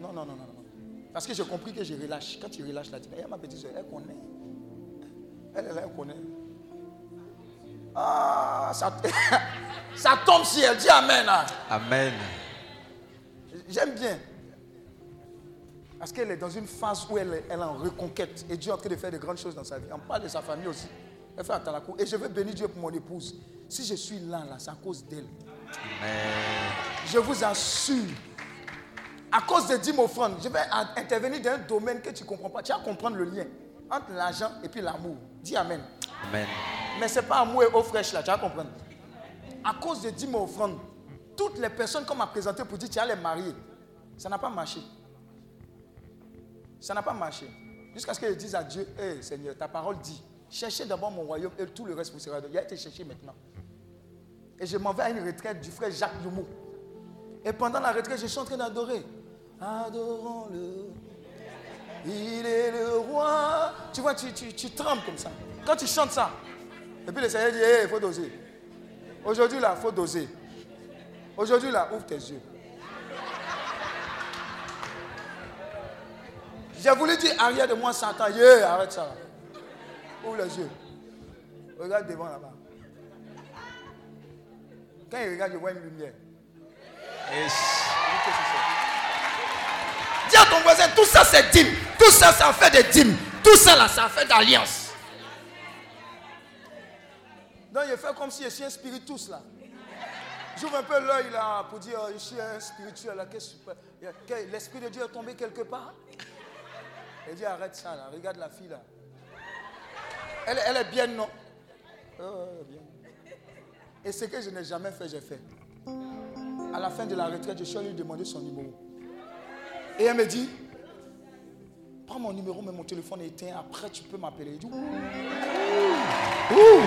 Non, non, non, non. non. Parce que j'ai compris que je relâche. Quand tu relâches là, tu dis, ma petite soeur, elle connaît. Elle est là, elle connaît. Ah, ça, ça tombe si elle dit Amen. là. Amen. J'aime bien. Parce qu'elle est dans une phase où elle est, elle en reconquête. Et Dieu est en train de faire de grandes choses dans sa vie. On parle de sa famille aussi. Elle fait à la cour. Et je veux bénir Dieu pour mon épouse. Si je suis là, là, c'est à cause d'elle. Je vous assure. À cause des dîmes offrandes, je vais intervenir dans un domaine que tu ne comprends pas. Tu vas comprendre le lien entre l'argent et puis l'amour. Dis Amen. Amen. Mais ce n'est pas amour et eau fraîche là, tu vas comprendre. À cause des dîmes offrandes, toutes les personnes qu'on m'a présentées pour dire tu vas les marier, ça n'a pas marché. Ça n'a pas marché. Jusqu'à ce qu'ils disent à Dieu, Hé Seigneur, ta parole dit, cherchez d'abord mon royaume et tout le reste vous sera donné. Il a été cherché maintenant. Et je m'en vais à une retraite du frère Jacques Lumou. Et pendant la retraite, je suis en train d'adorer. Adorons-le. Il est le roi. Tu vois, tu, tu, tu trembles comme ça. Quand tu chantes ça. Et puis le Seigneur dit, il faut doser. Aujourd'hui, là, il faut doser. Aujourd'hui, là, ouvre tes yeux. J'ai voulu dire arrière de moi Satan. Yeah, arrête ça. Ouvre les yeux. Regarde devant là-bas. Quand il regarde, je vois une lumière. Dis à ton voisin, tout ça c'est dîme. Tout ça, ça fait des dîmes. Tout ça là, ça fait d'alliance. Donc, je fais comme si je suis un spiritus là. J'ouvre un peu l'œil là pour dire, je suis un spirituel là. L'Esprit de Dieu est tombé quelque part? Il dit, arrête ça là, regarde la fille là. Elle, elle est bien, non? Oh, elle est bien. Et ce que je n'ai jamais fait, j'ai fait. À la fin de la retraite, je suis allé lui demander son numéro. Et elle me dit, prends mon numéro, mais mon téléphone est éteint. Après, tu peux m'appeler. Ouh. Ouh.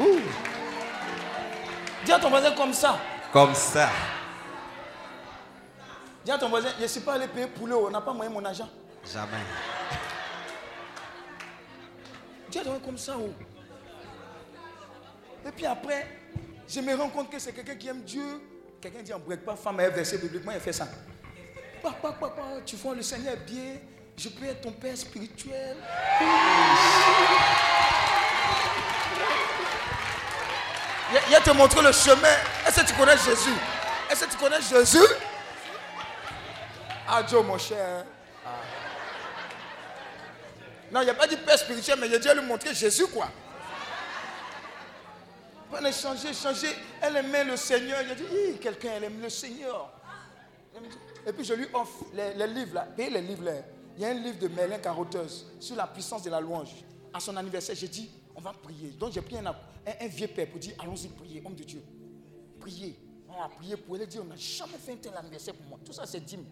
Ouh. Dis à ton voisin comme ça. Comme ça. Dis à ton voisin, je ne suis pas allé payer pour l'eau, on n'a pas moyen mon argent. Jamais. Dis à ton voisin comme ça. oh. Et puis après, je me rends compte que c'est quelqu'un qui aime Dieu. Quelqu'un dit, on ne pas femme, elle versé bibliquement, elle fait ça. Papa, papa, tu vois, le Seigneur est bien. Je peux être ton père spirituel. Il va te montrer le chemin. Est-ce que tu connais Jésus? Est-ce que tu connais Jésus? Ah, Joe, mon cher. Ah. Non, il n'y a pas dit père spirituel, mais il a dû lui montrer Jésus, quoi. Elle a changé, changé. Elle aimait le Seigneur. A dit, quelqu'un, elle aime le Seigneur. Et puis je lui offre les, livres là. Il y a un livre de Merlin Carotteuse sur la puissance de la louange. À son anniversaire, j'ai dit, on va prier. Donc j'ai pris un, vieux père pour dire, allons-y prier, homme de Dieu. Priez. On a prié pour elle. Elle dit, on n'a jamais fait un tel anniversaire pour moi. Tout ça, c'est dîme.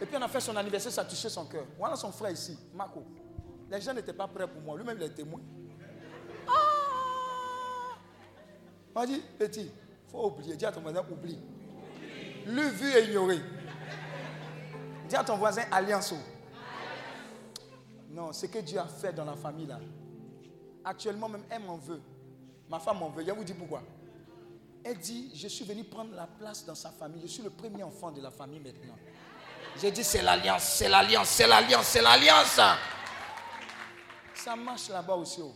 Et puis on a fait son anniversaire, ça a touché son cœur. Voilà son frère ici, Marco. Les gens n'étaient pas prêts pour moi. Lui-même, il est témoin. On dit, petit, faut oublier. Dis à ton voisin, oublie. Lu, vu et ignoré. Dis à ton voisin, alliance. Non, ce que Dieu a fait dans la famille là. Actuellement, même elle m'en veut. Ma femme m'en veut. Je vous dis pourquoi. Elle dit, je suis venu prendre la place dans sa famille. Je suis le premier enfant de la famille maintenant. J'ai dit, c'est l'alliance, c'est l'alliance, c'est l'alliance, c'est l'alliance. Ça marche là-bas aussi. oh.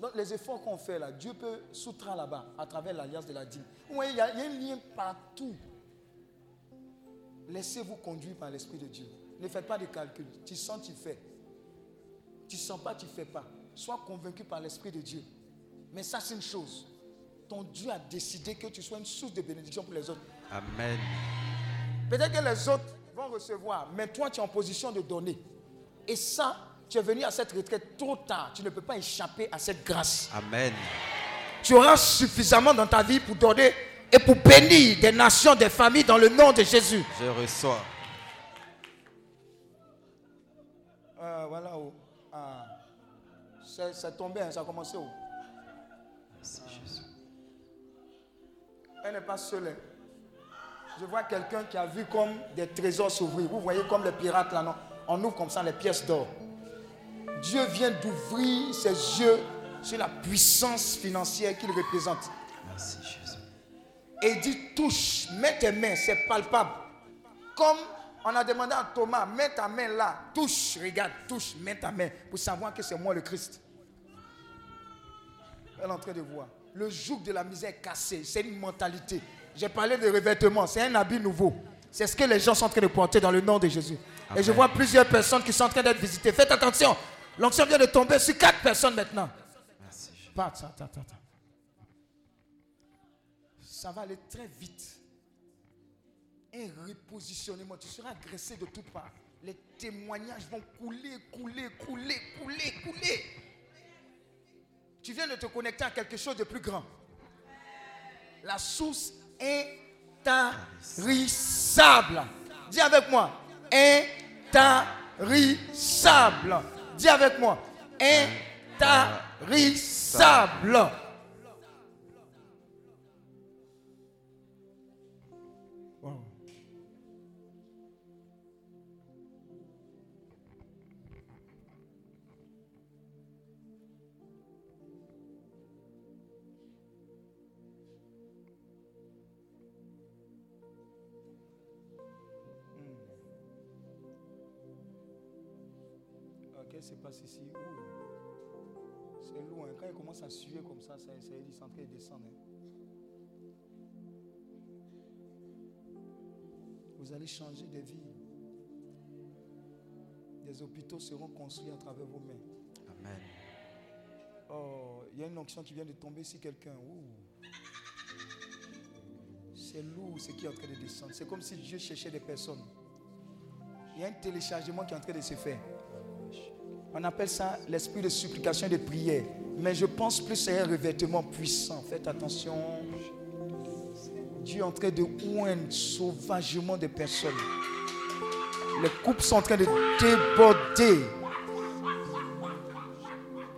Donc les efforts qu'on fait là, Dieu peut soustraire là-bas à travers l'alliance de la dîme. Vous voyez, il y, a il y a un lien partout. Laissez-vous conduire par l'Esprit de Dieu. Ne faites pas de calcul. Tu sens, tu fais. Tu sens pas, tu fais pas. Sois convaincu par l'Esprit de Dieu. Mais ça, c'est une chose. Ton Dieu a décidé que tu sois une source de bénédiction pour les autres. Amen. Peut-être que les autres vont recevoir, mais toi, tu es en position de donner. Et ça, tu es venu à cette retraite trop tard. Tu ne peux pas échapper à cette grâce. Amen. Tu auras suffisamment dans ta vie pour donner et pour bénir des nations, des familles dans le nom de Jésus. Je reçois. Euh, voilà où? Ah. C'est tombé, hein, ça a commencé où? Elle n'est pas seule. hein. Je vois quelqu'un qui a vu comme des trésors s'ouvrir. Vous voyez comme les pirates là, non? On ouvre comme ça les pièces d'or. Dieu vient d'ouvrir ses yeux sur la puissance financière qu'il représente. Merci Jésus. Et il dit touche, mets tes mains, c'est palpable. Comme on a demandé à Thomas, mets ta main là, touche, regarde, touche, mets ta main pour savoir que c'est moi le Christ. Elle est en train de voir. Le joug de la misère est cassé, c'est une mentalité. J'ai parlé de revêtement, c'est un habit nouveau. C'est ce que les gens sont en train de porter dans le nom de Jésus. Et je vois plusieurs personnes qui sont en train d'être visitées. Faites attention, l'onction vient de tomber sur quatre personnes maintenant. Merci attends, attends. Ça va aller très vite. Un repositionnement. Tu seras agressé de toutes parts. Les témoignages vont couler, couler, couler, couler, couler. Tu viens de te connecter à quelque chose de plus grand. La source intarissable. Dis avec moi. Intarissable. Dis avec moi. Intarissable. Descendre. Vous allez changer de vie. Des hôpitaux seront construits à travers vos mains. Amen. Oh, il y a une onction qui vient de tomber sur quelqu'un. C'est lourd ce qui est en train de descendre. C'est comme si Dieu cherchait des personnes. Il y a un téléchargement qui est en train de se faire. On appelle ça l'esprit de supplication et de prière. Mais je pense plus à un revêtement puissant. Faites attention. Dieu est en train de oindre sauvagement des personnes. Les coupes sont en train de déborder.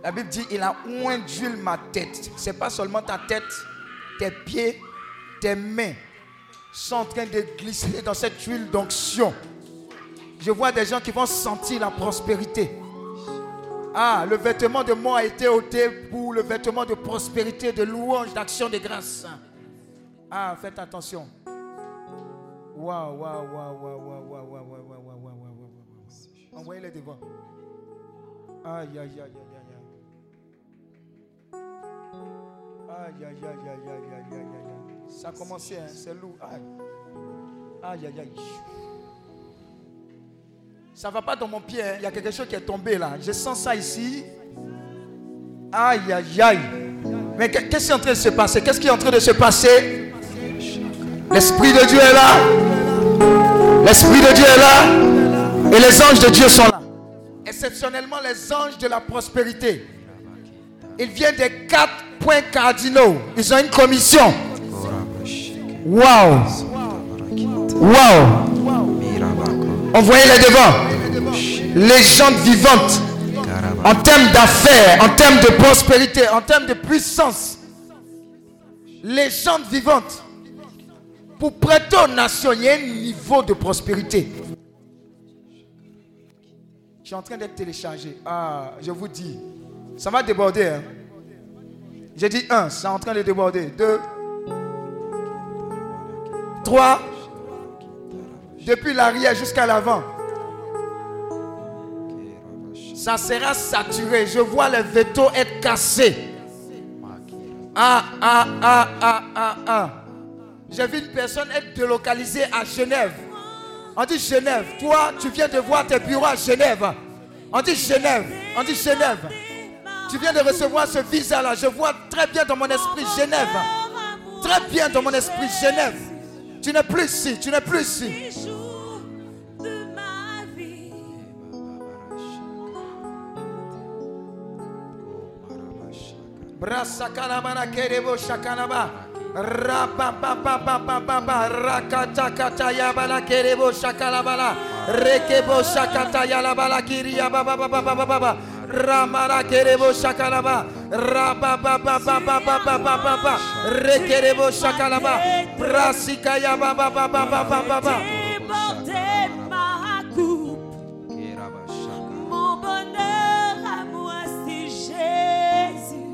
La Bible dit, il a oint ma tête. Ce n'est pas seulement ta tête, tes pieds, tes mains. sont en train de glisser dans cette huile d'onction. Je vois des gens qui vont sentir la prospérité. Ah, le vêtement de mort a été ôté pour le vêtement de prospérité, de louange, d'action de grâce. Ah, faites attention. Waouh, waouh, waouh, waouh, waouh, waouh, waouh, waouh, waouh, waouh, waouh. Envoyez-les devant. Aïe, aïe, aïe, aïe, aïe. Aïe, aïe, aïe, aïe, aïe, aïe, aïe, aïe. Ça a commencé, hein, c'est lourd. Aïe. Aïe, aïe, aïe. Ça va pas dans mon pied, hein. il y a quelque chose qui est tombé là. Je sens ça ici. Aïe, aïe, aïe. Mais que- qu'est-ce qui est en train de se passer? Qu'est-ce qui est en train de se passer? L'Esprit de Dieu est là. L'Esprit de Dieu est là. Et les anges de Dieu sont là. Exceptionnellement, les anges de la prospérité. Ils viennent des quatre points cardinaux. Ils ont une commission. Waouh. Waouh. Envoyez-les devant. Les gens vivantes. En termes d'affaires, en termes de prospérité, en termes de puissance. Les gens vivantes. Pour prêter aux nations, il y a un niveau de prospérité. Je suis en train d'être téléchargé. Ah, je vous dis, ça va déborder. hein. J'ai dit un, c'est en train de déborder. Deux, trois, depuis l'arrière jusqu'à l'avant. Ça sera saturé. Je vois les vétos être cassés. Ah, ah, ah, ah, ah, ah. J'ai vu une personne être délocalisée à Genève. On dit Genève. Toi, tu viens de voir tes bureaux à Genève. On dit Genève. On dit Genève. Tu viens de recevoir ce visa-là. Je vois très bien dans mon esprit Genève. Très bien dans mon esprit Genève. Tu n'es plus ici. Tu n'es plus ici. Brasakanabana kerebo shakanaba. Rapapapapapapa. Rakatakata yabala kerebo shakalabala. Rekebo shakata yalabala kiria baba baba baba baba. Ramara Kerebo Shakalaba, Rababa Baba Baba Baba Baba, Rekerebo Shakalaba, Mon bonheur à moi, c'est Jésus.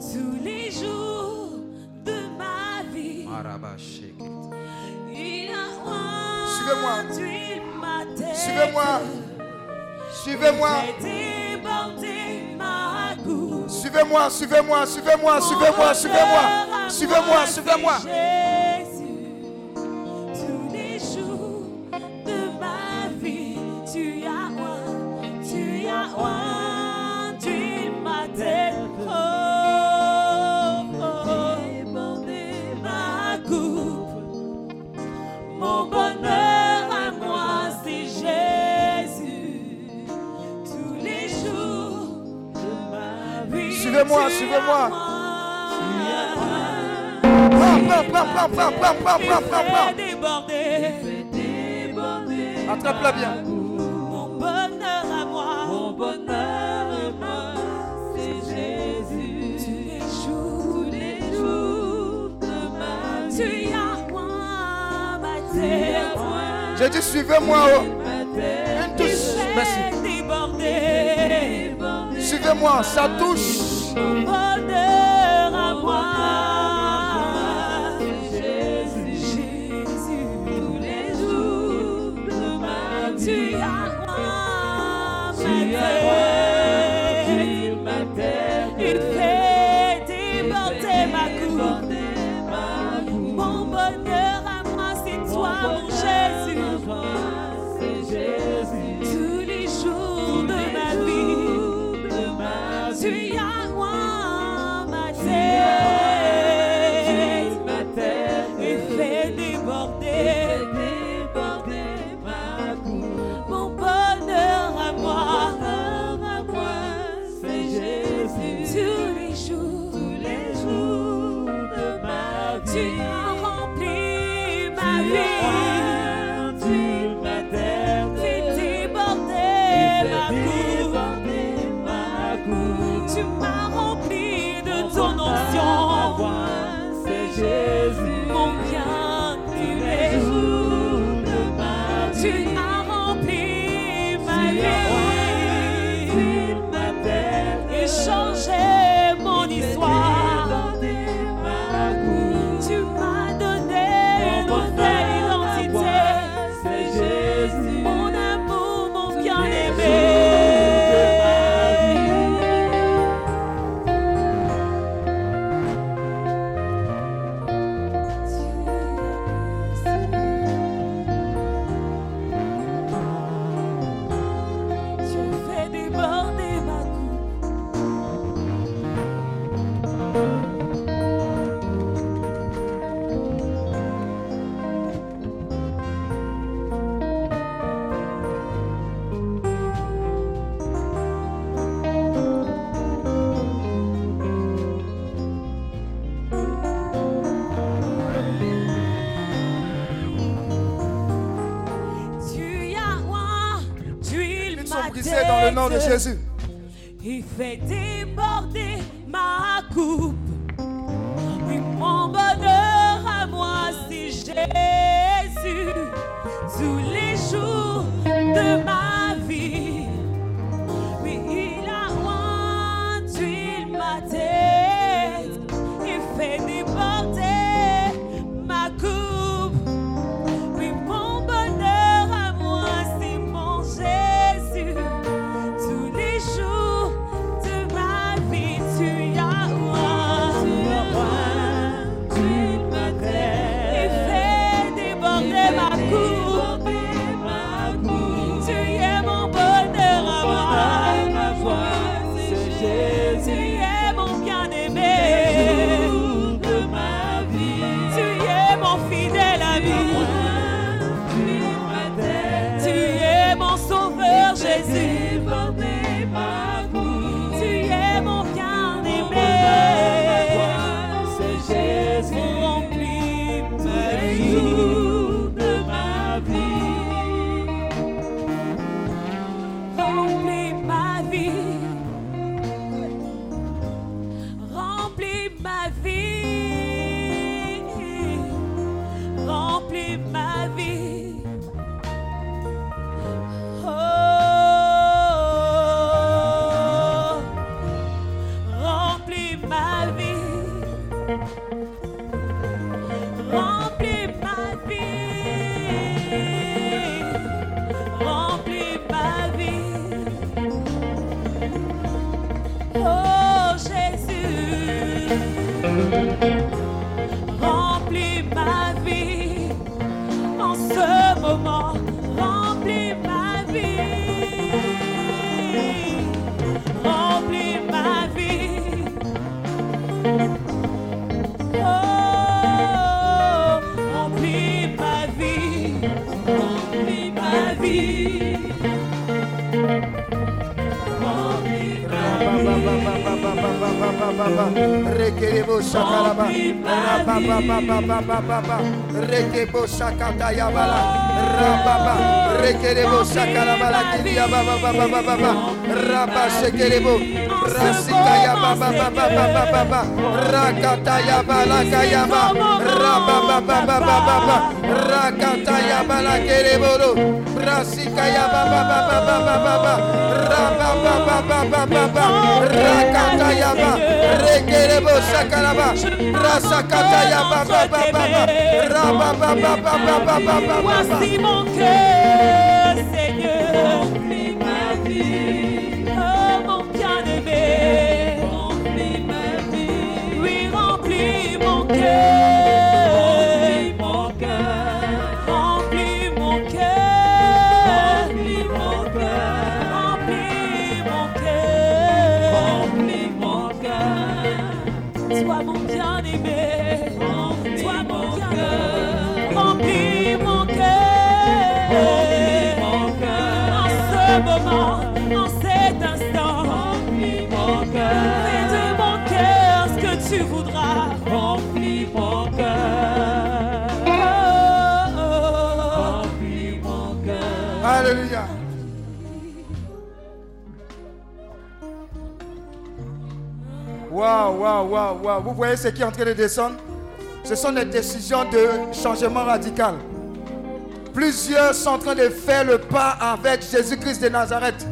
Tous les jours de ma vie. Suivez-moi. Suivez-moi. Suivez-moi. Suivez-moi, suivez-moi, suivez-moi, suivez-moi, suivez-moi, suivez-moi, suivez-moi. Fais déborder. Attrape-la bien. Mon bonheur à moi, mon bonheur à moi, c'est Jésus. Tous les jours, tous les jours de ma vie. Tu as moi, ma terre. J'ai dit suivez-moi. oh. Une touche. Merci. Suivez-moi, ça touche. so. Rabababababababa. Rekebo shakatayabala. Rababa. Rekerebo shakalabala. Kiyababababababa. Rabba shekerebo. Rasikayababababababa. Rakatayabala kayaba. Rababababababa. Rakatayabala kereboro. Rasikayabababababa. Rababababababa. Rakatayaba. Rekerebo shakalaba. Rasakatayababababa. Rababababababa. Voici mon cœur, Waouh, waouh, waouh. Vous voyez ce qui est en train de descendre? Ce sont des décisions de changement radical. Plusieurs sont en train de faire le pas avec Jésus-Christ de Nazareth.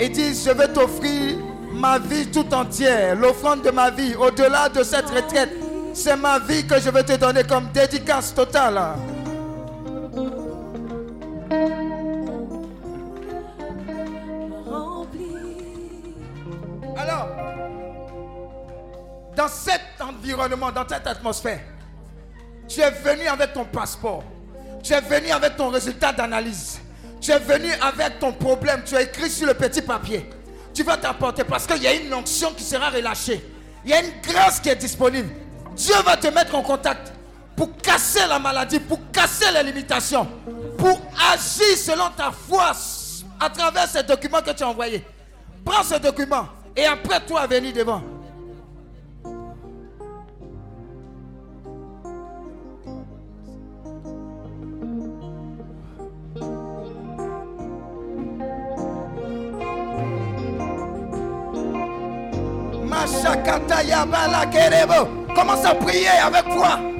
Ils disent, je vais t'offrir ma vie tout entière, l'offrande de ma vie, au-delà de cette retraite. C'est ma vie que je vais te donner comme dédicace totale. Dans cet environnement, dans cette atmosphère, tu es venu avec ton passeport. Tu es venu avec ton résultat d'analyse. Tu es venu avec ton problème. Tu as écrit sur le petit papier. Tu vas t'apporter parce qu'il y a une onction qui sera relâchée. Il y a une grâce qui est disponible. Dieu va te mettre en contact pour casser la maladie, pour casser les limitations, pour agir selon ta foi à travers ces documents que tu as envoyés. Prends ce document et après toi venir devant. Commence à prier avec foi.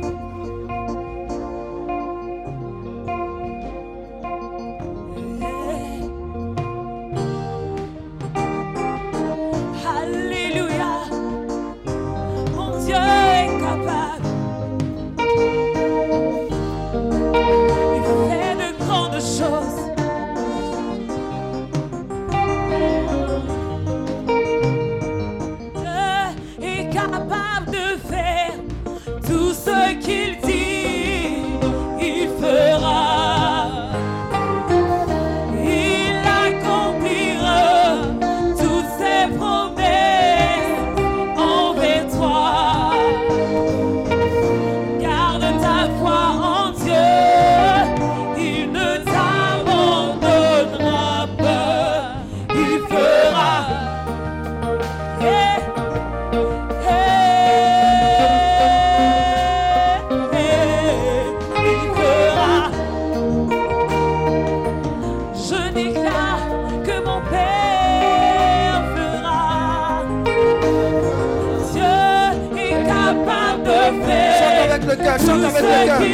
Yeah.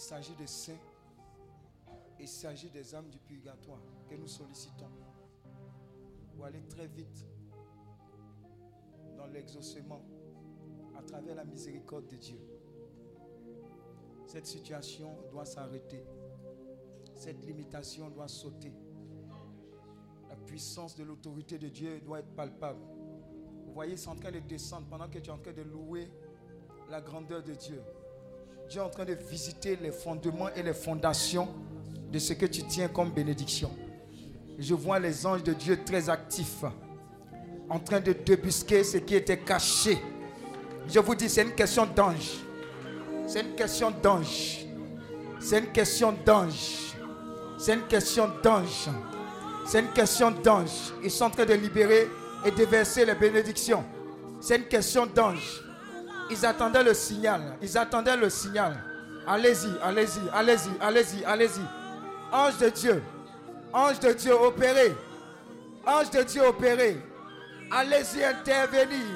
Il s'agit des saints. Il s'agit des âmes du purgatoire que nous sollicitons pour aller très vite dans l'exaucement à travers la miséricorde de Dieu. Cette situation doit s'arrêter. Cette limitation doit sauter. La puissance de l'autorité de Dieu doit être palpable. Vous voyez, c'est en train de descendre pendant que tu es en train de louer la grandeur de Dieu. Dieu est en train de visiter les fondements et les fondations de ce que tu tiens comme bénédiction. Je vois les anges de Dieu très actifs, en train de débusquer ce qui était caché. Je vous dis, c'est une question d'ange. C'est une question d'ange. C'est une question d'ange. C'est une question d'ange. C'est une question d'ange. Ils sont en train de libérer et de verser les bénédictions. C'est une question d'ange. Ils attendaient le signal. Ils attendaient le signal. Allez-y, allez-y, allez-y, allez-y, allez-y. Ange de Dieu. Ange de Dieu, opérez. Ange de Dieu, opérez. Allez-y intervenir.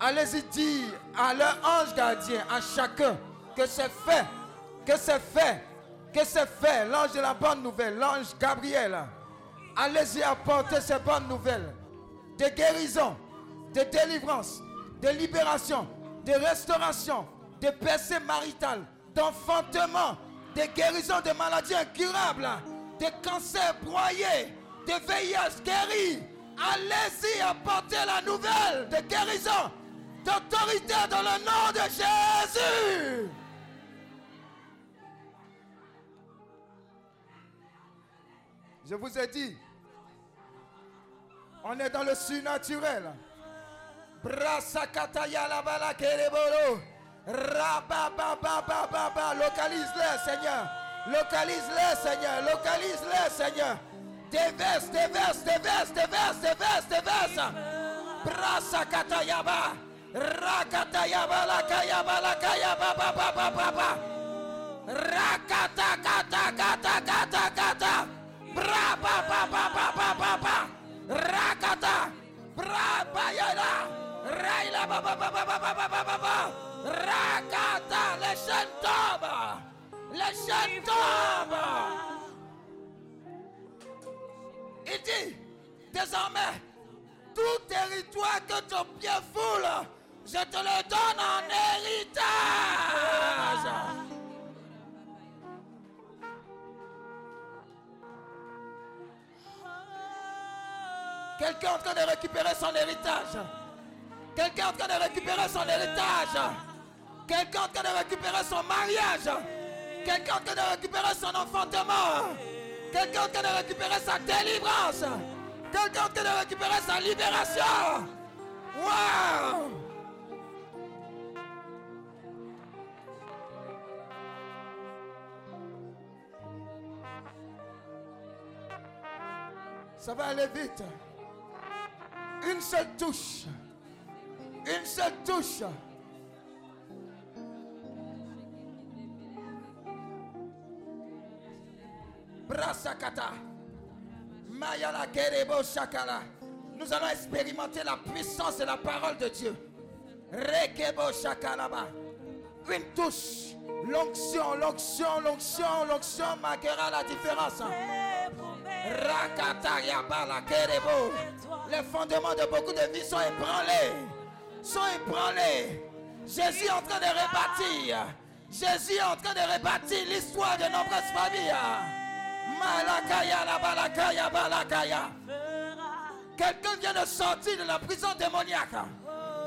Allez-y dire à leur ange gardien, à chacun, que c'est fait, que c'est fait, que c'est fait. L'ange de la bonne nouvelle, l'ange Gabriel. Allez-y apporter ces bonnes nouvelles de guérison, de délivrance, de libération, de restauration, de percée maritale, d'enfantement, de guérison de maladies incurables, de cancers broyés, de VIH guéris. Allez-y apporter la nouvelle de guérison, d'autorité dans le nom de Jésus. Je vous ai dit, on est dans le surnaturel. Localise-les, Seigneur. Localise-les, Seigneur. Localise-les, Seigneur. Déverse, déverse, déverse, déverse, déverse, déverse. Brasakatayaba. Rakatayaba la kayaba la kayaba ba ba ba. Rakata kata kata kata kata. Bra ba ba ba ba ba ba ba. Rakata. Bra ba ya. Raila baba baba baba baba baba Rakata les chaînes tombent Les chaînes tombent Il dit désormais tout territoire que ton pied foule je te le donne en héritage. Quelqu'un en train de récupérer son héritage. Quelqu'un est en train de récupérer son héritage. Quelqu'un est en train de récupérer son mariage. Quelqu'un est en train de récupérer son enfantement. Quelqu'un en train de récupérer sa délivrance. Quelqu'un en train de récupérer sa libération. Wow! Ça va aller vite. Une seule touche. Une seule touche. Kerebo. Nous allons expérimenter la puissance de la parole de Dieu. Rekebo Shakalaba. Une touche. L'onction, l'onction, l'onction, l'onction marquera la différence. Rakata Yabala Kerebo. Les fondements de beaucoup de vies sont ébranlés. Sont ébranlés. Jésus est en train de rebâtir. Jésus est en train de rebâtir l'histoire de nombreuses familles. Malakaya la balakaya balakaya. Quelqu'un vient de sortir de la prison démoniaque.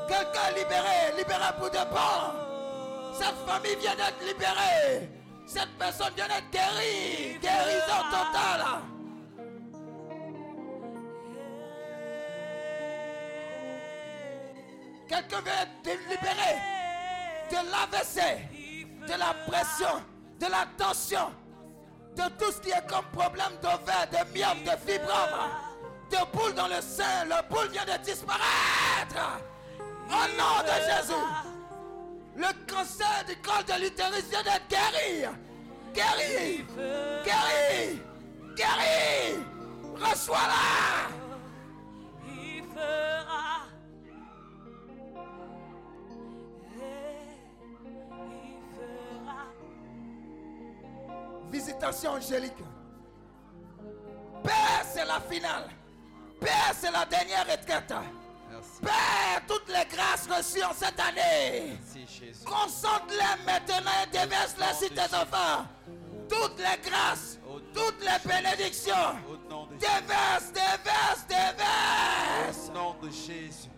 Quelqu'un libéré, libéré pour de bon. Cette famille vient d'être libérée. Cette personne vient d'être guérie. Guérison totale. Quelqu'un vient d'être libéré de l'AVC, de la pression, de la tension, de tout ce qui est comme problème d'ovaire, de myopes, de fibromes, de boules dans le sein. Le boule vient de disparaître. Au nom de Jésus. Le cancer du col de l'utérus vient d'être guéri. Guéri. Guéri. Guéri. Reçois-la. Il fera. Visitation angélique. Père, c'est la finale. Père, c'est la dernière retraite. Père, toutes les grâces reçues en cette année. Concentre-les maintenant et déverse-les sur tes enfants. Toutes les grâces, toutes les bénédictions. Déverse, déverse, déverse. Au nom de Jésus.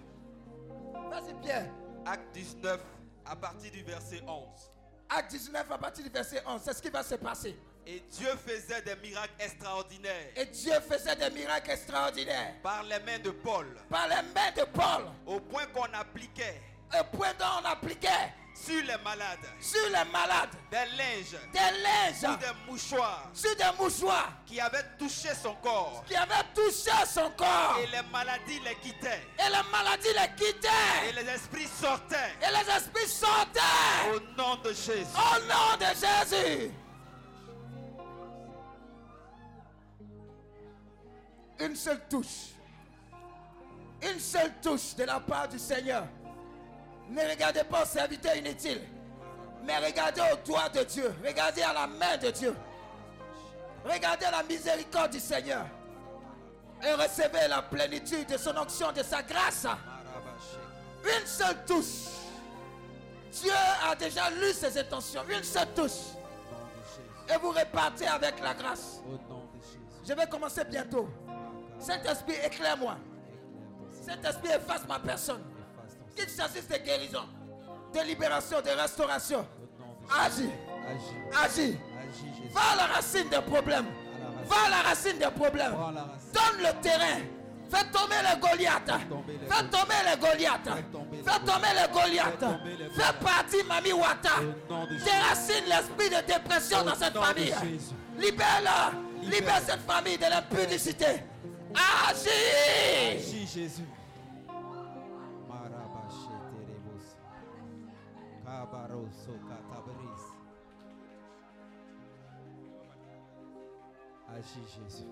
Vas-y, Pierre. Acte 19, à partir du verset 11. Acte 19 à partir du verset 11, c'est ce qui va se passer. Et Dieu faisait des miracles extraordinaires. Et Dieu faisait des miracles extraordinaires. Par les mains de Paul. Par les mains de Paul. Au point qu'on appliquait. Au point dont on appliquait. Sur les malades. Sur les malades. Des linges. Des linges. Sur des mouchoirs. Sur des mouchoirs. Qui avaient touché son corps. Qui avaient touché son corps. Et les maladies les quittaient. Et les maladies les quittaient. Et les esprits sortaient. Et les esprits sortaient. Au nom de Jésus. Au nom de Jésus. Une seule touche. Une seule touche de la part du Seigneur. Ne regardez pas serviteur inutile. Mais regardez au doigt de Dieu. Regardez à la main de Dieu. Regardez la miséricorde du Seigneur. Et recevez la plénitude de son onction, de sa grâce. Une seule touche. Dieu a déjà lu ses intentions. Une seule touche. Et vous repartez avec la grâce. Je vais commencer bientôt. Saint-Esprit, éclaire-moi. Saint-Esprit, efface ma personne. Qu'il s'agisse de guérison, de libération, de restauration. Agis. Agis. Va à la racine des problèmes. Va à la racine des problèmes. Donne le terrain. Fais tomber les Goliaths. Fais tomber les Goliaths. Fais tomber les Goliaths. Fais partir Mami Wata. Déracine l'esprit de dépression dans cette famille. Libère-la. Libère cette famille de l'impudicité. Agis. Agis, Jésus. Agis Jésus.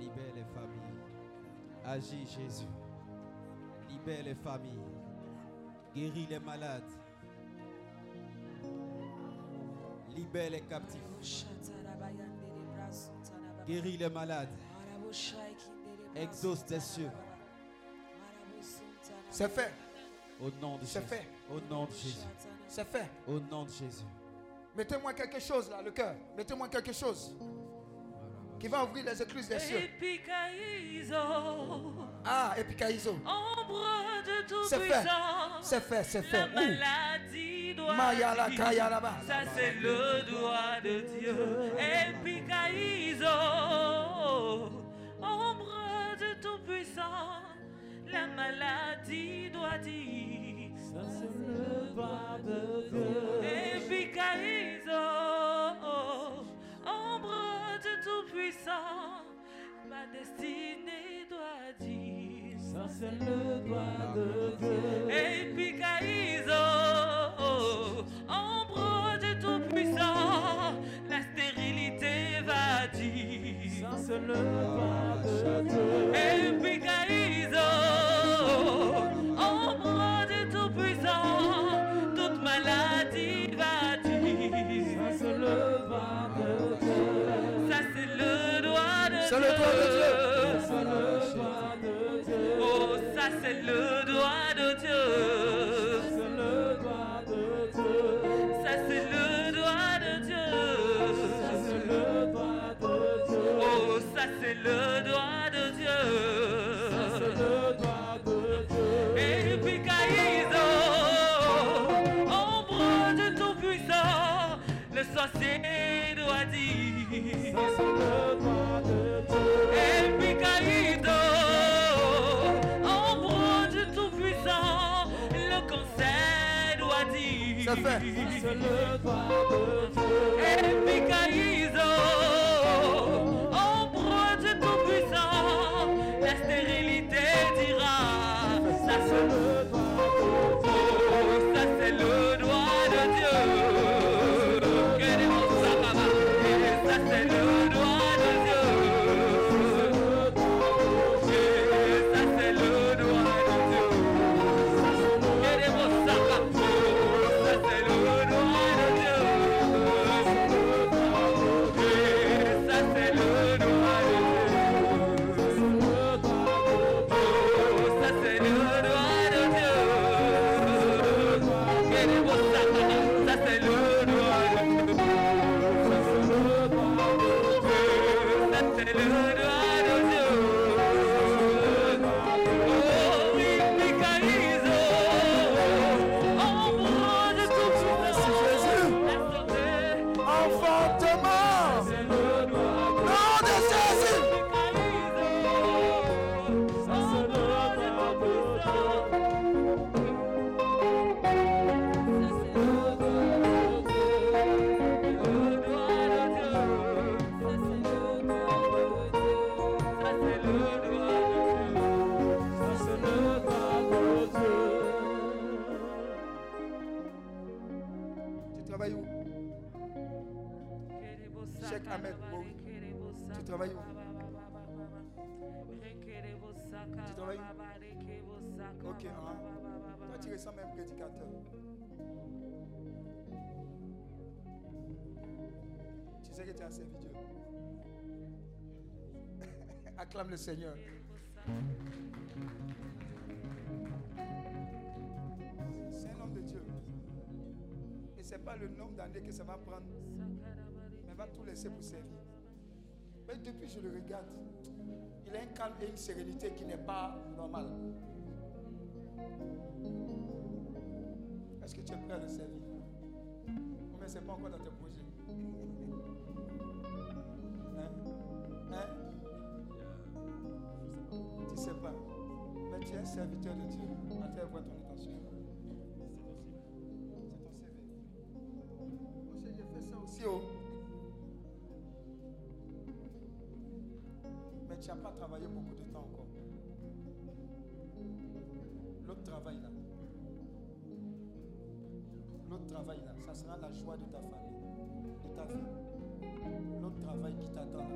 Libère les familles. Agis Jésus. Libère les familles. Guéris les malades. Libère les captifs. Guéris les malades. Exauce tes cieux. C'est fait. Au nom de Jésus. C'est fait. Au nom de Jésus. C'est fait. Au nom de Jésus. Mettez-moi quelque chose là, le cœur. Mettez-moi quelque chose qui va ouvrir les écluses des cieux. Ah, Epikaïzo. Ombre de tout C'est fait. C'est fait, c'est fait. La maladie doit Mayala dire, Kaya là-bas. Ça c'est le doigt de Dieu. Epikaïzo. Ombre de tout puissant. La maladie doit dire. Ça c'est le doigt de Dieu. Epikaïzo. Ombre de tout puissant. Ma destinée doit dire. Ça c'est le doigt de Dieu. Epikaïzo. Ombre de tout puissant. La stérilité va dire. Ça c'est le doigt de Dieu. Epikaïzo. De C'est le doigt de Ok, hein. Toi, tu ressembles à un prédicateur. Tu sais que tu as servi Dieu. Acclame le Seigneur. C'est un homme de Dieu. Et ce n'est pas le nombre d'années que ça va prendre. Mais va tout laisser pour servir. Mais depuis je le regarde, il a un calme et une sérénité qui n'est pas normale. Est-ce que tu es prêt à le servir? Mais ce n'est pas encore dans tes projets? Hein? Hein? Tu ne sais pas. Mais tu es serviteur de Dieu. Attends, vois ton intention. C'est ton CV. Moi, j'ai fait ça aussi. Oh. Mais tu n'as pas travaillé beaucoup travail. L'autre travail là, ça sera la joie de ta famille, de ta vie. L'autre travail qui t'attend.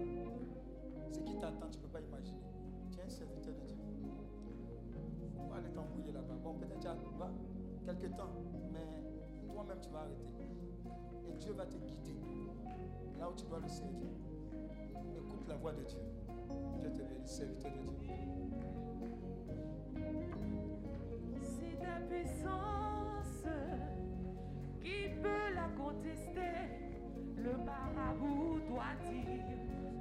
Ce qui t'attend, tu ne peux pas imaginer. Tu es un serviteur de Dieu. Faut pas aller t'embrouiller là-bas. Bon, peut-être tu vas quelque temps, mais toi-même tu vas arrêter. Et Dieu va te guider là où tu dois le servir. Écoute la voix de Dieu. Dieu te bénisse, serviteur de Dieu. Ta puissance qui peut la contester. Le marabout doit dire,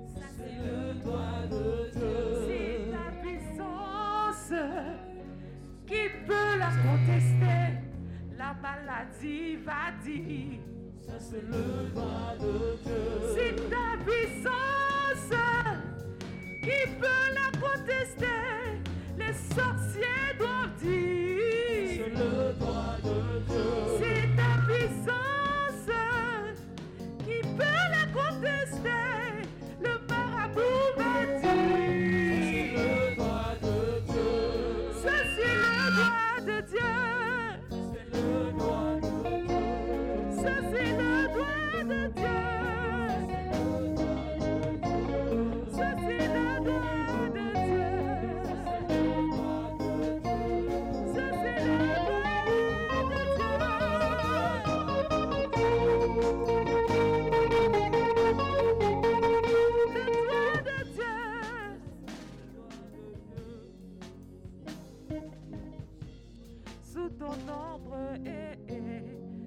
ça c'est le doigt de Dieu. C'est ta puissance qui peut la contester. La maladie va dire, ça c'est le doigt de Dieu. C'est ta puissance qui peut la contester. Les sorciers doivent dire C'est le doigt de Dieu. C'est ta puissance qui peut la contester. Le marabout dire C'est le doigt de Dieu. C'est le doigt de Dieu. Eh, eh,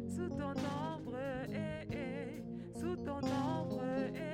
sous ton ombre, eh, eh, sous ton ombre, eh, eh,